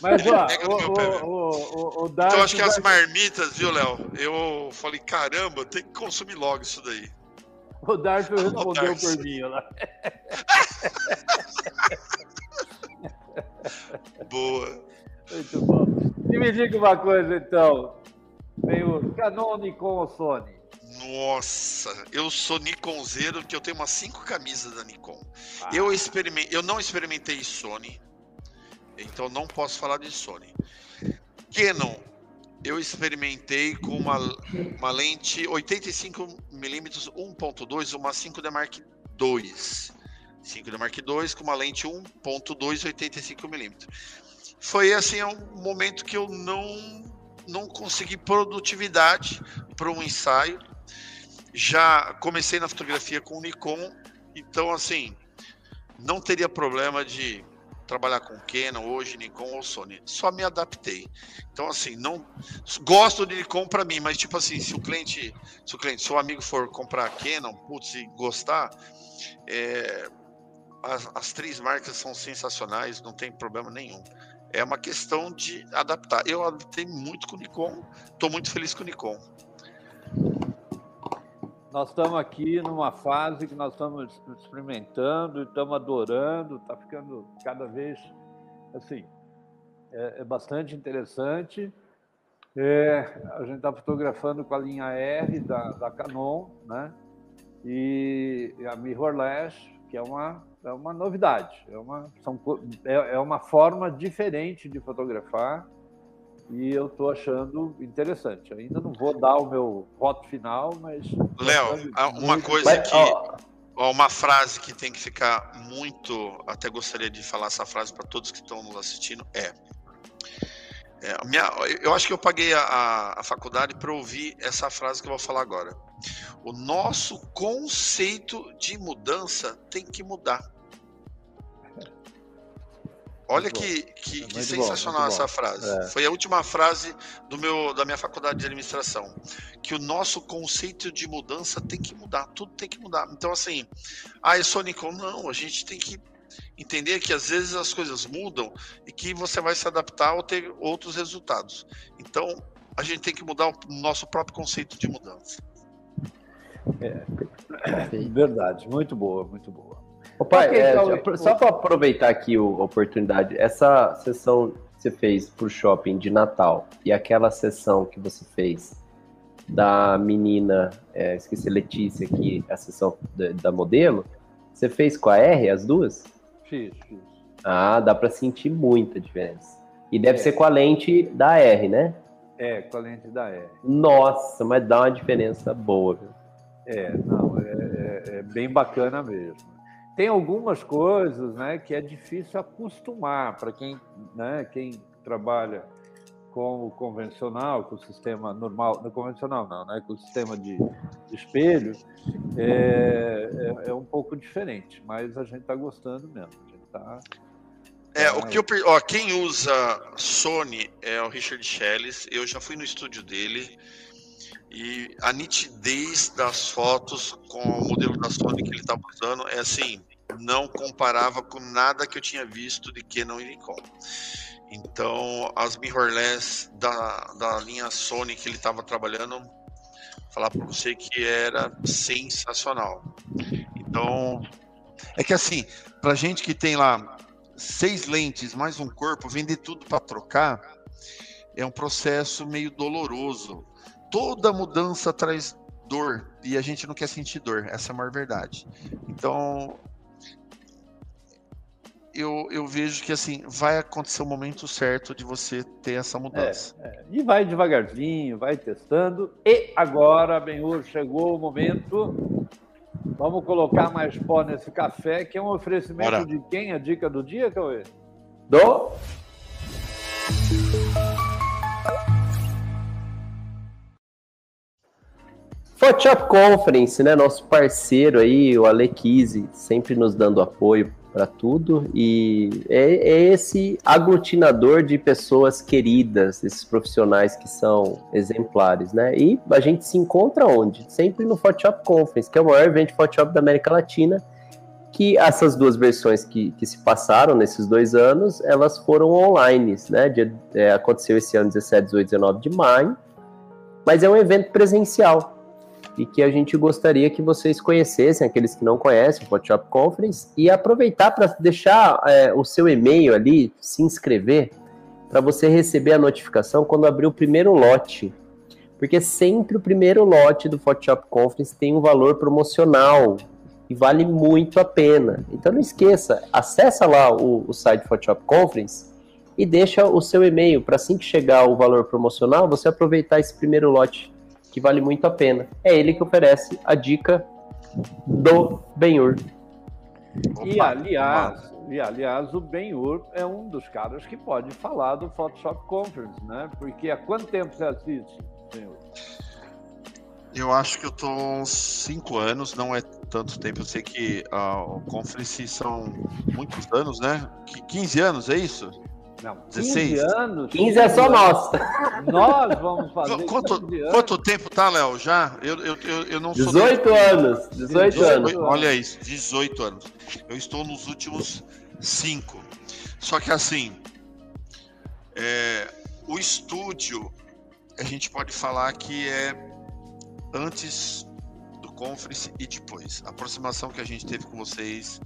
Mas, ó, o, o, o, o Então, acho que as marmitas, viu, Léo? Eu falei, caramba, tem que consumir logo isso daí. O Darcio [laughs] respondeu oh, por mim lá. [laughs] Boa. Muito bom. E me diga uma coisa, então. Veio Canon, Nikon ou Sony? Nossa, eu sou Nikonzeiro, que eu tenho umas cinco camisas da Nikon. Ah. Eu, experimentei, eu não experimentei Sony, então não posso falar de Sony. Canon, eu experimentei com uma, uma lente 85mm 1.2, uma 5D Mark II. 5D Mark II com uma lente 1.2 85mm. Foi assim um momento que eu não não consegui produtividade para um ensaio. Já comecei na fotografia com o Nikon, então assim, não teria problema de trabalhar com Canon hoje, Nikon ou Sony. Só me adaptei. Então assim, não gosto de Nikon para mim, mas tipo assim, se o cliente, se o cliente, se o amigo for comprar Canon, putz, e gostar, é, as, as três marcas são sensacionais, não tem problema nenhum. É uma questão de adaptar. Eu adaptei muito com o Nikon, estou muito feliz com o Nikon. Nós estamos aqui numa fase que nós estamos experimentando, estamos adorando, está ficando cada vez assim, é, é bastante interessante. É, a gente está fotografando com a linha R da, da Canon, né? E a mirrorless, que é uma é uma novidade, é uma, são, é, é uma forma diferente de fotografar e eu estou achando interessante. Ainda não vou dar o meu voto final, mas. Léo, uma coisa que. Uma frase que tem que ficar muito. Até gostaria de falar essa frase para todos que estão nos assistindo: é. é minha, eu acho que eu paguei a, a faculdade para ouvir essa frase que eu vou falar agora. O nosso conceito de mudança tem que mudar. Olha que, que, que sensacional bom, essa frase. É. Foi a última frase do meu, da minha faculdade de administração. Que o nosso conceito de mudança tem que mudar, tudo tem que mudar. Então, assim, ah, eu sou Nikon. Não, a gente tem que entender que às vezes as coisas mudam e que você vai se adaptar ou ter outros resultados. Então, a gente tem que mudar o nosso próprio conceito de mudança. É, [coughs] verdade, muito boa, muito boa. Pai, okay, é, então, só para aproveitar aqui a oportunidade, essa sessão que você fez pro shopping de Natal e aquela sessão que você fez da menina, é, esqueci, Letícia aqui, a sessão da, da, modelo, você fez com a R as duas? Fiz, fiz. Ah, dá para sentir muita diferença. E deve é. ser com a lente da R, né? É, com a lente da R. Nossa, mas dá uma diferença boa, viu? É, não, é, é, é bem bacana mesmo. Tem algumas coisas né, que é difícil acostumar para quem, né, quem trabalha com o convencional, com o sistema normal, não convencional não, né, com o sistema de, de espelho, é, é, é, um pouco diferente, mas a gente está gostando mesmo. Tá, é, o que eu, ó, quem usa Sony é o Richard Schelles. Eu já fui no estúdio dele e a nitidez das fotos com o modelo da Sony que ele estava usando é assim, não comparava com nada que eu tinha visto de Canon e Nikon. Então, as mirrorless da, da linha Sony que ele estava trabalhando, falar para você que era sensacional. Então, é que assim, para gente que tem lá seis lentes mais um corpo, vender tudo para trocar é um processo meio doloroso. Toda mudança traz dor e a gente não quer sentir dor, essa é a maior verdade. Então, eu, eu vejo que assim vai acontecer o momento certo de você ter essa mudança. É, é. E vai devagarzinho, vai testando. E agora, Benhur, chegou o momento. Vamos colocar mais pó nesse café, que é um oferecimento Bora. de quem? A dica do dia, Cauê? Do Photoshop Conference, né? Nosso parceiro aí, o Alequise, sempre nos dando apoio para tudo e é, é, esse aglutinador de pessoas queridas, esses profissionais que são exemplares, né? E a gente se encontra onde? Sempre no Photoshop Conference, que é o maior evento Photoshop da América Latina, que essas duas versões que, que se passaram nesses dois anos, elas foram online, né? De, é, aconteceu esse ano 17, 18, 19 de maio, mas é um evento presencial, e que a gente gostaria que vocês conhecessem, aqueles que não conhecem o Photoshop Conference, e aproveitar para deixar é, o seu e-mail ali, se inscrever, para você receber a notificação quando abrir o primeiro lote. Porque sempre o primeiro lote do Photoshop Conference tem um valor promocional e vale muito a pena. Então não esqueça, acessa lá o, o site Photoshop Conference e deixa o seu e-mail para assim que chegar o valor promocional, você aproveitar esse primeiro lote, que vale muito a pena. É ele que oferece a dica do Benhur. E aliás, e aliás, o Benhur é um dos caras que pode falar do Photoshop Conference, né? Porque há quanto tempo você assiste, Benhur? Eu acho que eu tô uns 5 anos, não é tanto tempo. Eu sei que a uh, Conference são muitos anos, né? 15 anos, é isso? Não, 16 15 anos. 15 é só nós. Nós vamos fazer. Quanto, quanto tempo tá, Léo? Já? Eu, eu, eu, eu não 18 sou. anos. 18, 18 anos. Olha isso, 18 anos. Eu estou nos últimos 5. Só que assim, é, o estúdio, a gente pode falar que é antes do conference e depois. A aproximação que a gente teve com vocês.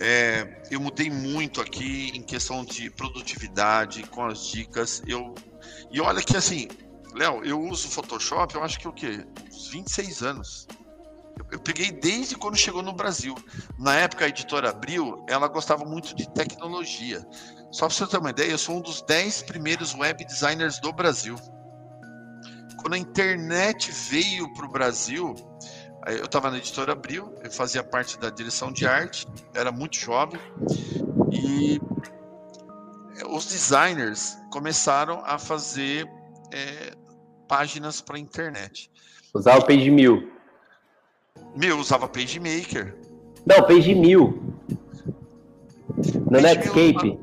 É, eu mudei muito aqui em questão de produtividade, com as dicas. Eu, e olha que assim, Léo, eu uso Photoshop, eu acho que o quê? Uns 26 anos. Eu, eu peguei desde quando chegou no Brasil. Na época, a editora Abril, ela gostava muito de tecnologia. Só para você ter uma ideia, eu sou um dos 10 primeiros web designers do Brasil. Quando a internet veio para o Brasil, eu estava na editora Abril, eu fazia parte da direção de arte, era muito jovem, e os designers começaram a fazer é, páginas para a internet. Usava o Page Mil. Meu, usava PageMaker. Não, Page Mil. No Page Netscape.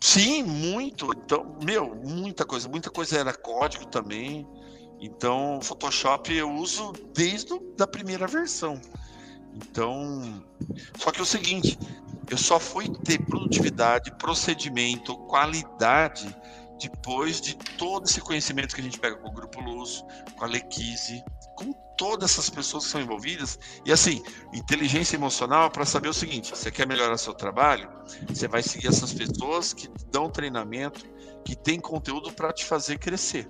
Sim, muito. Então, meu, muita coisa. Muita coisa era código também. Então, Photoshop eu uso desde a primeira versão. Então, só que é o seguinte, eu só fui ter produtividade, procedimento, qualidade depois de todo esse conhecimento que a gente pega com o Grupo Luz, com a Lequise, com todas essas pessoas que são envolvidas. E assim, inteligência emocional para saber o seguinte: você quer melhorar seu trabalho, você vai seguir essas pessoas que dão treinamento, que tem conteúdo para te fazer crescer.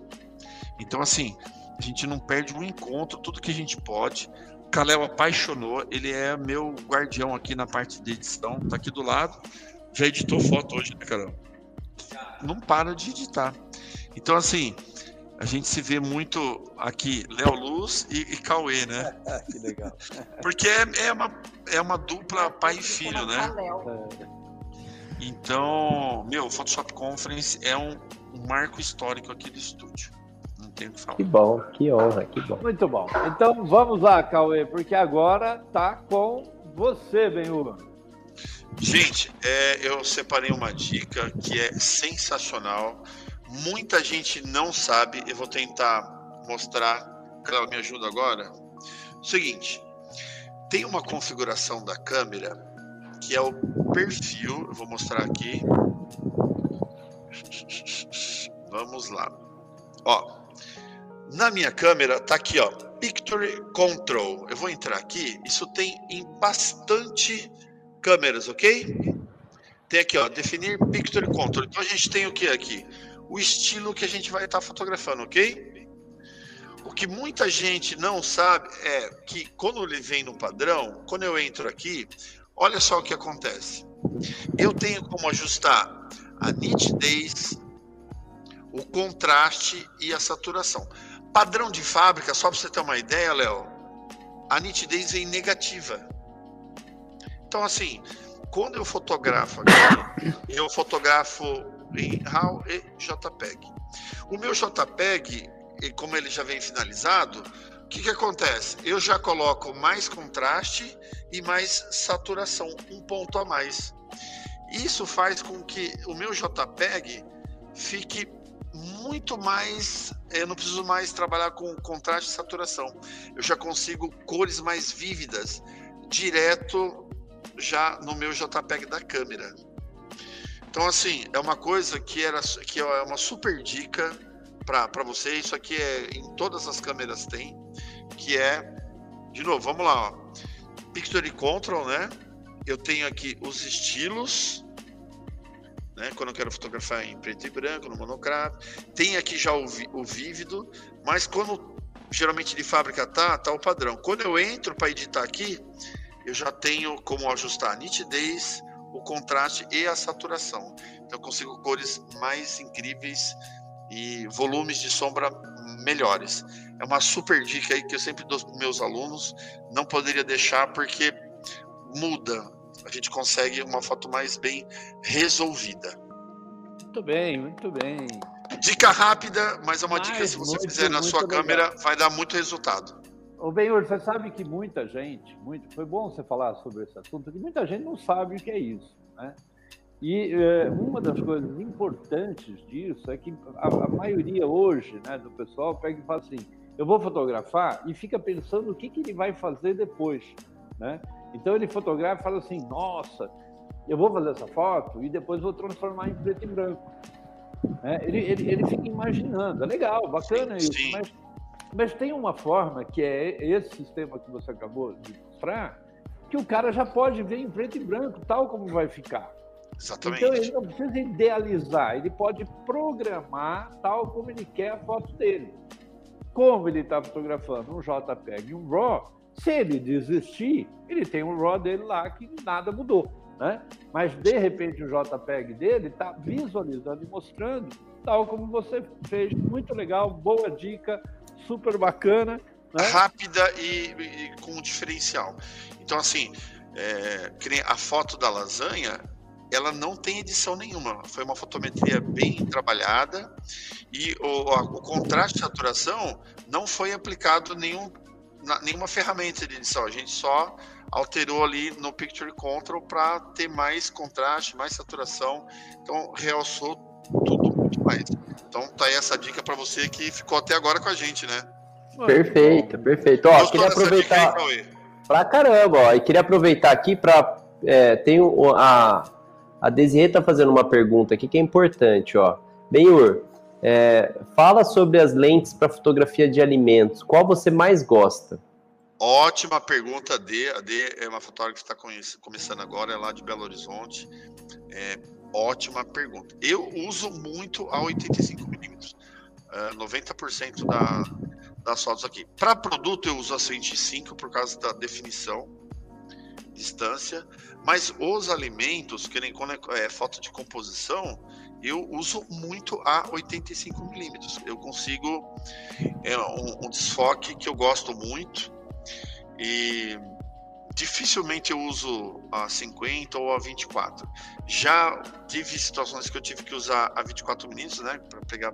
Então, assim, a gente não perde um encontro, tudo que a gente pode. O Kalel apaixonou, ele é meu guardião aqui na parte de edição, tá aqui do lado. Já editou foto hoje, né, Carol? Não para de editar. Então, assim, a gente se vê muito aqui, Léo Luz e, e Cauê, né? [laughs] que legal. Porque é, é, uma, é uma dupla pai e filho, né? Então, meu, Photoshop Conference é um, um marco histórico aqui do estúdio. Tenho que falar. Que bom, que honra, que bom. Muito bom. Então vamos lá, Cauê, porque agora tá com você, Benhur. Gente, é, eu separei uma dica que é sensacional muita gente não sabe, eu vou tentar mostrar, ela me ajuda agora. Seguinte, tem uma configuração da câmera que é o perfil, eu vou mostrar aqui. Vamos lá. Ó, na minha câmera tá aqui, ó, Picture Control. Eu vou entrar aqui, isso tem em bastante câmeras, ok? Tem aqui, ó, definir Picture Control. Então a gente tem o que aqui? o estilo que a gente vai estar tá fotografando, ok? O que muita gente não sabe é que quando ele vem no padrão, quando eu entro aqui, olha só o que acontece. Eu tenho como ajustar a nitidez, o contraste e a saturação. Padrão de fábrica, só para você ter uma ideia, Léo, a nitidez é negativa. Então, assim, quando eu fotografo aqui, [coughs] eu fotografo em RAW e JPEG. O meu JPEG, como ele já vem finalizado, o que, que acontece? Eu já coloco mais contraste e mais saturação, um ponto a mais. Isso faz com que o meu JPEG fique muito mais. Eu não preciso mais trabalhar com contraste e saturação. Eu já consigo cores mais vívidas direto já no meu JPEG da câmera. Então, assim, é uma coisa que, era, que é uma super dica para você. Isso aqui é em todas as câmeras tem, que é, de novo, vamos lá, ó. Picture Control, né? Eu tenho aqui os estilos, né? Quando eu quero fotografar em preto e branco, no monocrata. Tem aqui já o, o vívido, mas quando geralmente de fábrica tá, tá o padrão. Quando eu entro para editar aqui, eu já tenho como ajustar a nitidez, o contraste e a saturação. Então eu consigo cores mais incríveis e volumes de sombra melhores. É uma super dica aí que eu sempre dou para meus alunos. Não poderia deixar porque muda. A gente consegue uma foto mais bem resolvida. Muito bem, muito bem. Dica rápida, mas é uma mas, dica se você muito, fizer na sua legal. câmera, vai dar muito resultado. Ô, Benhur, você sabe que muita gente, muito, foi bom você falar sobre esse assunto, que muita gente não sabe o que é isso, né? E é, uma das coisas importantes disso é que a, a, maioria hoje, né, do pessoal pega e fala assim, eu vou fotografar e fica pensando o que, que ele vai fazer depois, né? Então ele fotografa e fala assim, nossa, eu vou fazer essa foto e depois vou transformar em preto e branco. É, ele, ele, ele fica imaginando, é legal, bacana sim, isso, Mas, mas tem uma forma que é esse sistema que você acabou de mostrar, que o cara já pode ver em preto e branco, tal como vai ficar. Exatamente. Então ele não precisa idealizar, ele pode programar tal como ele quer a foto dele. Como ele está fotografando um JPEG e um RAW, se ele desistir, ele tem um RAW dele lá que nada mudou né? Mas de repente o JPEG dele está visualizando e mostrando, tal como você fez. Muito legal, boa dica, super bacana. Né? Rápida e, e, com diferencial. Então, assim, é, a foto da lasanha, ela não tem edição nenhuma. Foi uma fotometria bem trabalhada e o, o contraste de saturação não foi aplicado nenhum, nenhuma ferramenta de edição. A gente só alterou ali no Picture Control para ter mais contraste, mais saturação. Então, realçou tudo muito mais. Então, tá aí essa dica para você que ficou até agora com a gente, né? Perfeito, perfeito. Ó, queria aproveitar para caramba, ó, e queria aproveitar aqui para é, tem a a Desirê tá fazendo uma pergunta aqui que é importante, ó. Benhur, é, fala sobre as lentes para fotografia de alimentos. Qual você mais gosta? Ótima pergunta, D. A D é uma fotógrafa que está começando agora, é lá de Belo Horizonte. É, ótima pergunta. Eu uso muito a 85mm. Uh, 90% da, das fotos aqui. Para produto, eu uso a 105 por causa da definição, distância. Mas os alimentos, que nem quando é, é foto de composição, eu uso muito a 85mm. Eu consigo é, um, um desfoque que eu gosto muito e dificilmente eu uso a 50 ou a 24. Já tive situações que eu tive que usar a 24 minutos, né, para pegar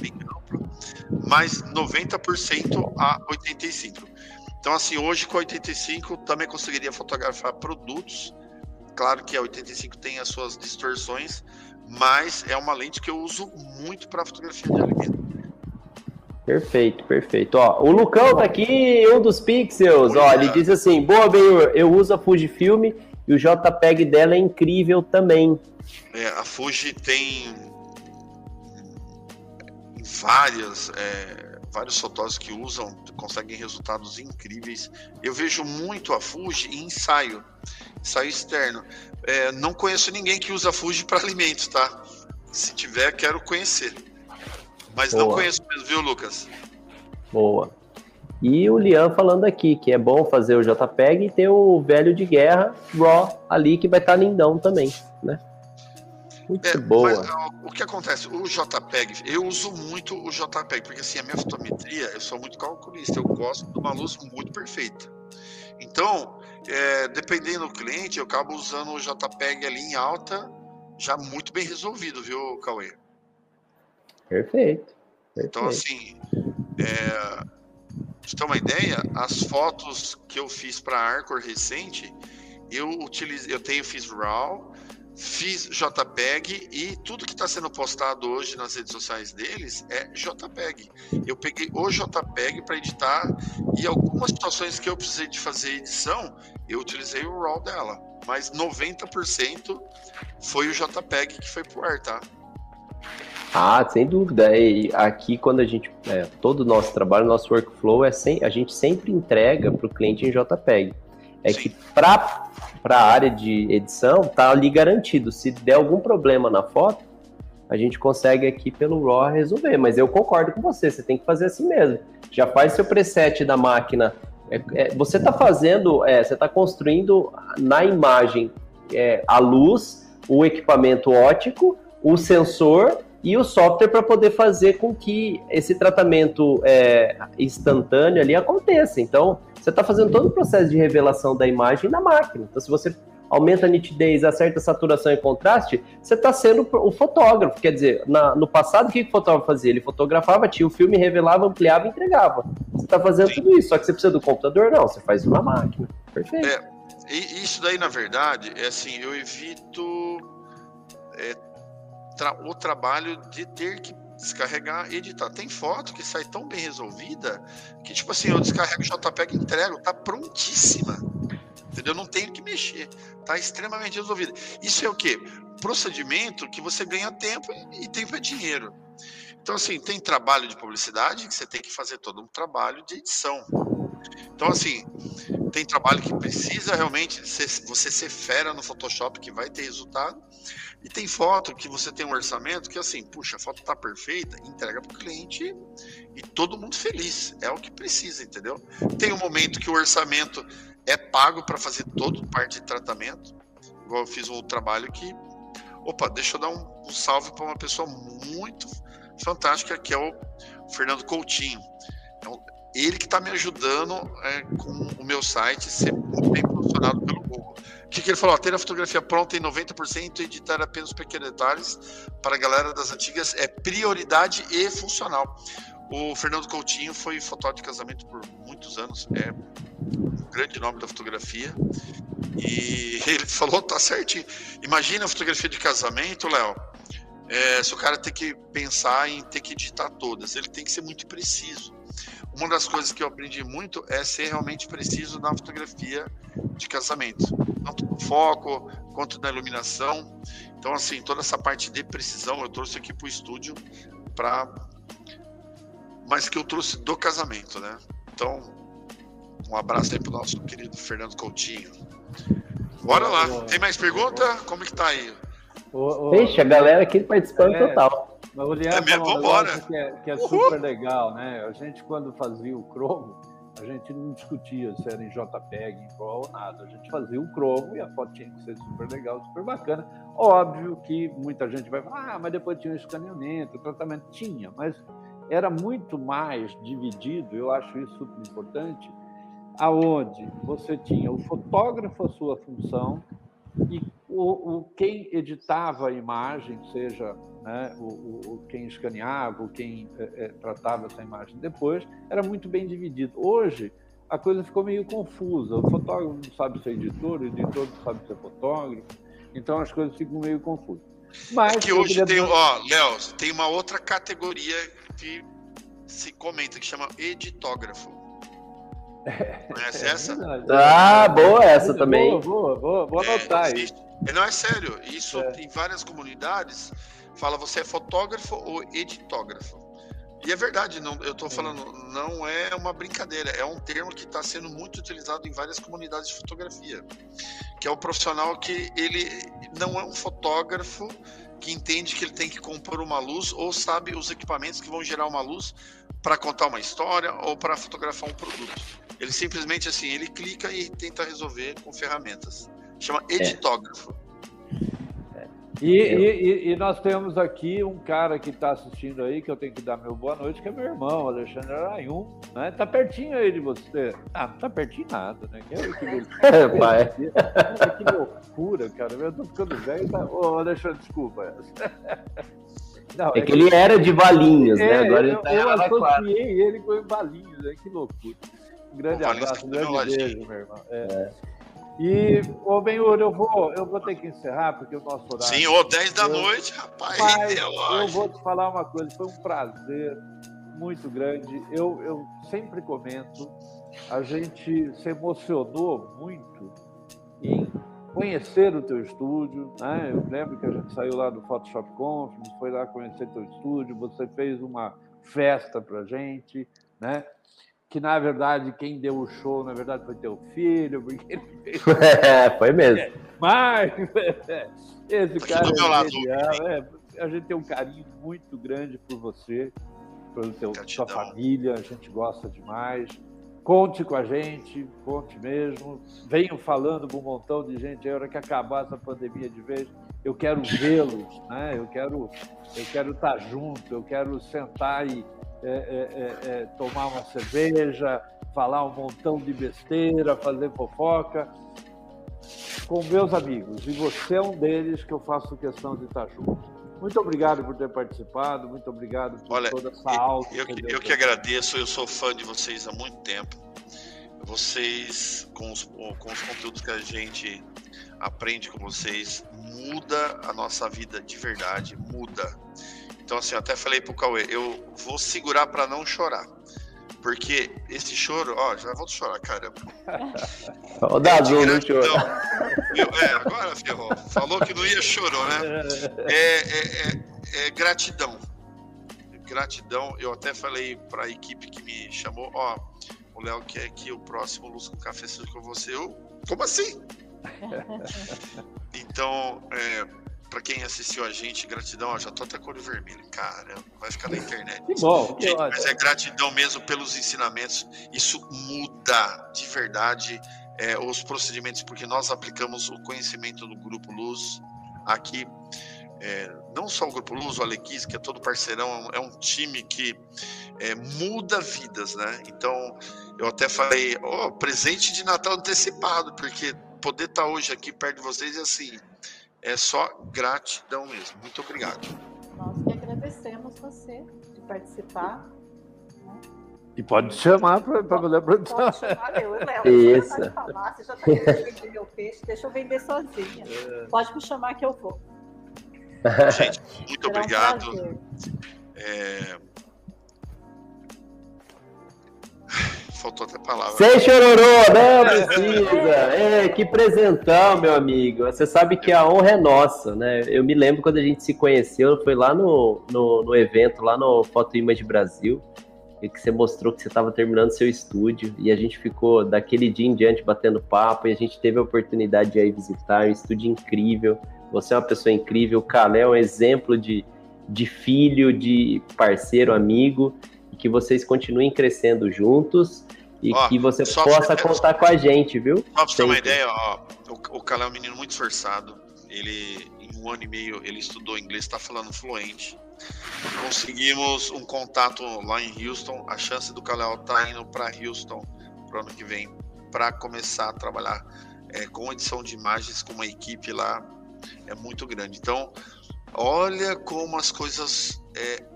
bem amplo, mas 90% a 85. Então assim, hoje com a 85 também conseguiria fotografar produtos. Claro que a 85 tem as suas distorções, mas é uma lente que eu uso muito para fotografia de alimento. Perfeito, perfeito. Ó, o Lucão tá aqui, um dos pixels. Ó, ele diz assim: Boa, Benhur, eu uso a Fujifilm e o JPEG dela é incrível também. É, a Fuji tem várias, é, vários fotógrafos que usam, conseguem resultados incríveis. Eu vejo muito a Fuji em ensaio, ensaio externo. É, não conheço ninguém que usa a Fuji para alimentos, tá? Se tiver, quero conhecer. Mas Boa. não conheço mesmo, viu, Lucas? Boa. E o Lian falando aqui que é bom fazer o JPEG e ter o velho de guerra RAW ali que vai estar tá lindão também, né? Muito é, boa. Mas, o que acontece? O JPEG, eu uso muito o JPEG, porque assim, a minha fotometria, eu sou muito calculista, eu gosto de uma luz muito perfeita. Então, é, dependendo do cliente, eu acabo usando o JPEG ali em alta, já muito bem resolvido, viu, Cauê? Perfeito. Então, assim, é, você ter uma ideia, as fotos que eu fiz para Arcor recente, eu utilizei, eu tenho fiz RAW, fiz JPEG e tudo que está sendo postado hoje nas redes sociais deles é JPEG. Eu peguei o JPEG para editar e algumas situações que eu precisei de fazer edição, eu utilizei o RAW dela, mas 90% foi o JPEG que foi pro ar, tá? Ah, sem dúvida. E aqui, quando a gente. É, todo o nosso trabalho, nosso workflow, é sem, a gente sempre entrega para o cliente em JPEG. É Sim. que para a área de edição, tá ali garantido. Se der algum problema na foto, a gente consegue aqui pelo RAW resolver. Mas eu concordo com você, você tem que fazer assim mesmo. Já faz seu preset da máquina. É, é, você está fazendo, é, você está construindo na imagem é, a luz, o equipamento ótico o sensor e o software para poder fazer com que esse tratamento é, instantâneo ali aconteça. Então, você está fazendo todo o processo de revelação da imagem na máquina. Então, se você aumenta a nitidez, acerta a saturação e contraste, você está sendo o fotógrafo. Quer dizer, na, no passado, o que, o fotógrafo fazia? Ele fotografava, tinha o filme, revelava, ampliava e entregava. Você está fazendo Sim. tudo isso, só que você precisa do computador? Não, você faz uma máquina. Perfeito. É, isso daí, na verdade, é assim, eu evito é, tra o trabalho de ter que descarregar e editar. Tem foto que sai tão bem resolvida que, tipo assim, eu descarrego o JPEG e entrego, tá prontíssima. Entendeu? Não tenho que mexer. Tá extremamente resolvida. Isso é o quê? Procedimento que você ganha tempo e tempo é dinheiro. Então, assim, tem trabalho de publicidade que você tem que fazer todo um trabalho de edição. Então, assim, tem trabalho que precisa realmente ser, você ser fera no Photoshop que vai ter resultado. E tem foto que você tem um orçamento que, assim, puxa, a foto tá perfeita, entrega para o cliente e todo mundo feliz. É o que precisa, entendeu? Tem um momento que o orçamento é pago para fazer toda parte de tratamento. Igual eu fiz um trabalho que. Opa, deixa eu dar um, um salve para uma pessoa muito fantástica, que é o Fernando Coutinho. Então, ele que está me ajudando é, com o meu site ser muito bem pelo Google. O que, que ele falou? ter a fotografia pronta em 90% e editar apenas pequenos detalhes para a galera das antigas é prioridade e funcional. O Fernando Coutinho foi fotógrafo de casamento por muitos anos, é um grande nome da fotografia. E [laughs] ele falou, tá certinho. Imagina a fotografia de casamento, Léo. É, se o cara tem que pensar em ter que editar todas, ele tem que ser muito preciso uma das coisas que eu aprendi muito é ser realmente preciso na fotografia de casamento, tanto no foco quanto na iluminação. Então, assim, toda essa parte de precisão eu trouxe aqui para o estúdio para, mas que eu trouxe do casamento, né? Então, um abraço aí para o nosso querido Fernando Coutinho. Bora lá. Tem mais pergunta? Como que tá aí? Deixa a galera aqui participando é, total. Mas o Leandro é mesmo, vambora. Que é, que é super legal, né? A gente, quando fazia o cromo, a gente não discutia se era em JPEG, em RAW ou nada. A gente fazia o cromo e a foto tinha que ser super legal, super bacana. Óbvio que muita gente vai falar, ah, mas depois tinha o escaneamento, o tratamento. Tinha, mas era muito mais dividido, eu acho isso super importante, aonde você tinha o fotógrafo a sua função e o, o quem editava a imagem, seja né, o, o, quem escaneava, o quem é, é, tratava essa imagem depois, era muito bem dividido. Hoje, a coisa ficou meio confusa. O fotógrafo não sabe ser editor, o editor não sabe ser fotógrafo, então as coisas ficam meio confusas. Mas, é que hoje queria... tem, ó, Léo, tem uma outra categoria que se comenta que chama editógrafo. Conhece é, essa? ah, boa essa também. Boa, boa, boa, vou é, anotar aí. Não, é sério. Isso é. em várias comunidades fala você é fotógrafo ou editógrafo. E é verdade, não, eu estou falando, não é uma brincadeira, é um termo que está sendo muito utilizado em várias comunidades de fotografia, que é o profissional que ele não é um fotógrafo que entende que ele tem que compor uma luz ou sabe os equipamentos que vão gerar uma luz para contar uma história ou para fotografar um produto. Ele simplesmente assim, ele clica e tenta resolver com ferramentas. Chama é. editógrafo. E, e, e, nós temos aqui um cara que está assistindo aí, que eu tenho que dar meu boa noite, que é meu irmão, Alexandre Arayum. Né? Tá pertinho aí de você. Ah, não tá pertinho nada, né? Que, [laughs] que, é, pai. [laughs] que loucura, cara. Eu tô ficando velho. Tá... Ô, Alexandre, desculpa. [laughs] Não, é, é que ele era de Valinhos, né? é, né? Agora eu, ele tá eu associei ele com Valinhos, né? Que loucura. Um grande abraço, um grande beijo, meu irmão. É. É. E, ô Benhur, eu vou, eu vou ter que encerrar, porque o nosso horário. Sim, ô, 10 da eu, noite, rapaz. Mas eu vou te falar uma coisa, foi um prazer muito grande. Eu, eu sempre comento, a gente se emocionou muito em conhecer o teu estúdio, né? Eu lembro que a gente saiu lá do Photoshop Conference, foi lá conhecer teu estúdio, você fez uma festa pra gente, né? Que na verdade quem deu o show, na verdade, foi teu filho, porque ele [laughs] fez... É, foi mesmo. É, mas [laughs] esse cara é genial, é, a gente tem um carinho muito grande por você, pela sua família, a gente gosta demais. Conte com a gente, conte mesmo. Venham falando com um montão de gente. A hora que acabar essa pandemia de vez, eu quero vê-los, né? eu, quero, eu quero estar junto, eu quero sentar e é, é, é, é, tomar uma cerveja, falar um montão de besteira, fazer fofoca com meus amigos. E você é um deles que eu faço questão de estar junto. Muito obrigado por ter participado, muito obrigado por Olha, toda essa aula. Eu, eu, eu que agradeço, eu sou fã de vocês há muito tempo. Vocês, com os, com os conteúdos que a gente aprende com vocês, muda a nossa vida de verdade, muda. Então, assim, eu até falei pro Cauê, eu vou segurar para não chorar. Porque esse choro, ó, já vou chorar, caramba. [laughs] O Dado é não chorou. É, agora ferrou. Falou que não ia, chorou, né? É, é, é, é gratidão. Gratidão. Eu até falei para a equipe que me chamou, ó, o Léo quer que o próximo Luz com Café seja com você. Eu, como assim? [laughs] então, é, para quem assistiu a gente, gratidão, ó, já tô até cor vermelho, cara, vai ficar na internet. Que bom, gente, mas é gratidão mesmo pelos ensinamentos, isso muda de verdade é, os procedimentos, porque nós aplicamos o conhecimento do Grupo Luz aqui, é, não só o Grupo Luz, o Alequis, que é todo parceirão, é um time que é, muda vidas, né? Então, eu até falei, ó, oh, presente de Natal antecipado, porque poder estar tá hoje aqui perto de vocês é assim, é só gratidão mesmo. Muito obrigado. Nós que agradecemos você de participar. Né? E pode chamar para poder produzir. Pode chamar eu, Léo. Isso. Você falar, você já está querendo vender meu peixe, deixa eu vender sozinha. É. Pode me chamar que eu vou. Gente, muito Será obrigado. Um é, faltou até palavra. Sem chororô, não precisa. É, que presentão, meu amigo. Você sabe que a honra é nossa, né? Eu me lembro quando a gente se conheceu, foi lá no, no, no evento, lá no Foto Image Brasil, e que você mostrou que você estava terminando seu estúdio, e a gente ficou daquele dia em diante batendo papo, e a gente teve a oportunidade de ir visitar, um estúdio incrível. Você é uma pessoa incrível, o Calé é um exemplo de, de filho, de parceiro, amigo, que vocês continuem crescendo juntos e ó, que você possa contar com a gente, viu? Só pra você ter uma ideia, ó, o, o Calé é um menino muito esforçado. Ele, em um ano e meio, ele estudou inglês, está falando fluente. Conseguimos um contato lá em Houston. A chance do Calé tá indo para Houston pro ano que vem para começar a trabalhar é, com edição de imagens com uma equipe lá é muito grande. Então, olha como as coisas é,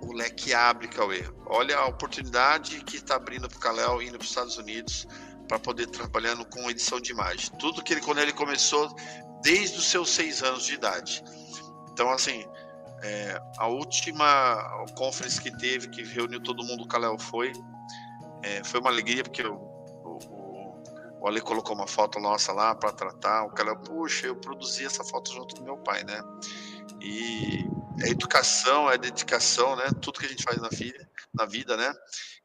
o leque abre, Cauê. Olha a oportunidade que está abrindo para o Kalel indo para os Estados Unidos para poder trabalhando com edição de imagem. Tudo que ele, quando ele começou, desde os seus seis anos de idade. Então, assim, é, a última conference que teve, que reuniu todo mundo, o Kalel foi, é, foi uma alegria, porque o, o, o Ale colocou uma foto nossa lá para tratar. O Kalel, puxa, eu produzi essa foto junto com meu pai, né? E é educação, é dedicação, né? Tudo que a gente faz na vida, na vida, né?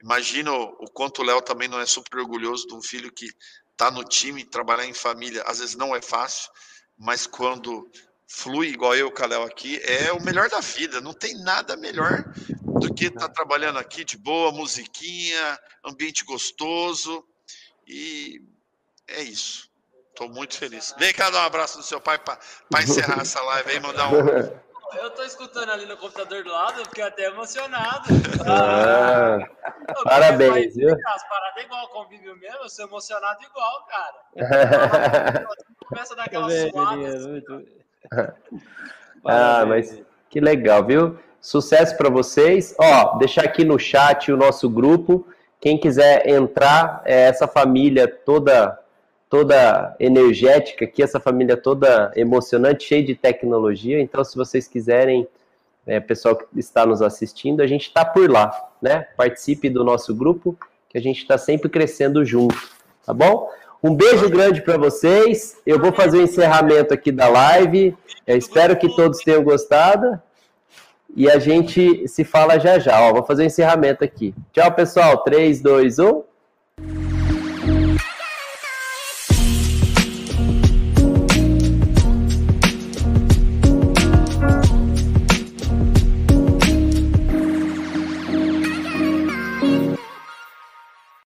Imagina o quanto o Léo também não é super orgulhoso de um filho que tá no time, trabalhar em família, às vezes não é fácil, mas quando flui igual eu, Caléo aqui, é o melhor da vida. Não tem nada melhor do que estar tá trabalhando aqui de boa, musiquinha, ambiente gostoso e é isso. Estou muito feliz. Vem cá dar um abraço do seu pai para encerrar essa live aí, mandar um. [laughs] Eu tô escutando ali no computador do lado, fiquei até emocionado. Ah, parabéns, viu? As paradas é igual, convívio mesmo, eu sou emocionado igual, cara. [laughs] Começa a dar aquela suada. [laughs] Ah, mas que legal, viu? Sucesso para vocês. Ó, deixar aqui no chat o nosso grupo. Quem quiser entrar, é essa família toda toda energética aqui, essa família toda emocionante, cheia de tecnologia. Então, se vocês quiserem, é, pessoal que está nos assistindo, a gente está por lá, né? Participe do nosso grupo, que a gente está sempre crescendo junto, tá bom? Um beijo grande para vocês. Eu vou fazer o encerramento aqui da live. Eu espero que todos tenham gostado. E a gente se fala já já. Ó, vou fazer o encerramento aqui. Tchau, pessoal. 3, 2, 1.